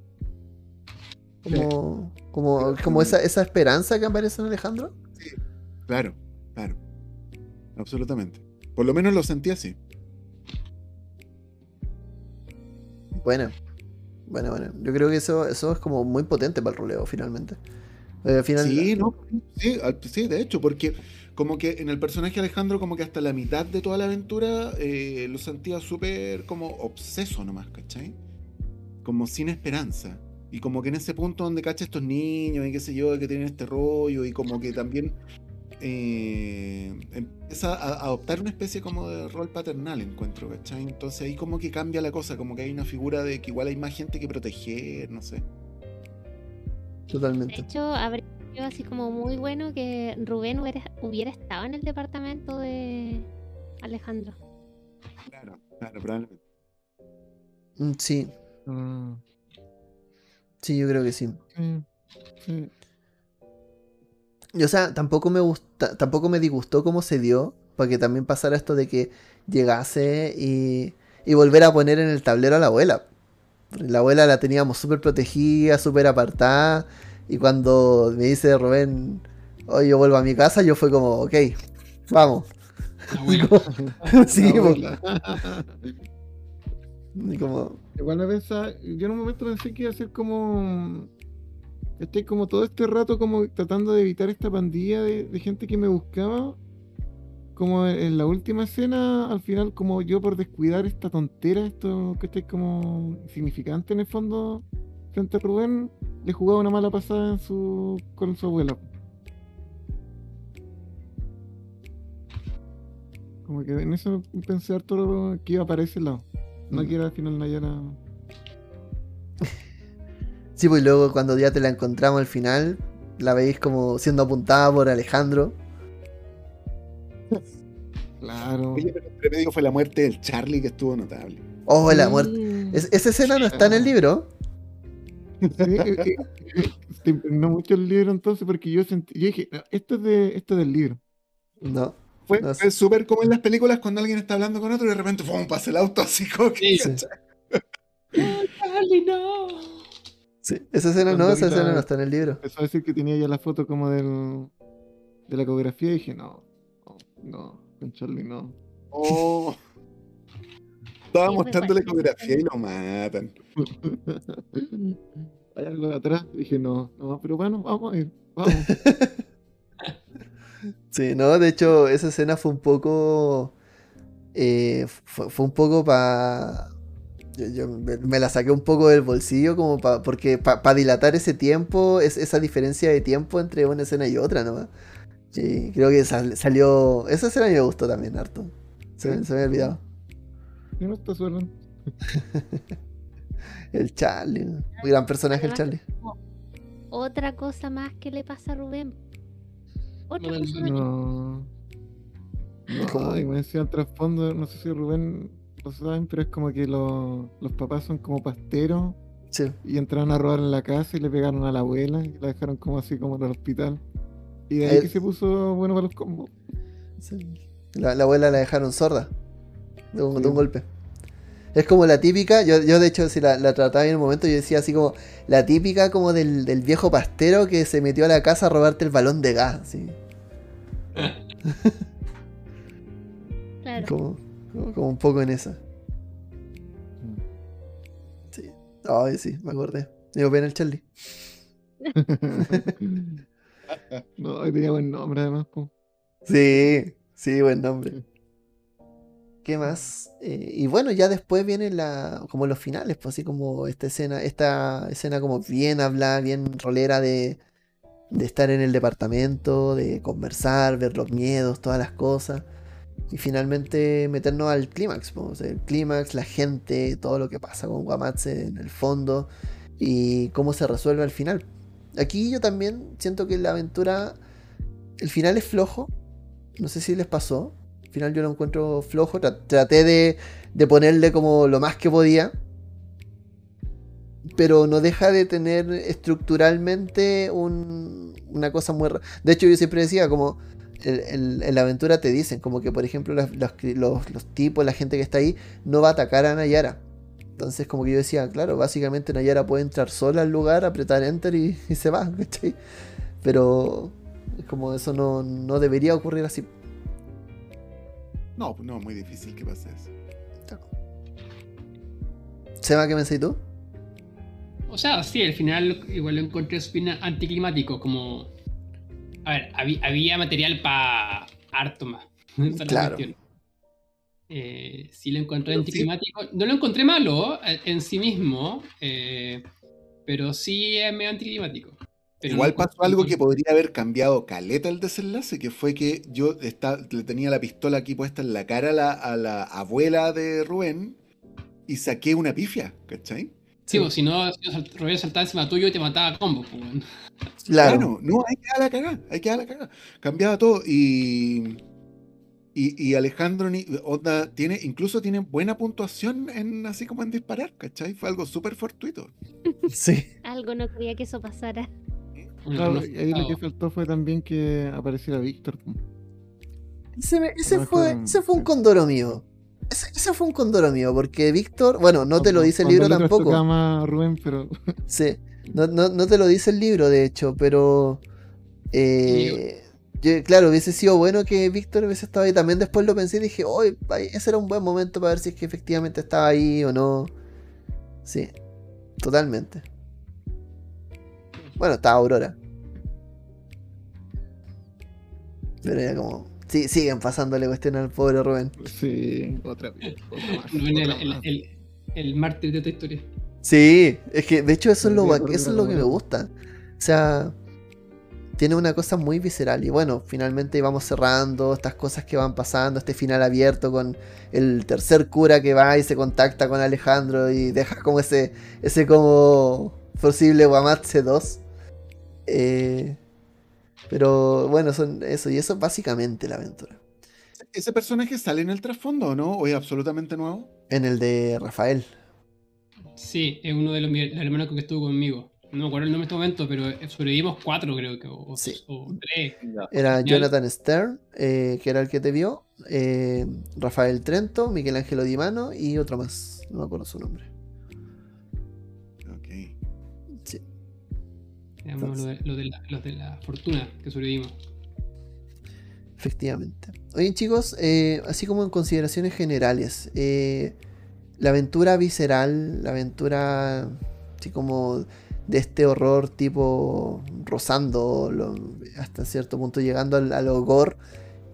Como, como, como esa, esa esperanza que aparece en Alejandro. Claro, claro. Absolutamente. Por lo menos lo sentí así. Bueno, bueno, bueno. Yo creo que eso, eso es como muy potente para el roleo finalmente. Eh, final, Sí, no, sí, sí, de hecho, porque como que en el personaje Alejandro, como que hasta la mitad de toda la aventura eh, lo sentía súper como obseso nomás, ¿cachai? como sin esperanza. Y como que en ese punto donde cacha estos niños y qué sé yo, que tienen este rollo, y como que también eh, empieza a adoptar una especie como de rol paternal, encuentro, ¿cachai? Entonces ahí como que cambia la cosa, como que hay una figura de que igual hay más gente que proteger, no sé. De Totalmente. hecho, habría sido así como muy bueno que Rubén hubiera, hubiera estado en el departamento de Alejandro. Claro, claro, probablemente. Mm, Sí, Ah, sí, yo creo que sí. sí, sí. Y, o sea, tampoco me gusta, tampoco me disgustó cómo se dio, para que también pasara esto de que llegase y, y volver a poner en el tablero a la abuela. La abuela la teníamos súper protegida, súper apartada, y cuando me dice Rubén, hoy yo vuelvo a mi casa, yo fue como, ok, vamos. Sí, como, Igual a veces, yo en un momento pensé que iba a ser como. Estoy como todo este rato como tratando de evitar esta pandilla de, de gente que me buscaba. Como en la última escena, al final, como yo por descuidar esta tontera, esto que estoy como insignificante en el fondo, frente a Rubén, le jugaba una mala pasada en su, con su abuela. Como que en eso pensé harto que iba para ese lado. No Mm. que era al final Nayara. Sí, pues y luego cuando ya te la encontramos al final, la veis como siendo apuntada por Alejandro. Claro. Oye, pero entre medio fue la muerte del Charlie que estuvo notable. Oh, la muerte. Es- esa escena no está en el libro. Sí, eh, eh, te impregnó mucho el libro entonces porque yo sentí, yo dije, "No, esto es de esto es del libro. No. Fue, No súper como en las películas cuando alguien está hablando con otro y de repente ¡pum! pasa el auto así como que. Sí. Sí. Charlie, no. Sí, esa escena no, esa escena no está en el libro. Empezó a decir que tenía ya la foto como del de la ecografía y dije, no, no, no, con Charlie no. Oh. Estaba Sí, mostrando la ecografía y lo matan. Hay algo de atrás, dije, no, no, pero bueno, vamos a ir, vamos. Sí, no, de hecho, esa escena fue un poco. eh, fue, fue un poco para. Yo, yo me, me la saqué un poco del bolsillo, como pa, porque para dilatar ese tiempo, es, esa diferencia de tiempo entre una escena y otra, ¿no? Sí, creo que sal- salió. Esa escena me gustó también, harto. Se, me- se me había olvidado. Y no está suelo. El Charlie, ¿no? Muy gran personaje el Charlie. Otra cosa más que le pasa a Rubén. Otra del cosa. No. No, y me decía el trasfondo, no sé si Rubén lo saben, pero es como que lo- los papás son como pasteros Sí. y entraron a robar en la casa y le pegaron a la abuela y la dejaron como así como en el hospital. Y de ahí El- que se puso bueno para los combos. Sí. La, la abuela la dejaron sorda de un, de un Sí. golpe. Es como la típica, yo, yo de hecho si la, la trataba en un momento, yo decía así como la típica como del, del viejo pastero que se metió a la casa a robarte el balón de gas, así. Claro. Como, como, como un poco en esa. Sí. Ay, sí, me acordé. Dio pena el Charlie. no, tenía buen nombre además. po. Sí, sí, buen nombre. ¿Qué más? Eh, y bueno, ya después vienen la, como los finales, pues así como esta escena, esta escena como bien hablada, bien rolera de, de estar en el departamento, de conversar, ver los miedos, todas las cosas. Y finalmente meternos al clímax, el clímax, la gente, todo lo que pasa con Guamatse en el fondo y cómo se resuelve al final. Aquí yo también siento que la aventura, el final es flojo, no sé si les pasó. Al final yo lo encuentro flojo. Tra- traté de, de ponerle como lo más que podía. Pero no deja de tener estructuralmente un- una cosa muy... De hecho yo siempre decía como... en la aventura te dicen como que por ejemplo los, los cri- los- los tipos, la gente que está ahí no va a atacar a Nayara. Entonces como que yo decía, claro, básicamente Nayara puede entrar sola al lugar, apretar enter y, y se va, ¿cachai? Pero es como eso no, no debería ocurrir así. No, pues no, muy difícil que pase eso. Seba, ¿qué pensás tú? O sea, sí, al final igual lo encontré anticlimático, como... A ver, habí- había material para harto más. Claro. Eh, sí lo encontré sí. anticlimático. No lo encontré malo eh, en sí mismo, eh, pero sí es medio anticlimático. Pero Igual no pasó algo que podría haber cambiado caleta el desenlace, que fue que yo está- le tenía la pistola aquí puesta en la cara a la, a la abuela de Rubén y saqué una pifia, ¿cachai? Sí, pues, si no, si no salt- Rubén saltaba encima tuyo y te mataba a combo. Pues. Claro. No, hay que dar la cagada, hay que dar la cagada. Cambiaba todo y. Y, y Alejandro ni- onda, tiene, incluso tiene buena puntuación en así como en disparar, ¿cachai? Fue algo súper fortuito. Sí. Algo no quería que eso pasara. Claro, ahí lo que faltó fue también que apareciera Víctor. Ese, me- ese No, fue, ese fue un condoro mío. Ese, ese fue un condoro mío, porque Víctor, bueno, no te lo dice el libro tampoco. trastocaba más a Rubén, pero Sí, no, no, no te lo dice el libro, de hecho, pero. eh, yo- claro, hubiese sido bueno que Víctor hubiese estado ahí. También después lo pensé y dije, hoy ese era un buen momento para ver si es que efectivamente estaba ahí o no. Sí, totalmente. Bueno, estaba Aurora. Pero era como. Sí, siguen pasándole cuestión al pobre Rubén. sí, otra vez. Otra más, Rubén el, otra el, más. el, el mártir de esta historia. Sí, es que de hecho eso es lo, eso es lo que me gusta. O sea, tiene una cosa muy visceral. Y bueno, finalmente vamos cerrando estas cosas que van pasando, este final abierto con el tercer cura que va y se contacta con Alejandro y deja como ese, ese como posible Guamatse 2. Eh, pero bueno, son eso, y eso es básicamente la aventura. ¿Ese personaje sale en el trasfondo o no? ¿O es absolutamente nuevo? En el de Rafael. Sí, es uno de los, hermanos que estuvo conmigo. No me acuerdo el nombre en este momento, pero eh, sobrevivimos cuatro, creo que, o, Sí. o tres. Era Genial. Jonathan Stern, eh, que era el que te vio, eh, Rafael Trento, Miguel Ángelo Dimano y otro más, no me acuerdo su nombre. Éramos los de, los de la, los de la fortuna que sobrevivimos. Efectivamente. Oye chicos, eh, así como en consideraciones generales, eh, la aventura visceral, la aventura así como de este horror tipo rozando lo- hasta cierto punto llegando al, al gore,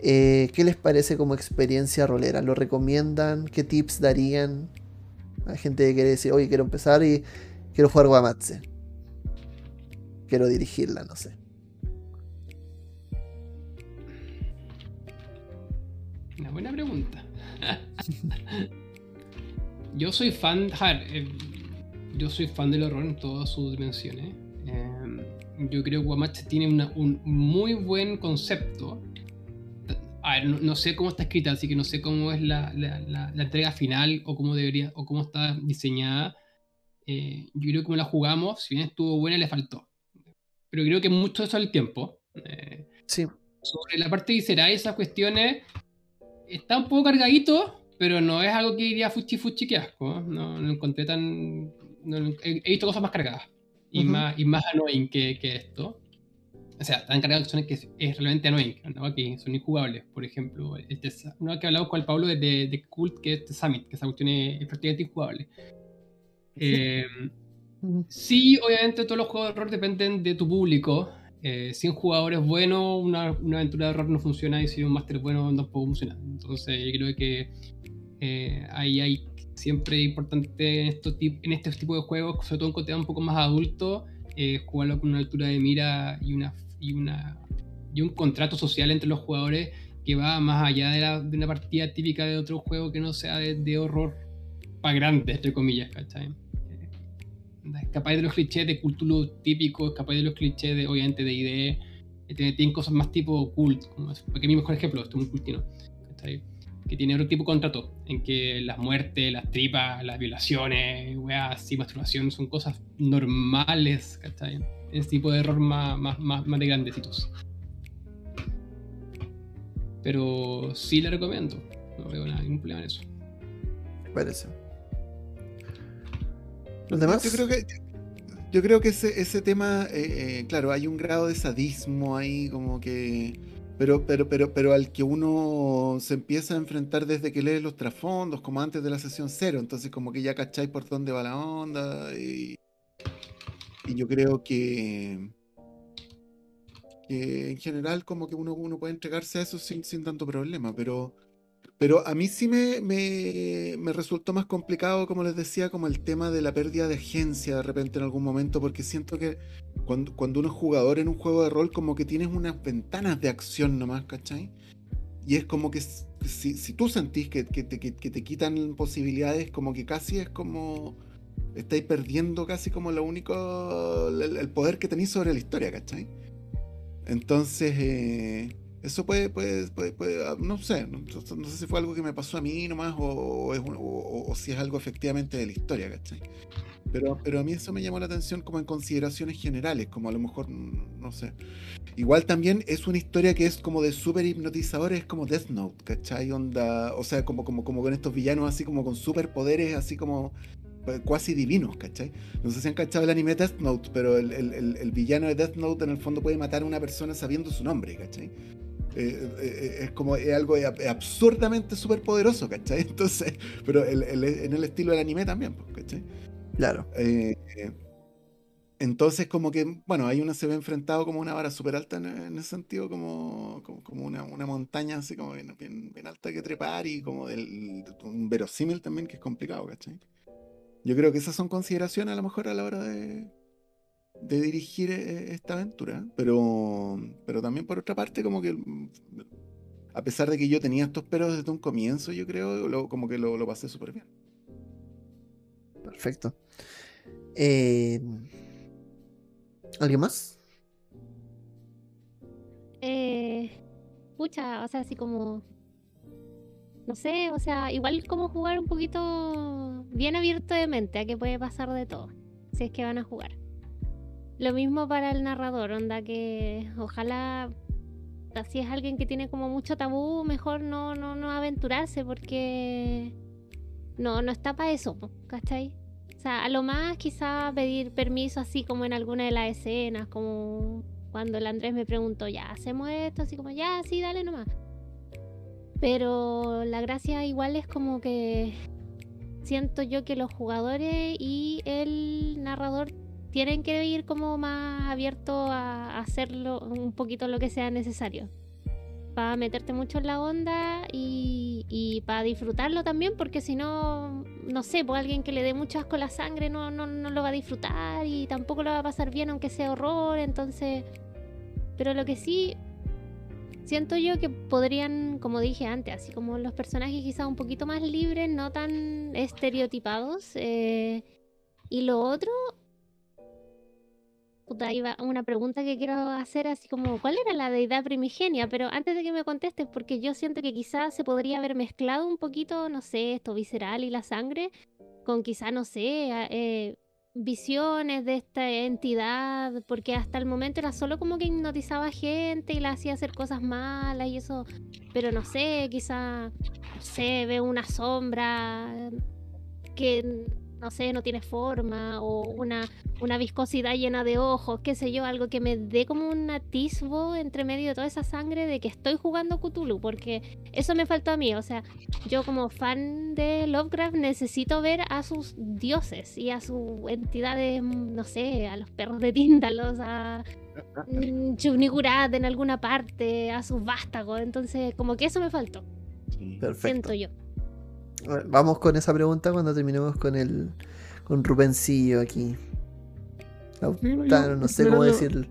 eh, ¿qué les parece como experiencia rolera? ¿Lo recomiendan? ¿Qué tips darían? Hay gente que quiere decir, oye, quiero empezar y quiero jugar Guamatse. Quiero dirigirla, no sé. Una buena pregunta. yo soy fan, ver, eh, yo soy fan del horror en todas sus dimensiones. Eh, yo creo que Guamache tiene un muy buen concepto. A ver, no, sé cómo está escrita, así que no sé cómo es la, la- la- la entrega final o cómo debería o cómo está diseñada. Eh, yo creo que como la jugamos, si bien estuvo buena, le faltó. Pero creo que mucho eso es el tiempo. Eh, Sí, sobre la parte visceral, esas cuestiones, está un poco cargadito, pero no es algo que diría fuchi fuchi que asco. No, no lo encontré tan. no he, he visto cosas más cargadas y, Ujú. más, y más annoying que, que esto. O sea, tan cargadas que son que es, es realmente annoying, ¿no? que son injugables. Por ejemplo, este, una que hablamos con el Pablo de, de, de Cult, que es este Summit, que esa cuestión es, es prácticamente injugable. Eh, Sí, obviamente todos los juegos de horror dependen de tu público. Eh, sin jugadores buenos, una, una aventura de horror no funciona y sin un máster bueno tampoco funciona. Entonces yo creo que eh, ahí hay siempre importante en, estos en este tipo de juegos, sobre todo en contenido un poco más adulto, eh, jugarlo con una altura de mira y, una, y, un contrato social entre los jugadores que va más allá de una partida típica de otro juego que no sea de, de horror para grandes, entre comillas, ¿cachai? Escapáis de los clichés de Cthulhu típico, escapáis de los clichés de, obviamente, de ID, tienen, tienen cosas más tipo cult, como es, porque mi mejor ejemplo, esto es muy cultino, que tiene otro tipo de contrato, en que las muertes, las tripas, las violaciones, weas así, masturbación, son cosas normales, ¿cachai? Ese tipo de error más, más, más, más de grandecitos. Pero sí le recomiendo, no veo nada, ningún problema en eso. parece. Yo creo que, yo creo que ese, ese tema, eh, eh, claro, hay un grado de sadismo ahí, como que. Pero, pero, pero, pero al que uno se empieza a enfrentar desde que lee los trasfondos, como antes de la sesión cero. Entonces, como que ya cacháis por dónde va la onda. Y, y yo creo que. que en general, como que uno, uno puede entregarse a eso sin, sin tanto problema. Pero. Pero a mí sí me, me, resultó más complicado, como les decía, como el tema de la pérdida de agencia de repente en algún momento, porque siento que cuando, cuando uno es jugador en un juego de rol, como que tienes unas ventanas de acción nomás, ¿cachai? Y es como que si, si tú sentís que, que te, que- que te quitan posibilidades, como que casi es como estáis perdiendo casi como lo único, el, el poder que tenéis sobre la historia, ¿cachai? Entonces, eh, eso puede, puede, puede, puede, ah, no sé, no, no sé si fue algo que me pasó a mí nomás o, o es un- o- o- si es algo efectivamente de la historia, ¿cachai? Pero, pero a mí eso me llamó la atención como en consideraciones generales, como a lo mejor, no sé. Igual también es una historia que es como de súper hipnotizadores, es como Death Note, ¿cachai? Onda, o sea, como, como, como con estos villanos así como con superpoderes, así como eh, cuasi divinos, ¿cachai? No sé si han cachado el anime Death Note, pero el, el- el- el villano de Death Note en el fondo puede matar a una persona sabiendo su nombre, ¿cachai? Eh, eh, es como es algo ab- absurdamente superpoderoso, ¿cachai? Entonces, pero el- el- en el estilo del anime también, pues, ¿cachai? Claro. Eh, eh, entonces, como que, bueno, ahí uno se ve enfrentado como una vara súper alta en, en ese sentido, como, como, como una, una montaña así como bien, bien- bien alta que trepar y como del, un verosímil también que es complicado, ¿cachai? Yo creo que esas son consideraciones a lo mejor a la hora de, de dirigir eh, esta aventura, pero, pero también por otra parte como que a pesar de que yo tenía estos peros desde un comienzo, yo creo, lo- como que lo, lo pasé súper bien. Perfecto. Eh, ¿Alguien más? Eh, pucha, o sea, así como. No sé, o sea, igual como jugar un poquito bien abierto de mente a que puede pasar de todo, si es que van a jugar. Lo mismo para el narrador, onda que ojalá, si es alguien que tiene como mucho tabú, mejor no, no, no aventurarse porque no, no está para eso, ¿cachai? O sea, a lo más quizá pedir permiso así como en alguna de las escenas, como cuando el Andrés me preguntó, ya, hacemos esto, así como, ya, sí, dale nomás. Pero la gracia igual es como que siento yo que los jugadores y el narrador tienen que ir como más abiertos a hacerlo un poquito lo que sea necesario. Para meterte mucho en la onda y, y para disfrutarlo también, porque si no, no sé, pues alguien que le dé mucho asco la sangre no, no, no lo va a disfrutar y tampoco lo va a pasar bien aunque sea horror, entonces... Pero lo que sí siento yo que podrían, como dije antes, así como los personajes quizás un poquito más libres, no tan estereotipados. eh, y lo otro, iba una pregunta que quiero hacer así como, ¿cuál era la deidad primigenia? Pero antes de que me contestes, porque yo siento que quizás se podría haber mezclado un poquito, no sé, esto visceral y la sangre, con quizá, no sé, eh, visiones de esta entidad, porque hasta el momento era solo como que hipnotizaba gente y la hacía hacer cosas malas y eso, pero no sé, quizá, sé, veo una sombra que, no sé, no tiene forma, o una, una viscosidad llena de ojos, qué sé yo, algo que me dé como un atisbo entre medio de toda esa sangre de que estoy jugando Cthulhu, porque eso me faltó a mí, o sea, yo como fan de Lovecraft necesito ver a sus dioses y a sus entidades, no sé, a los perros de Tíndalos, a mm, Chugnicurat en alguna parte, a sus vástagos, entonces como que eso me faltó. Perfecto. siento yo. Vamos con esa pregunta cuando terminemos con el con Rubencillo aquí. Lautaro, no sé cómo decirlo.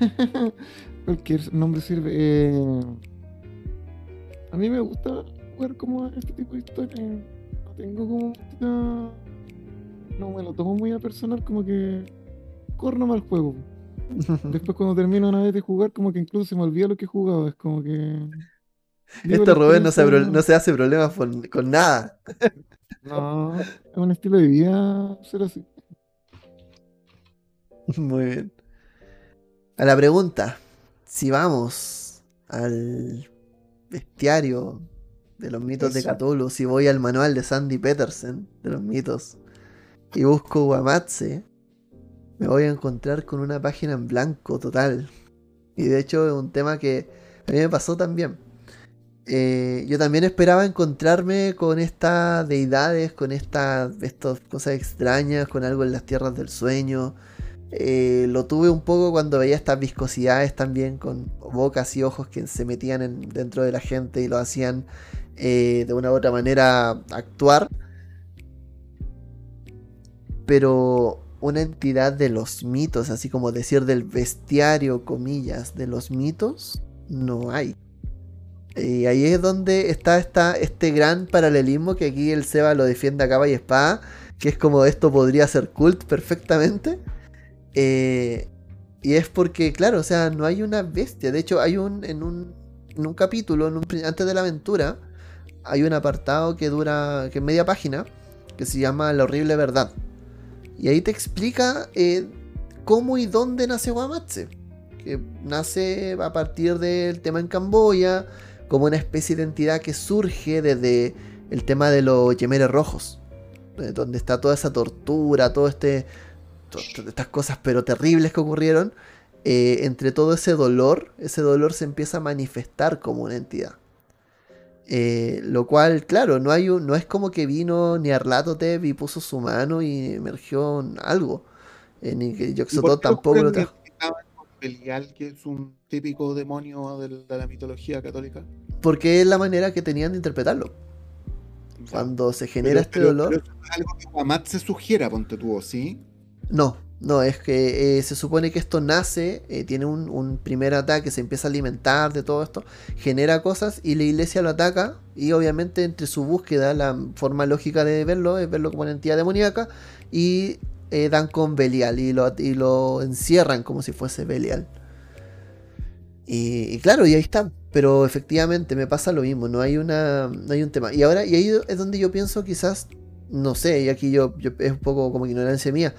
Cualquier nombre sirve. Eh, a mí me gusta jugar como este tipo de historias. No tengo como mucha- No me lo tomo muy a personal, como que corro nomás el juego. Después cuando termino una vez de jugar, como que incluso se me olvida lo que he jugado. Es como que. Este Rubén no se, no hace problemas con, con nada. No, es un estilo de vida ser así. Muy bien. A la pregunta, si vamos al bestiario de los mitos de. Cthulhu, si voy al manual de Sandy Petersen de los mitos y busco Guamatse, me voy a encontrar con una página en blanco total. Y de hecho es un tema que a mí me pasó también. Eh, yo también esperaba encontrarme con estas deidades, con estas cosas extrañas, con algo en las tierras del sueño, Eh, lo tuve un poco cuando veía estas viscosidades también con bocas y ojos que se metían en- dentro de la gente y lo hacían eh, de una u otra manera actuar. Pero una entidad de los mitos, así como decir del bestiario, comillas, de los mitos, no hay. Y ahí es donde está esta, este gran paralelismo que aquí el Seba lo defiende a capa y espada, que es como esto podría ser cult perfectamente. Eh, y es porque, claro, o sea, no hay una bestia. De hecho, hay un en un, en un capítulo, en un antes de la aventura, hay un apartado que dura, que es media página, que se llama La horrible verdad. Y ahí te explica eh, cómo y dónde nace Guamatse. Que nace a partir del tema en Camboya, como una especie de entidad que surge desde el tema de los yemeres rojos. eh, Donde está toda esa tortura, todo este. to- to- estas cosas pero terribles que ocurrieron. eh, entre todo ese dolor, ese dolor se empieza a manifestar como una entidad. Eh, lo cual, claro, no, hay un- no es como que vino ni Arlatotev y puso su mano y emergió un- algo. Eh, ni que ¿Y por Yoxotot qué tampoco lo trajo. que es un típico demonio de la mitología católica? Porque es la manera que tenían de interpretarlo. Cuando se pero- genera este pero- dolor. pero es algo que Guamat se sugiera, ponte tú, ¿sí? No, no, es que eh, se supone que esto nace, eh, tiene un, un primer ataque, se empieza a alimentar de todo esto, genera cosas y la iglesia lo ataca y obviamente entre su búsqueda, la forma lógica de verlo es verlo como una entidad demoníaca y eh, dan con Belial y lo, y lo encierran como si fuese Belial. Y, claro, y ahí está. Pero efectivamente me pasa lo mismo, no hay una no hay un tema. Y ahora, y ahí es donde yo pienso quizás, no sé, y aquí yo, yo- es un poco como ignorancia mía,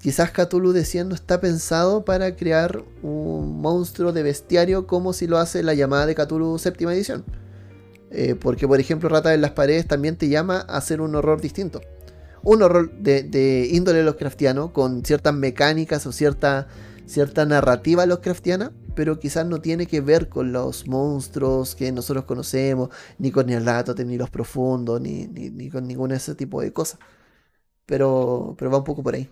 quizás Cthulhu decían no está pensado para crear un monstruo de bestiario como si lo hace la llamada de Cthulhu séptima edición. Eh, porque, por ejemplo, Rata en las paredes también te llama a hacer un horror distinto. Un horror de, de índole Lovecraftiano, con ciertas mecánicas o cierta, cierta narrativa Lovecraftiana, pero quizás no tiene que ver con los monstruos que nosotros conocemos, ni con Nyarlathotep, ni los profundos, ni, ni, ni con ningún ese tipo de cosas. Pero, pero va un poco por ahí.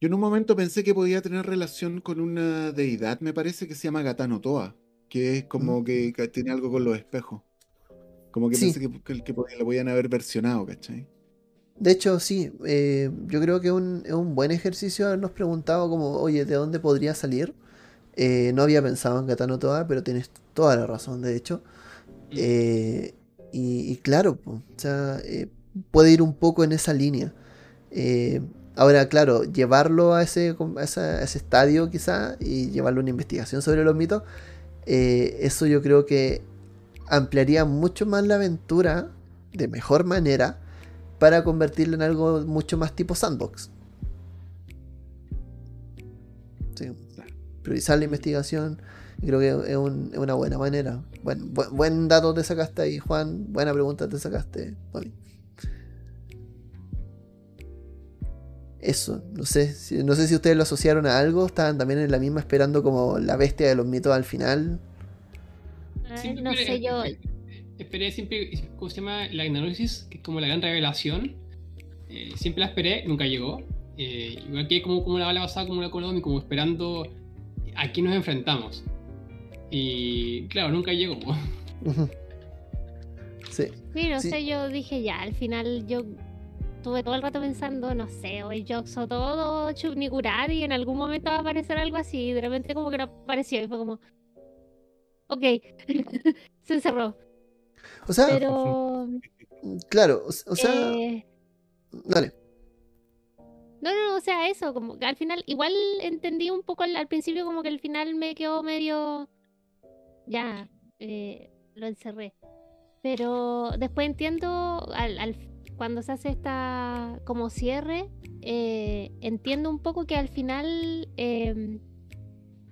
Yo en un momento pensé que podía tener relación con una deidad, me parece que se llama Gatano Toa, que es como Mm. que, que tiene algo con los espejos. Como que Sí. pensé que, que, que podía- lo podían haber versionado, ¿cachai? De hecho, sí, eh, yo creo que es un, es un buen ejercicio habernos preguntado como, oye, ¿de dónde podría salir? Eh, no había pensado en Gatano Toa, pero tienes toda la razón, de hecho. Eh, y, y claro, po, o sea, eh, puede ir un poco en esa línea. Eh, ahora, claro, llevarlo a ese, a a ese estadio quizá y llevarlo a una investigación sobre los mitos, eso yo creo que ampliaría mucho más la aventura de mejor manera para convertirlo en algo mucho más tipo sandbox. Sí, priorizar la investigación y creo que es, un- es una buena manera. Buen, buen, buen dato te sacaste ahí, Juan. Buena pregunta te sacaste, Tony. Eso, no sé, si, no sé si ustedes lo asociaron a algo, estaban también en la misma esperando como la bestia de los mitos al final. Ay, no esperé- sé, yo. Esperé siempre, ¿cómo se llama? La Ignosis, que es como la gran revelación. Eh, siempre la esperé, nunca llegó. Eh, igual que como, como la bala pasada, como la Konami, como esperando a quién nos enfrentamos. Y claro, nunca llegó. Sí. Sí, no Sí. sé, yo dije ya, al final yo estuve todo el rato pensando, no sé, hoy yo todo Chubnikurar y en algún momento va a aparecer algo así, y de repente como que no apareció y fue como, ok, se encerró. O sea, Pero, claro, o, o sea, eh, dale. No, no, o sea, eso, como que al final, igual entendí un poco al, al principio como que al final me quedó medio, ya, eh, lo encerré. Pero después entiendo, al, al- cuando se hace esta como cierre, eh, entiendo un poco que al final em,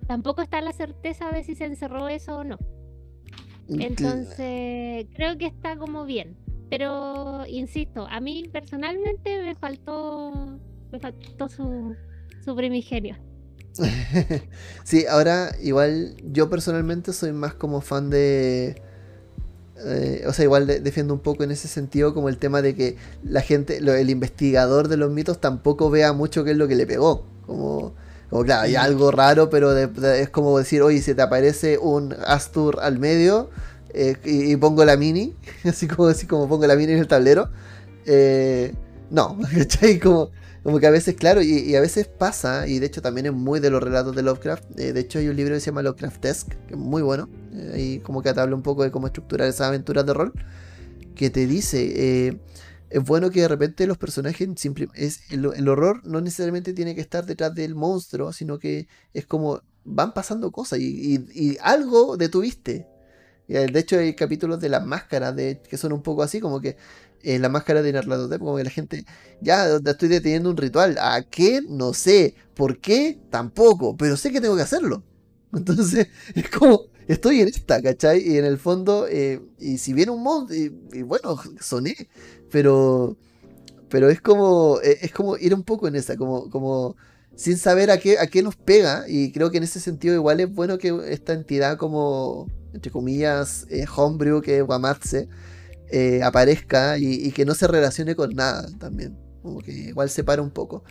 tampoco está la certeza de si se encerró eso o no. Entonces, creo que está como bien. Pero, insisto, a mí personalmente me faltó, me faltó su, su primigenio. sí, ahora igual yo personalmente soy más como fan de eh, o sea, igual de- defiendo un poco en ese sentido como el tema de que la gente, lo- el investigador de los mitos tampoco vea mucho qué es lo que le pegó. Como, como claro, hay algo raro, pero de- de- es como decir, oye, si te aparece un Astur al medio eh, y, y pongo la mini, así como, así como pongo la mini en el tablero, eh, no, ¿cachai? Como, como que a veces, claro, y, y a veces pasa, y de hecho también es muy de los relatos de Lovecraft. eh, de hecho, hay un libro que se llama Lovecraftesque, que es muy bueno. eh, ahí como que te habla un poco de cómo estructurar esas aventuras de rol. Que te dice, eh, es bueno que de repente los personajes, simple, el, horror no necesariamente tiene que estar detrás del monstruo, sino que es como van pasando cosas y, y- y algo detuviste. Y, eh, De hecho, hay capítulos de las máscaras que son un poco así, como que en la máscara de Narlatotep, como que la gente, ya estoy deteniendo un ritual. ¿A qué? No sé. ¿Por qué? Tampoco. Pero sé que tengo que hacerlo. Entonces, es como, estoy en esta, ¿cachai? Y en el fondo, eh, y si viene un mod, y, bueno, soné. Pero, pero es como, eh, es como ir un poco en esa, como, como sin saber a qué, a qué nos pega. Y creo que en ese sentido igual es bueno que esta entidad como, entre comillas, eh, homebrew, que es Wamatse, eh, aparezca y, y que no se relacione con nada también. Como que igual separa un poco.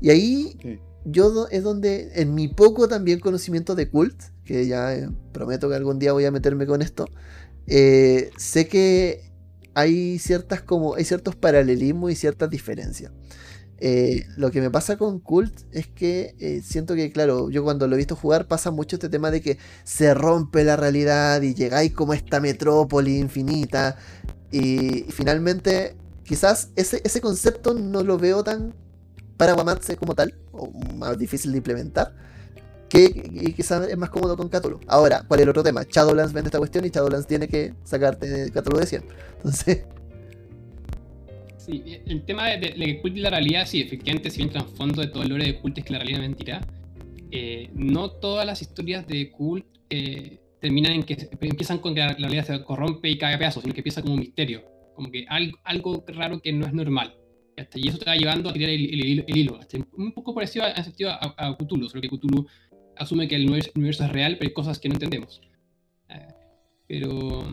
Y ahí Sí. yo es donde, en mi poco también conocimiento de cult, que ya eh, prometo que algún día voy a meterme con esto, eh, sé que hay ciertas como, hay ciertos paralelismos y ciertas diferencias. Eh, lo que me pasa con Cult es que eh, siento que, claro, yo cuando lo he visto jugar pasa mucho este tema de que se rompe la realidad y llegáis como a esta metrópoli infinita y, finalmente quizás ese, ese concepto no lo veo tan para Wamatse como tal, o más difícil de implementar, que y quizás es más cómodo con Cthulhu. Ahora, ¿cuál es el otro tema? Shadowlands vende esta cuestión y Shadowlands tiene que sacarte Cthulhu de 100. Entonces, Sí, el tema de, de, de Cult y la realidad, sí, efectivamente, si bien trasfondo de todo el lore de Cult es que la realidad es mentira, eh, no todas las historias de Cult eh, terminan en que empiezan con que la, realidad se corrompe y cae a pedazos, sino que empieza como un misterio, como que algo, algo raro que no es normal. Y eso te va llevando a tirar el, el- el- hilo. ¿cachai? Un poco parecido en sentido a, a Cthulhu, solo que Cthulhu asume que el universo, es real, pero hay cosas que no entendemos. Eh, pero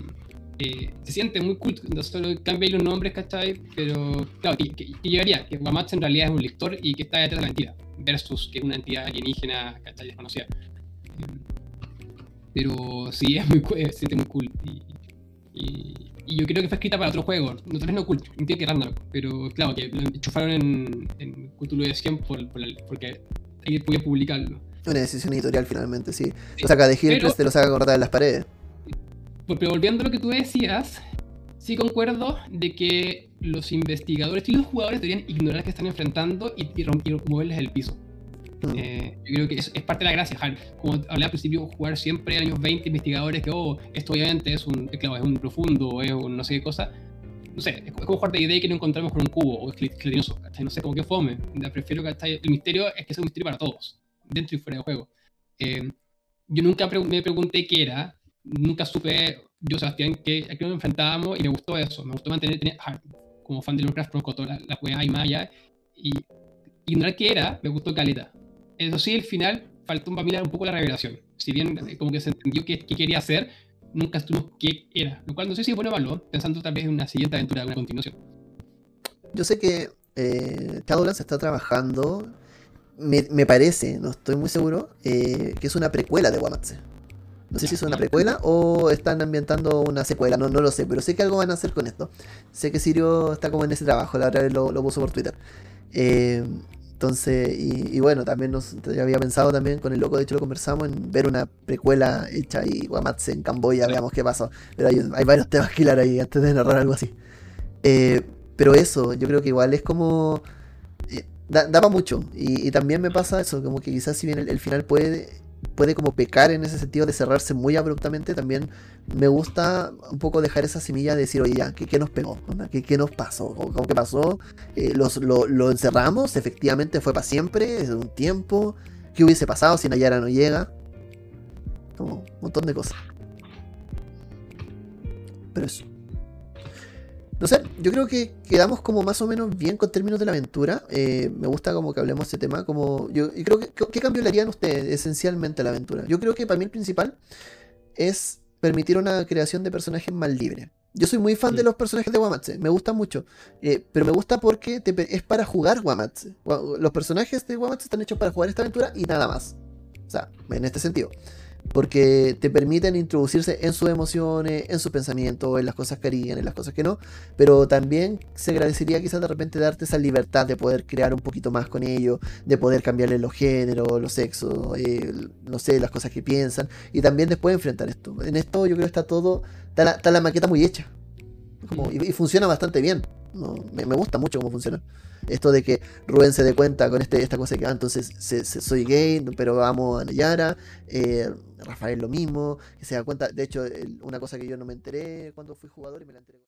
eh, se siente muy cool, no solo cambia los nombres, ¿cachai? Pero, claro, que, que- llegaría que Wamatsu en realidad es un lector y que está detrás de la entidad, versus que es una entidad alienígena, ¿cachai? Desconocida. Pero sí, es muy, cu- eh, muy cool. Y, y- y yo creo que fue escrita para otro juego, no tal vez no cool, entiendo que Ragnarok, pero claro, que lo enchufaron en, en Cthulhu de 100 por, por la- porque ahí podía publicarlo. una decisión editorial finalmente, sí. Lo saca de Hillcrest, te lo saca cortar en las paredes. Pues, Pero volviendo a lo que tú decías, sí concuerdo de que los investigadores y los jugadores deberían ignorar que están enfrentando y, y, y moverles el piso. Mm. Eh, yo creo que es, es parte de la gracia. Jar. Como hablé al principio, jugar siempre años 20 investigadores que, oh, esto obviamente es un, claro, es un profundo, es un no sé qué cosa. No sé, es como jugar de idea que no encontramos con un cubo o es gelatinoso, ¿cachai? No sé, como que fome. Prefiero que el misterio es que sea un misterio para todos, dentro y fuera del juego. Eh, yo nunca pre- me pregunté qué era, nunca supe, yo, Sebastián, que, a qué nos enfrentábamos y me gustó eso. Me gustó mantener, tener- ah, como fan de Lovecraft, conozco toda la, la y allá. Y ignorar qué era, me gustó caleta. Eso sí, al final faltó para mí un poco la revelación. Si bien eh, como que se entendió qué, qué quería hacer, nunca estuvo qué era. Lo cual no sé si es bueno o malo, pensando tal vez en una siguiente aventura, una continuación. Yo sé que eh, Shadowlands está trabajando, me, me parece, no estoy muy seguro, eh, que es una precuela de Wamatse. No sé si es una precuela o están ambientando una secuela, no, no lo sé, pero sé que algo van a hacer con esto. Sé que Sirio está como en ese trabajo, la otra vez lo, lo puso por Twitter. Eh, entonces, y, y bueno, también nos ya había pensado también con el loco, de hecho lo conversamos, en ver una precuela hecha ahí, Wamatse en Camboya, veamos qué pasó. Pero hay, hay varios temas que hilar ahí antes de narrar algo así. Eh, pero eso, yo creo que igual es como. eh, da, da pa' mucho. Y, y también me pasa eso, como que quizás si bien el, el final puede, puede como pecar en ese sentido de cerrarse muy abruptamente, también me gusta un poco dejar esa semilla de decir, oye, ya, ¿qué, qué nos pegó? ¿Qué, qué nos pasó? ¿Cómo, que pasó? Eh, los, lo, lo encerramos, efectivamente fue para siempre, es un tiempo. ¿Qué hubiese pasado si Nayara no llega? Como un montón de cosas. Pero eso. No sé, yo creo que quedamos como más o menos bien con términos de la aventura. Eh, me gusta como que hablemos de ese tema. Como yo creo que ¿qué cambio le harían ustedes esencialmente a la aventura? Yo creo que para mí el principal es permitir una creación de personajes más libre. Yo soy muy fan de los personajes de Wamatse, me gustan mucho. eh, pero me gusta porque te es para jugar Wamatse. Wa- Los personajes de Wamatse están hechos para jugar esta aventura y nada más. O sea, en este sentido. Porque te permiten introducirse en sus emociones, en sus pensamientos, en las cosas que harían, en las cosas que no. Pero también se agradecería quizás de repente darte esa libertad de poder crear un poquito más con ellos, de poder cambiarle los géneros, los sexos, eh, no sé, las cosas que piensan. Y también después enfrentar esto. En esto yo creo que está todo, está la, está la maqueta muy hecha. Como- y, y funciona bastante bien. No, me, me gusta mucho cómo funciona. Esto de que Rubén se dé cuenta con este, esta cosa que ah, entonces se- se- soy gay, pero amo a Nayara. eh, Rafael lo mismo, que se da cuenta. De hecho, una cosa que yo no me enteré cuando fui jugador y me la enteré.